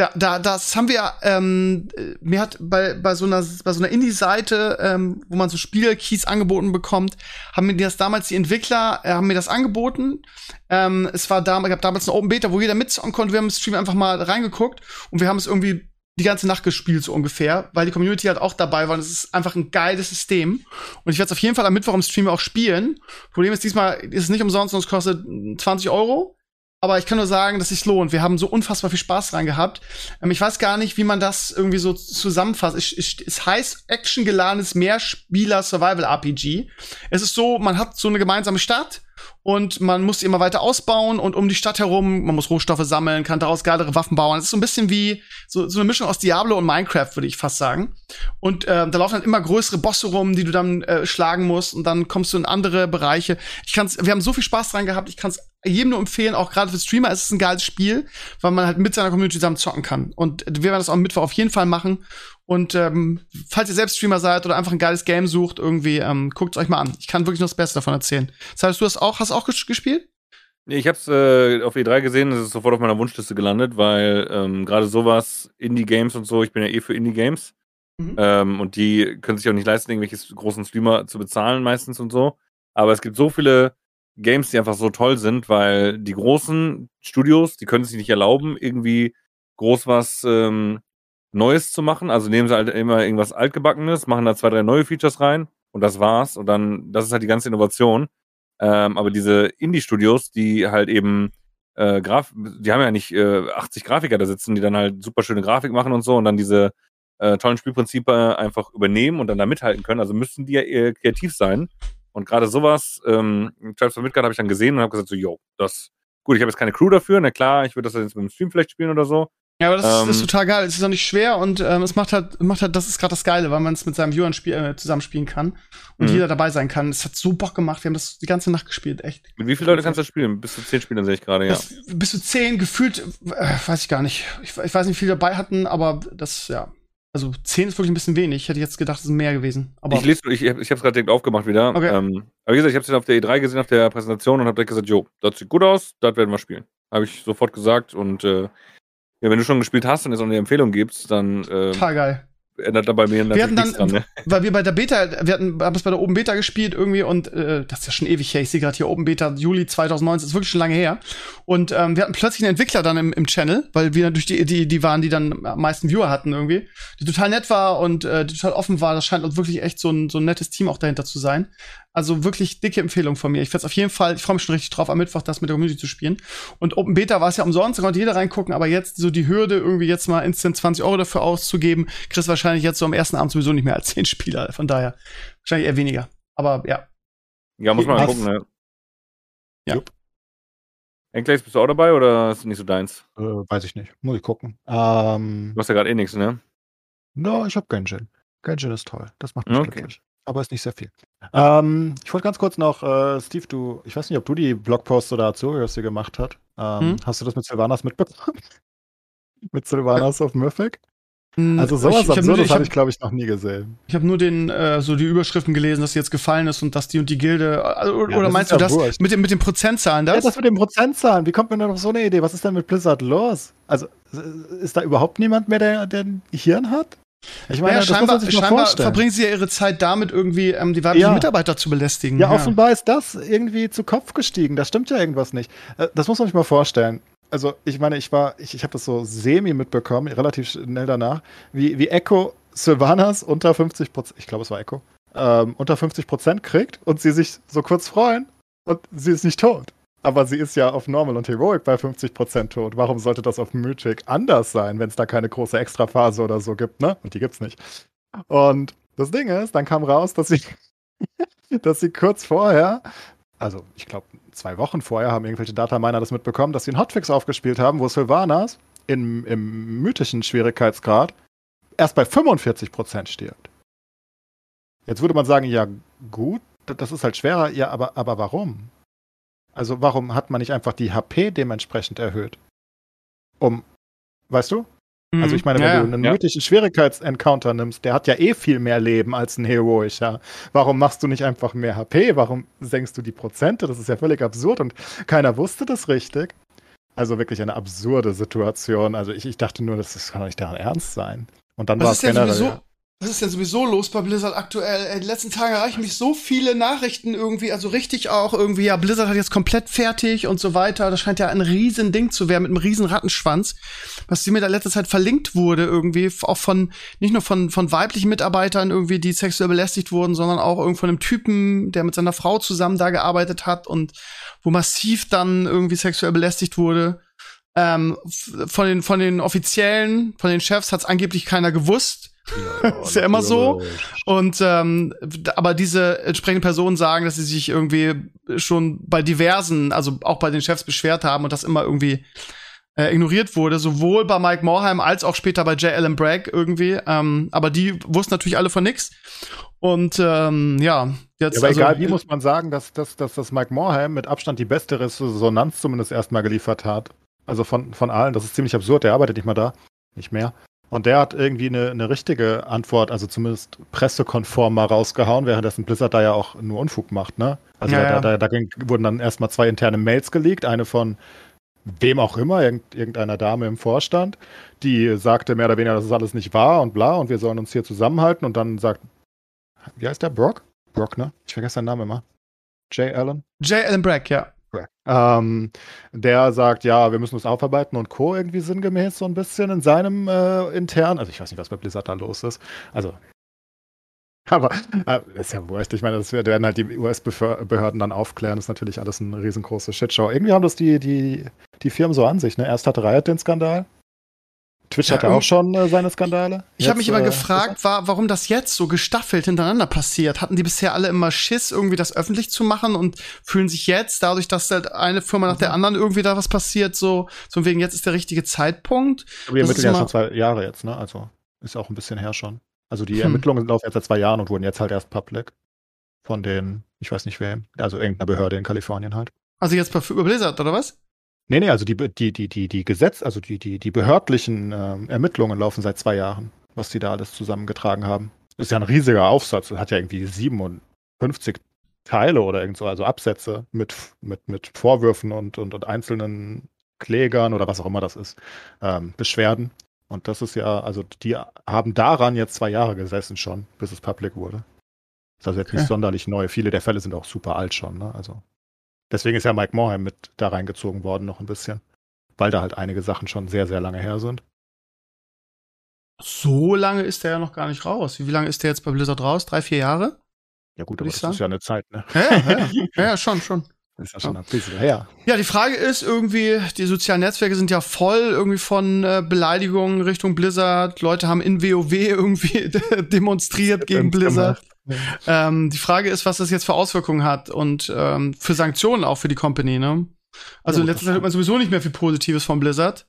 Ja, da, das haben wir, ähm, äh, mir hat bei, bei so einer, bei so einer Indie-Seite, ähm, wo man so Spielkeys angeboten bekommt, haben mir das damals die Entwickler, äh, haben mir das angeboten. Ähm, es war damals, gab damals eine Open Beta, wo jeder mitzocken konnte. Wir haben im Stream einfach mal reingeguckt und wir haben es irgendwie die ganze Nacht gespielt, so ungefähr, weil die Community halt auch dabei war. Und es ist einfach ein geiles System. Und ich werde es auf jeden Fall am Mittwoch im Stream auch spielen. Problem ist, diesmal ist es nicht umsonst, sondern es kostet 20 Euro. Aber ich kann nur sagen, dass es lohnt. Wir haben so unfassbar viel Spaß dran gehabt. Ähm, ich weiß gar nicht, wie man das irgendwie so zusammenfasst. Es, es, es heißt actiongeladenes Mehrspieler-Survival-RPG. Es ist so, man hat so eine gemeinsame Stadt und man muss die immer weiter ausbauen und um die Stadt herum, man muss Rohstoffe sammeln, kann daraus geilere Waffen bauen. Es ist so ein bisschen wie so, so eine Mischung aus Diablo und Minecraft, würde ich fast sagen. Und äh, da laufen halt immer größere Bosse rum, die du dann äh, schlagen musst und dann kommst du in andere Bereiche. Ich kann's, wir haben so viel Spaß dran gehabt, ich kann es jedem nur empfehlen, auch gerade für Streamer ist es ein geiles Spiel, weil man halt mit seiner Community zusammen zocken kann. Und wir werden das auch am Mittwoch auf jeden Fall machen. Und ähm, falls ihr selbst Streamer seid oder einfach ein geiles Game sucht, irgendwie, ähm, guckt es euch mal an. Ich kann wirklich nur das Beste davon erzählen. Das heißt, du hast auch, hast auch ges gespielt? Nee, ich hab's äh, auf E3 gesehen, es ist sofort auf meiner Wunschliste gelandet, weil ähm, gerade sowas, Indie-Games und so, ich bin ja eh für Indie-Games. Mhm. Ähm, und die können sich auch nicht leisten, irgendwelche großen Streamer zu bezahlen meistens und so. Aber es gibt so viele Games, die einfach so toll sind, weil die großen Studios, die können es sich nicht erlauben, irgendwie groß was ähm, Neues zu machen. Also nehmen sie halt immer irgendwas Altgebackenes, machen da zwei, drei neue Features rein und das war's. Und dann, das ist halt die ganze Innovation. Ähm, aber diese Indie-Studios, die halt eben äh, Graf die haben ja nicht äh, 80 Grafiker da sitzen, die dann halt super schöne Grafik machen und so und dann diese äh, tollen Spielprinzipe einfach übernehmen und dann da mithalten können. Also müssten die ja eher kreativ sein. Und gerade sowas, ähm, Tribes of Midgard habe ich dann gesehen und habe gesagt so, yo, das, gut, ich habe jetzt keine Crew dafür, na klar, ich würde das jetzt mit dem Stream vielleicht spielen oder so. Ja, aber das, ist, Ähm, das ist total geil. Es ist auch nicht schwer und ähm, es macht halt, macht halt, das ist gerade das Geile, weil man es mit seinem Viewern spiel, äh, zusammenspielen kann und Mhm. jeder dabei sein kann. Es hat so Bock gemacht. Wir haben das die ganze Nacht gespielt, echt. Mit wie vielen Leuten kannst du das spielen? Bis zu zehn Spielern sehe ich gerade, ja. Das, bis zu zehn gefühlt, äh, weiß ich gar nicht. Ich, ich weiß nicht, wie viele dabei hatten, aber das, ja. Also zehn ist wirklich ein bisschen wenig. Ich hätte jetzt gedacht, es sind mehr gewesen. Aber ich lese, ich, ich habe es gerade direkt aufgemacht wieder. Okay. Ähm, aber wie gesagt, ich habe es auf der E3 gesehen, auf der Präsentation und habe direkt gesagt, jo, das sieht gut aus, das werden wir spielen. Habe ich sofort gesagt und äh, ja, wenn du schon gespielt hast und jetzt auch eine Empfehlung gibst, dann äh, total geil. ändert da bei mir natürlich hatten nichts dann- dran. Ne? Weil wir bei der Beta, wir hatten, haben es bei der Open Beta gespielt irgendwie und äh, das ist ja schon ewig her. Ich sehe gerade hier Open Beta Juli 2019, ist wirklich schon lange her. Und ähm, wir hatten plötzlich einen Entwickler dann im, im Channel, weil wir durch die, die, die waren, die dann am meisten Viewer hatten irgendwie, die total nett war und äh, die total offen war. Das scheint uns wirklich echt so ein, so ein nettes Team auch dahinter zu sein. Also wirklich dicke Empfehlung von mir. Ich werde es auf jeden Fall, ich freue mich schon richtig drauf, am Mittwoch das mit der Community zu spielen. Und Open Beta war es ja umsonst, da konnte jeder reingucken, aber jetzt so die Hürde, irgendwie jetzt mal instant 20 Euro dafür auszugeben, kriegst wahrscheinlich jetzt so am ersten Abend sowieso nicht mehr als 10 Spieler. Von daher wahrscheinlich eher weniger. Aber ja. Ja, muss man mal gucken. Ne? Ja. Jupp. Enclaves, bist du auch dabei oder ist nicht so deins? Äh, weiß ich nicht. Muss ich gucken. Ähm, Du hast ja gerade eh nichts, ne? no, ich hab Genshin. Genshin ist toll. Das macht mich Okay. glücklich. Aber ist nicht sehr viel. Ähm, ich wollte ganz kurz noch, äh, Steve, du, ich weiß nicht, ob du die Blogposts oder Azurius hier gemacht hast. Ähm, Hm? Hast du das mit Sylvanas mitbekommen? [laughs] mit Sylvanas auf Mythic? Hm, Also sowas ich, ich habe Absurdes ich habe hab, ich, glaube ich, noch nie gesehen. ich hab nur den, äh, so die Überschriften gelesen, dass sie jetzt gefallen ist und dass die und die Gilde. Äh, oder Ja, das meinst du ja das wurscht. mit, den, mit den Prozentzahlen? Ja, Das? das mit den Prozentzahlen. Wie kommt man denn auf so eine Idee? Was ist denn mit Blizzard los? Also, ist da überhaupt niemand mehr, der, der ein Hirn hat? Ich meine, ja, das muss scheinbar, man sich mal scheinbar vorstellen. verbringen sie ja ihre Zeit damit, irgendwie ähm, die weiblichen Ja. Mitarbeiter zu belästigen. Ja, offenbar ist das irgendwie zu Kopf gestiegen. Da stimmt ja irgendwas nicht. Äh, Das muss man sich mal vorstellen. Also, ich meine, ich war, ich, ich habe das so semi mitbekommen, relativ schnell danach, wie, wie Echo Sylvanas unter 50 Prozent, ich glaube, es war Echo, ähm, unter 50 Prozent kriegt und sie sich so kurz freuen und sie ist nicht tot. Aber sie ist ja auf Normal und Heroic bei 50 Prozent tot. Warum sollte das auf Mythic anders sein, wenn es da keine große Extraphase oder so gibt, ne? Und die gibt's nicht. Und das Ding ist, dann kam raus, dass sie, [laughs] dass sie kurz vorher, also ich glaube zwei Wochen vorher, haben irgendwelche Dataminer das mitbekommen, dass sie einen Hotfix aufgespielt haben, wo Sylvanas im, im mythischen Schwierigkeitsgrad erst bei 45% stirbt. Jetzt würde man sagen, ja gut, das ist halt schwerer, ja, aber, aber warum? Also warum hat man nicht einfach die HP dementsprechend erhöht? Um, weißt du? Also ich meine, wenn Mhm. ja, du einen Ja. mythischen Schwierigkeitsencounter nimmst, der hat ja eh viel mehr Leben als ein heroischer. Warum machst du nicht einfach mehr HP? Warum senkst du die Prozente? Das ist ja völlig absurd und keiner wusste das richtig. Also wirklich eine absurde Situation. Also ich, ich dachte nur, das, das kann doch nicht deren Ernst sein. Und dann war es generell. sowieso, was ist denn sowieso los bei Blizzard aktuell? Ey, die letzten Tage erreichen mich so viele Nachrichten irgendwie, also richtig auch irgendwie, ja, Blizzard hat jetzt komplett fertig und so weiter. Das scheint ja ein riesen Ding zu werden mit einem riesen Rattenschwanz, was mir da letzter Zeit verlinkt wurde irgendwie, auch von, nicht nur von, von weiblichen Mitarbeitern irgendwie, die sexuell belästigt wurden, sondern auch irgendwie von einem Typen, der mit seiner Frau zusammen da gearbeitet hat und wo massiv dann irgendwie sexuell belästigt wurde. Ähm, von den, von den Offiziellen, von den Chefs hat's angeblich keiner gewusst. [laughs] Ist ja immer so. Und ähm, aber diese entsprechenden Personen sagen, dass sie sich irgendwie schon bei diversen, also auch bei den Chefs beschwert haben und das immer irgendwie äh, ignoriert wurde, sowohl bei Mike Morheim als auch später bei J. Allen Bragg irgendwie. Ähm, aber die wussten natürlich alle von nix. Und ähm, ja, jetzt Ja, aber also, egal wie, muss man sagen, dass, dass, dass das Mike Morheim mit Abstand die beste Resonanz zumindest erstmal geliefert hat. Also von, von allen. Das ist ziemlich absurd. Der arbeitet nicht mal da. Nicht mehr. Und der hat irgendwie eine, eine richtige Antwort, also zumindest pressekonform mal rausgehauen, währenddessen Blizzard da ja auch nur Unfug macht, ne? Also Ja, da, ja. Da, da ging- wurden dann erstmal zwei interne Mails geleakt, eine von wem auch immer, irgend, irgendeiner Dame im Vorstand, die sagte mehr oder weniger, das ist alles nicht wahr und bla und wir sollen uns hier zusammenhalten und dann sagt, wie heißt der, Brock? Brock, ne? Ich vergesse seinen Namen immer. Jay Allen? J. Allen Bragg, ja. Ähm, der sagt, ja, wir müssen uns aufarbeiten und Co. irgendwie sinngemäß so ein bisschen in seinem äh, intern. Also ich weiß nicht, was bei Blizzard da los ist. Also. Aber äh, ist ja wurscht. Ich meine, das werden halt die US-Behörden dann aufklären. Das ist natürlich alles eine riesengroße Shitshow. Irgendwie haben das die, die, die Firmen so an sich. Ne? Erst hatte Riot den Skandal. Twitch Ja, hatte auch schon äh, seine Skandale. Ich habe mich immer äh, gefragt, war, warum das jetzt so gestaffelt hintereinander passiert. Hatten die bisher alle immer Schiss, irgendwie das öffentlich zu machen und fühlen sich jetzt, dadurch, dass halt eine Firma nach der Mhm. anderen irgendwie da was passiert, so, so wegen jetzt ist der richtige Zeitpunkt? Aber die ermitteln ja schon zwei Jahre jetzt, ne? Also ist auch ein bisschen her schon. Also die Hm. Ermittlungen laufen jetzt seit zwei Jahren und wurden jetzt halt erst public. Von den, ich weiß nicht wem, also irgendeiner Behörde in Kalifornien halt. Also jetzt bei Blizzard, oder was? Nee, nee, also die, die, die, die, die Gesetz, also die, die, die behördlichen ähm, Ermittlungen laufen seit zwei Jahren, was die da alles zusammengetragen haben. Ist ja ein riesiger Aufsatz, hat ja irgendwie 57 Teile oder irgend so, also Absätze mit, mit, mit Vorwürfen und, und, und einzelnen Klägern oder was auch immer das ist, ähm, Beschwerden. Und das ist ja, also die haben daran jetzt zwei Jahre gesessen schon, bis es public wurde. Ist also jetzt nicht Okay. sonderlich neu. Viele der Fälle sind auch super alt schon, ne? Also deswegen ist ja Mike Morheim mit da reingezogen worden noch ein bisschen. Weil da halt einige Sachen schon sehr, sehr lange her sind. So lange ist der ja noch gar nicht raus. Wie lange ist der jetzt bei Blizzard raus? Drei, vier Jahre? Ja gut, aber das sagen. ist ja eine Zeit, ne? Ja, ja, ja, [laughs] ja, ja schon, schon. Das ist ja schon ein bisschen her. Ja, die Frage ist irgendwie, die sozialen Netzwerke sind ja voll irgendwie von äh, Beleidigungen Richtung Blizzard. Leute haben in WoW irgendwie [laughs] demonstriert gegen Blizzard. Ähm, die Frage ist, was das jetzt für Auswirkungen hat und ähm, für Sanktionen auch für die Company, ne? Also Ja, in letzter Zeit hört man sowieso nicht mehr viel Positives von Blizzard.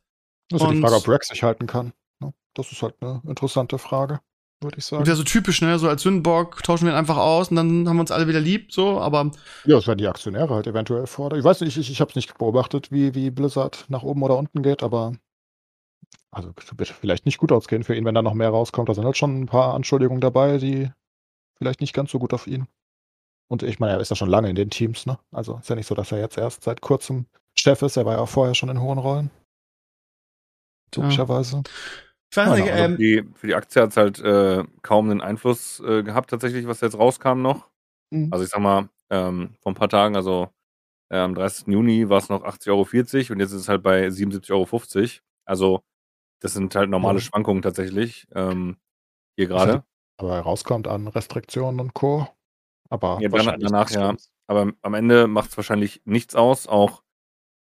Das ist ja die Und- Frage, ob Rex sich halten kann. ne? Das ist halt eine interessante Frage. würde ich Und sagen. ja so typisch, ne? So als Sündenbock tauschen wir ihn einfach aus und dann haben wir uns alle wieder lieb, so, aber Ja, das werden die Aktionäre halt eventuell fordern. Ich weiß nicht, ich, ich habe es nicht beobachtet, wie, wie Blizzard nach oben oder unten geht, aber also wird vielleicht nicht gut ausgehen für ihn, wenn da noch mehr rauskommt. Da sind halt schon ein paar Anschuldigungen dabei, die vielleicht nicht ganz so gut auf ihn. Und ich meine, er ist ja schon lange in den Teams, ne? Also ist ja nicht so, dass er jetzt erst seit kurzem Chef ist. Er war ja auch vorher schon in hohen Rollen. Typischerweise. ich weiß nicht, also ähm, Für die, für die Aktie hat es halt äh, kaum einen Einfluss äh, gehabt, tatsächlich, was jetzt rauskam noch. Mhm. Also ich sag mal, ähm, vor ein paar Tagen, also äh, am 30. Juni war es noch 80,40 Euro und jetzt ist es halt bei 77,50 Euro. Also das sind halt normale Ja. Schwankungen tatsächlich. Ähm, hier gerade. Aber rauskommt an Restriktionen und Co. Aber Ja, danach- ja. Aber am Ende macht es wahrscheinlich nichts aus. Auch,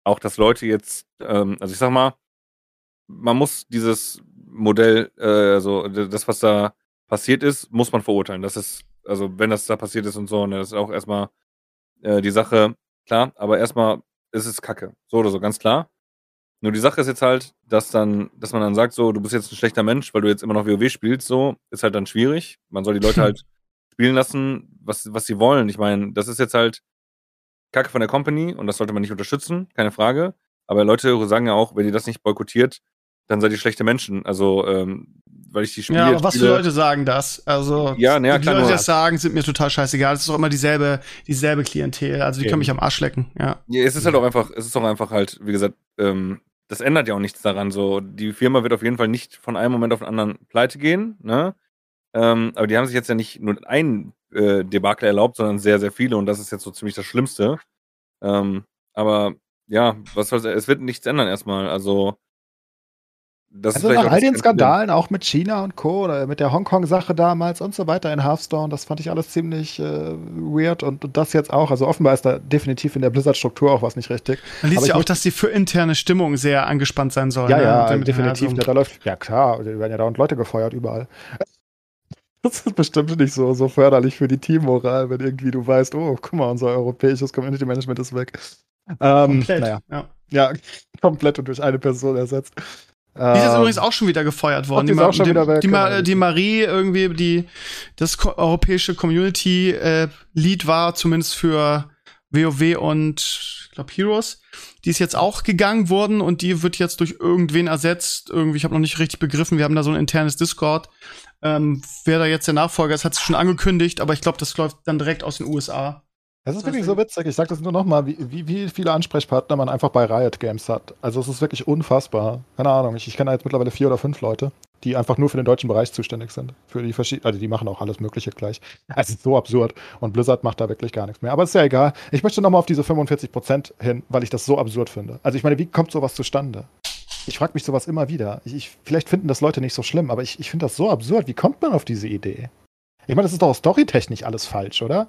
auch dass Leute jetzt, ähm, also ich sag mal, man muss dieses Modell, äh, also das, was da passiert ist, muss man verurteilen. Das ist, also wenn das da passiert ist und so, ne, das ist auch erstmal äh, die Sache, klar, aber erstmal ist es Kacke. So oder so, ganz klar. Nur die Sache ist jetzt halt, dass dann, dass man dann sagt, so, du bist jetzt ein schlechter Mensch, weil du jetzt immer noch WoW spielst, so, ist halt dann schwierig. Man soll die Leute [laughs] halt spielen lassen, was, was sie wollen. Ich meine, das ist jetzt halt Kacke von der Company und das sollte man nicht unterstützen, keine Frage. Aber Leute sagen ja auch, wenn ihr das nicht boykottiert, dann seid ihr schlechte Menschen. Also, ähm, weil ich die Spiele. ja, aber was für Leute sagen das? Also, Ja, na ja, die klar, Leute, die das sagen, sind mir total scheißegal. Es ist auch immer dieselbe, dieselbe Klientel. Also, die können Eben. mich am Arsch lecken, ja. Ja, es ist halt auch einfach, es ist auch einfach halt, wie gesagt, ähm, das ändert ja auch nichts daran. So, die Firma wird auf jeden Fall nicht von einem Moment auf den anderen pleite gehen, ne? Ähm, aber die haben sich jetzt ja nicht nur ein äh, Debakel erlaubt, sondern sehr, sehr viele und das ist jetzt so ziemlich das Schlimmste. Ähm, aber ja, was soll's, es wird nichts ändern erstmal. Also das Also nach all den. Skandalen, auch mit China und Co. oder mit der Hongkong-Sache damals und so weiter in Hearthstone, das fand ich alles ziemlich äh, weird und, und das jetzt auch. Also offenbar ist da definitiv in der Blizzard-Struktur auch was nicht richtig. Man liest ja auch, dass die für interne Stimmung sehr angespannt sein soll. Ja, ne? ja, definitiv. also- da, da läuft, ja klar, da werden ja dauernd Leute gefeuert überall. [laughs] Das ist bestimmt nicht so, so förderlich für die Teammoral, wenn irgendwie du weißt, oh, guck mal, unser europäisches Community Management ist weg. Ähm, Komplett. Naja, Ja. ja, komplett und durch eine Person ersetzt. Die ist jetzt Ähm, übrigens auch schon wieder gefeuert worden. die ist Ma- die, Ma genau. die Marie irgendwie, die das europäische Community äh, war, zumindest für WoW und ich glaube Heroes. Die ist jetzt auch gegangen worden und die wird jetzt durch irgendwen ersetzt. Irgendwie, ich habe noch nicht richtig begriffen. Wir haben da so ein internes Discord. Ähm, wer da jetzt der Nachfolger ist, hat sich schon angekündigt, aber ich glaube, das läuft dann direkt aus den USA. Es ist wirklich so witzig. Ich sag das nur nochmal, wie, wie, wie viele Ansprechpartner man einfach bei Riot Games hat. Also es ist wirklich unfassbar. Keine Ahnung, ich, ich kenne jetzt mittlerweile vier oder fünf Leute, die einfach nur für den deutschen Bereich zuständig sind. Für die verschiedenen, also die machen auch alles Mögliche gleich. Es ist so absurd. Und Blizzard macht da wirklich gar nichts mehr. Aber ist ja egal. Ich möchte nochmal auf diese 45% hin, weil ich das so absurd finde. Also ich meine, wie kommt sowas zustande? Ich frage mich sowas immer wieder. Ich, ich, vielleicht finden das Leute nicht so schlimm, aber ich, ich finde das so absurd. Wie kommt man auf diese Idee? Ich meine, das ist doch storytechnisch alles falsch, oder?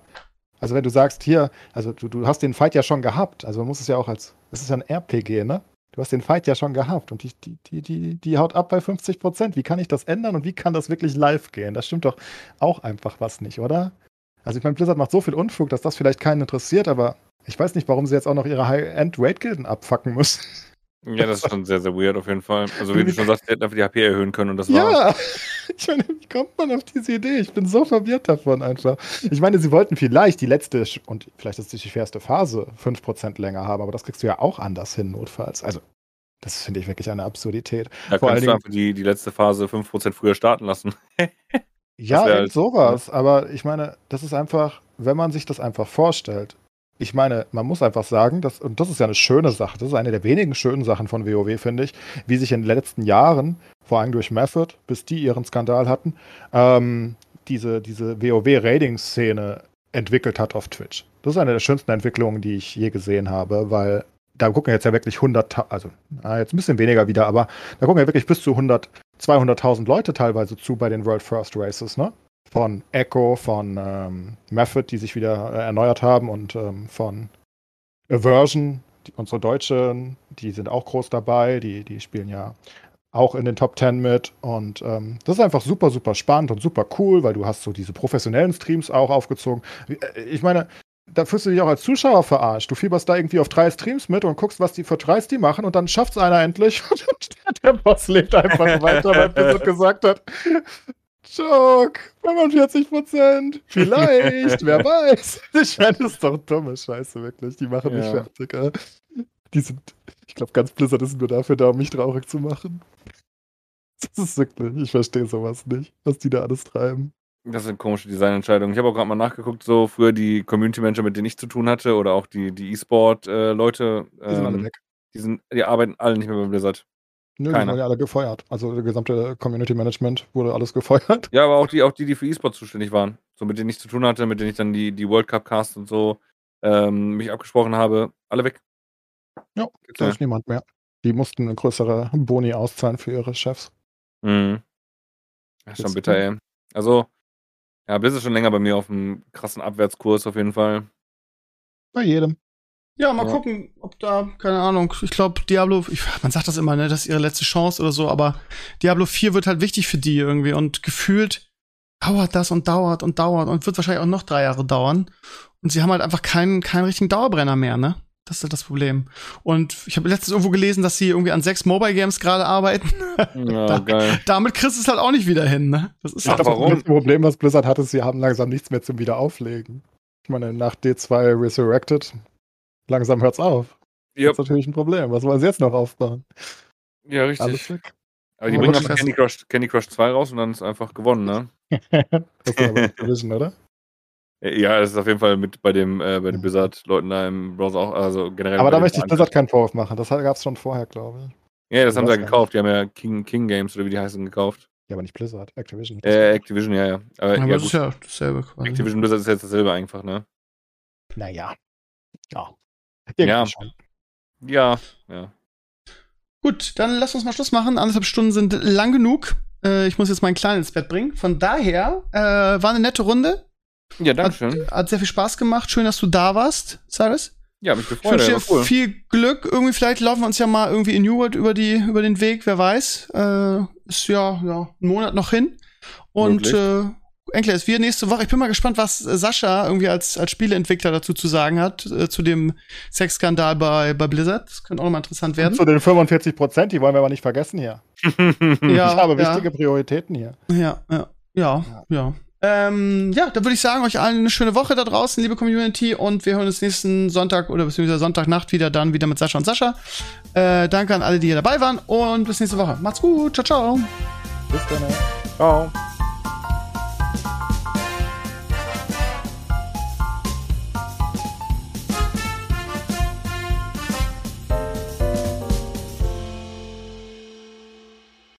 Also wenn du sagst, hier, also du, du hast den Fight ja schon gehabt, also man muss es ja auch als, das ist ja ein RPG, ne? Du hast den Fight ja schon gehabt und die, die, die, die, die haut ab bei 50 Prozent. Wie kann ich das ändern und wie kann das wirklich live gehen? Das stimmt doch auch einfach was nicht, oder? Also ich meine, Blizzard macht so viel Unfug, dass das vielleicht keinen interessiert, aber ich weiß nicht, warum sie jetzt auch noch ihre High-End-Raid-Gilden abfacken müssen. Ja, das ist schon sehr, sehr weird auf jeden Fall. Also wie du schon sagst, die hätten einfach die HP erhöhen können und das war's. Ja, [laughs] ich meine, wie kommt man auf diese Idee? Ich bin so verwirrt davon einfach. Ich meine, sie wollten vielleicht die letzte und vielleicht ist es die schwerste Phase 5% länger haben, aber das kriegst du ja auch anders hin, notfalls. Also, das finde ich wirklich eine Absurdität. Da Vor könntest du einfach die, die letzte Phase 5% früher starten lassen. [laughs] Ja, halt- sowas. Aber ich meine, das ist einfach, wenn man sich das einfach vorstellt. Ich meine, man muss einfach sagen, dass, und das ist ja eine schöne Sache, das ist eine der wenigen schönen Sachen von WoW, finde ich, wie sich in den letzten Jahren, vor allem durch Method, bis die ihren Skandal hatten, ähm, diese, diese WoW-Raiding-Szene entwickelt hat auf Twitch. Das ist eine der schönsten Entwicklungen, die ich je gesehen habe, weil da gucken jetzt ja wirklich 100, also jetzt ein bisschen weniger wieder, aber da gucken ja wirklich bis zu 100, 200.000 Leute teilweise zu bei den World First Races, ne? Von Echo, von ähm, Method, die sich wieder äh, erneuert haben und ähm, von Aversion, die, unsere Deutschen, die sind auch groß dabei, die, die spielen ja auch in den Top 10 mit und ähm, das ist einfach super, super spannend und super cool, weil du hast so diese professionellen Streams auch aufgezogen. Äh, Ich meine, da fühlst du dich auch als Zuschauer verarscht. Du fieberst da irgendwie auf drei Streams mit und guckst, was die für Tries die machen und dann schafft's einer endlich [laughs] und der Boss lebt einfach weiter, weil Blizzard gesagt hat, Joke, 45 Prozent. Vielleicht, [laughs] wer weiß. Ich meine, das ist doch dumme Scheiße, wirklich. Die machen mich Ja. fertig. Ja. Die sind, ich glaube, ganz Blizzard ist nur dafür da, um mich traurig zu machen. Das ist wirklich, ich verstehe sowas nicht, was die da alles treiben. Das sind komische Designentscheidungen. Ich habe auch gerade mal nachgeguckt, so früher die Community Manager, mit denen ich zu tun hatte, oder auch die, die E-Sport-Leute, Die sind alle ähm, weg. die, sind, die arbeiten alle nicht mehr bei Blizzard. Nö, die keiner. wurden ja alle gefeuert. Also das gesamte Community Management wurde alles gefeuert. Ja, aber auch die, auch die, die für E-Sport zuständig waren. So mit denen ich zu tun hatte, mit denen ich dann die, die World Cup Cast und so ähm, mich abgesprochen habe, alle weg. Ja, Gibt's Da ist niemand mehr. Die mussten eine größere Boni auszahlen für ihre Chefs. Mhm. Ja, schon bitter, ey. Also, ja, Blizzard ist schon länger bei mir auf einem krassen Abwärtskurs auf jeden Fall. Bei jedem. Ja, mal Ja. gucken, ob da, keine Ahnung, ich glaube, Diablo, ich, man sagt das immer, ne, das ist ihre letzte Chance oder so, aber Diablo 4 wird halt wichtig für die irgendwie und gefühlt dauert das und dauert und dauert und wird wahrscheinlich auch noch drei Jahre dauern. Und sie haben halt einfach keinen, keinen richtigen Dauerbrenner mehr, ne? Das ist halt das Problem. Und ich habe letztens irgendwo gelesen, dass sie irgendwie an sechs Mobile Games gerade arbeiten. [laughs] Ja, Da- geil. Damit kriegst du es halt auch nicht wieder hin, ne? Das ist Ach, halt das warum? Das Problem, was Blizzard hat, ist, sie haben langsam nichts mehr zum Wiederauflegen. Ich meine, nach D2 Resurrected, langsam hört's auf. Das Ja, ist natürlich ein Problem. Was wollen sie jetzt noch aufbauen? ja Alles richtig. weg. Aber die bringen einfach. Candy Crush, Candy Crush 2 raus und dann ist einfach gewonnen, ne? [laughs] [laughs] das ist aber Activision, oder? Ja, das ist auf jeden Fall mit bei dem äh, bei den. Blizzard-Leuten da im Browser auch, also generell. Aber da möchte ich. Blizzard keinen Vorwurf machen. Das gab es schon vorher, glaube ich. Ja, das Ich haben sie ja gekauft. Die haben ja King, King Games oder wie die heißen gekauft. Ja, aber nicht Blizzard, Activision. Äh, Activision, ja, ja. Aber aber ja, das ist ja dasselbe quasi. Activision Blizzard ist jetzt dasselbe einfach, ne? Naja. Ja. Ja. Ja, ja. Gut, dann lass uns mal Schluss machen. Anderthalb Stunden sind lang genug. Äh, ich muss jetzt meinen Kleinen ins Bett bringen. Von daher äh, war eine nette Runde. Ja, Dankeschön. Hat sehr viel Spaß gemacht. Schön, dass du da warst, Cyrus. Ja, mich Ich gefreut. wünsche Ja, dir cool. viel Glück. Irgendwie vielleicht laufen wir uns ja mal irgendwie in New World über die über den Weg. Wer weiß? Äh, ist ja ja ein Monat noch hin. Und äh, Enkler ist wir nächste Woche. Ich bin mal gespannt, was äh, Sascha irgendwie als als Spieleentwickler dazu zu sagen hat äh, zu dem Sexskandal bei bei Blizzard. Das könnte auch noch mal interessant werden. Zu den 45 Prozent, die wollen wir aber nicht vergessen hier. [laughs] Ja, ich habe ja. wichtige Prioritäten hier. Ja, ja, ja, ja. Ähm, ja, dann würde ich sagen, euch allen eine schöne Woche da draußen, liebe Community, und wir hören uns nächsten Sonntag oder beziehungsweise Sonntagnacht wieder dann wieder mit Sascha und Sascha. Äh, danke an alle, die hier dabei waren und bis nächste Woche. Macht's gut, ciao, ciao. Bis dann. Ciao.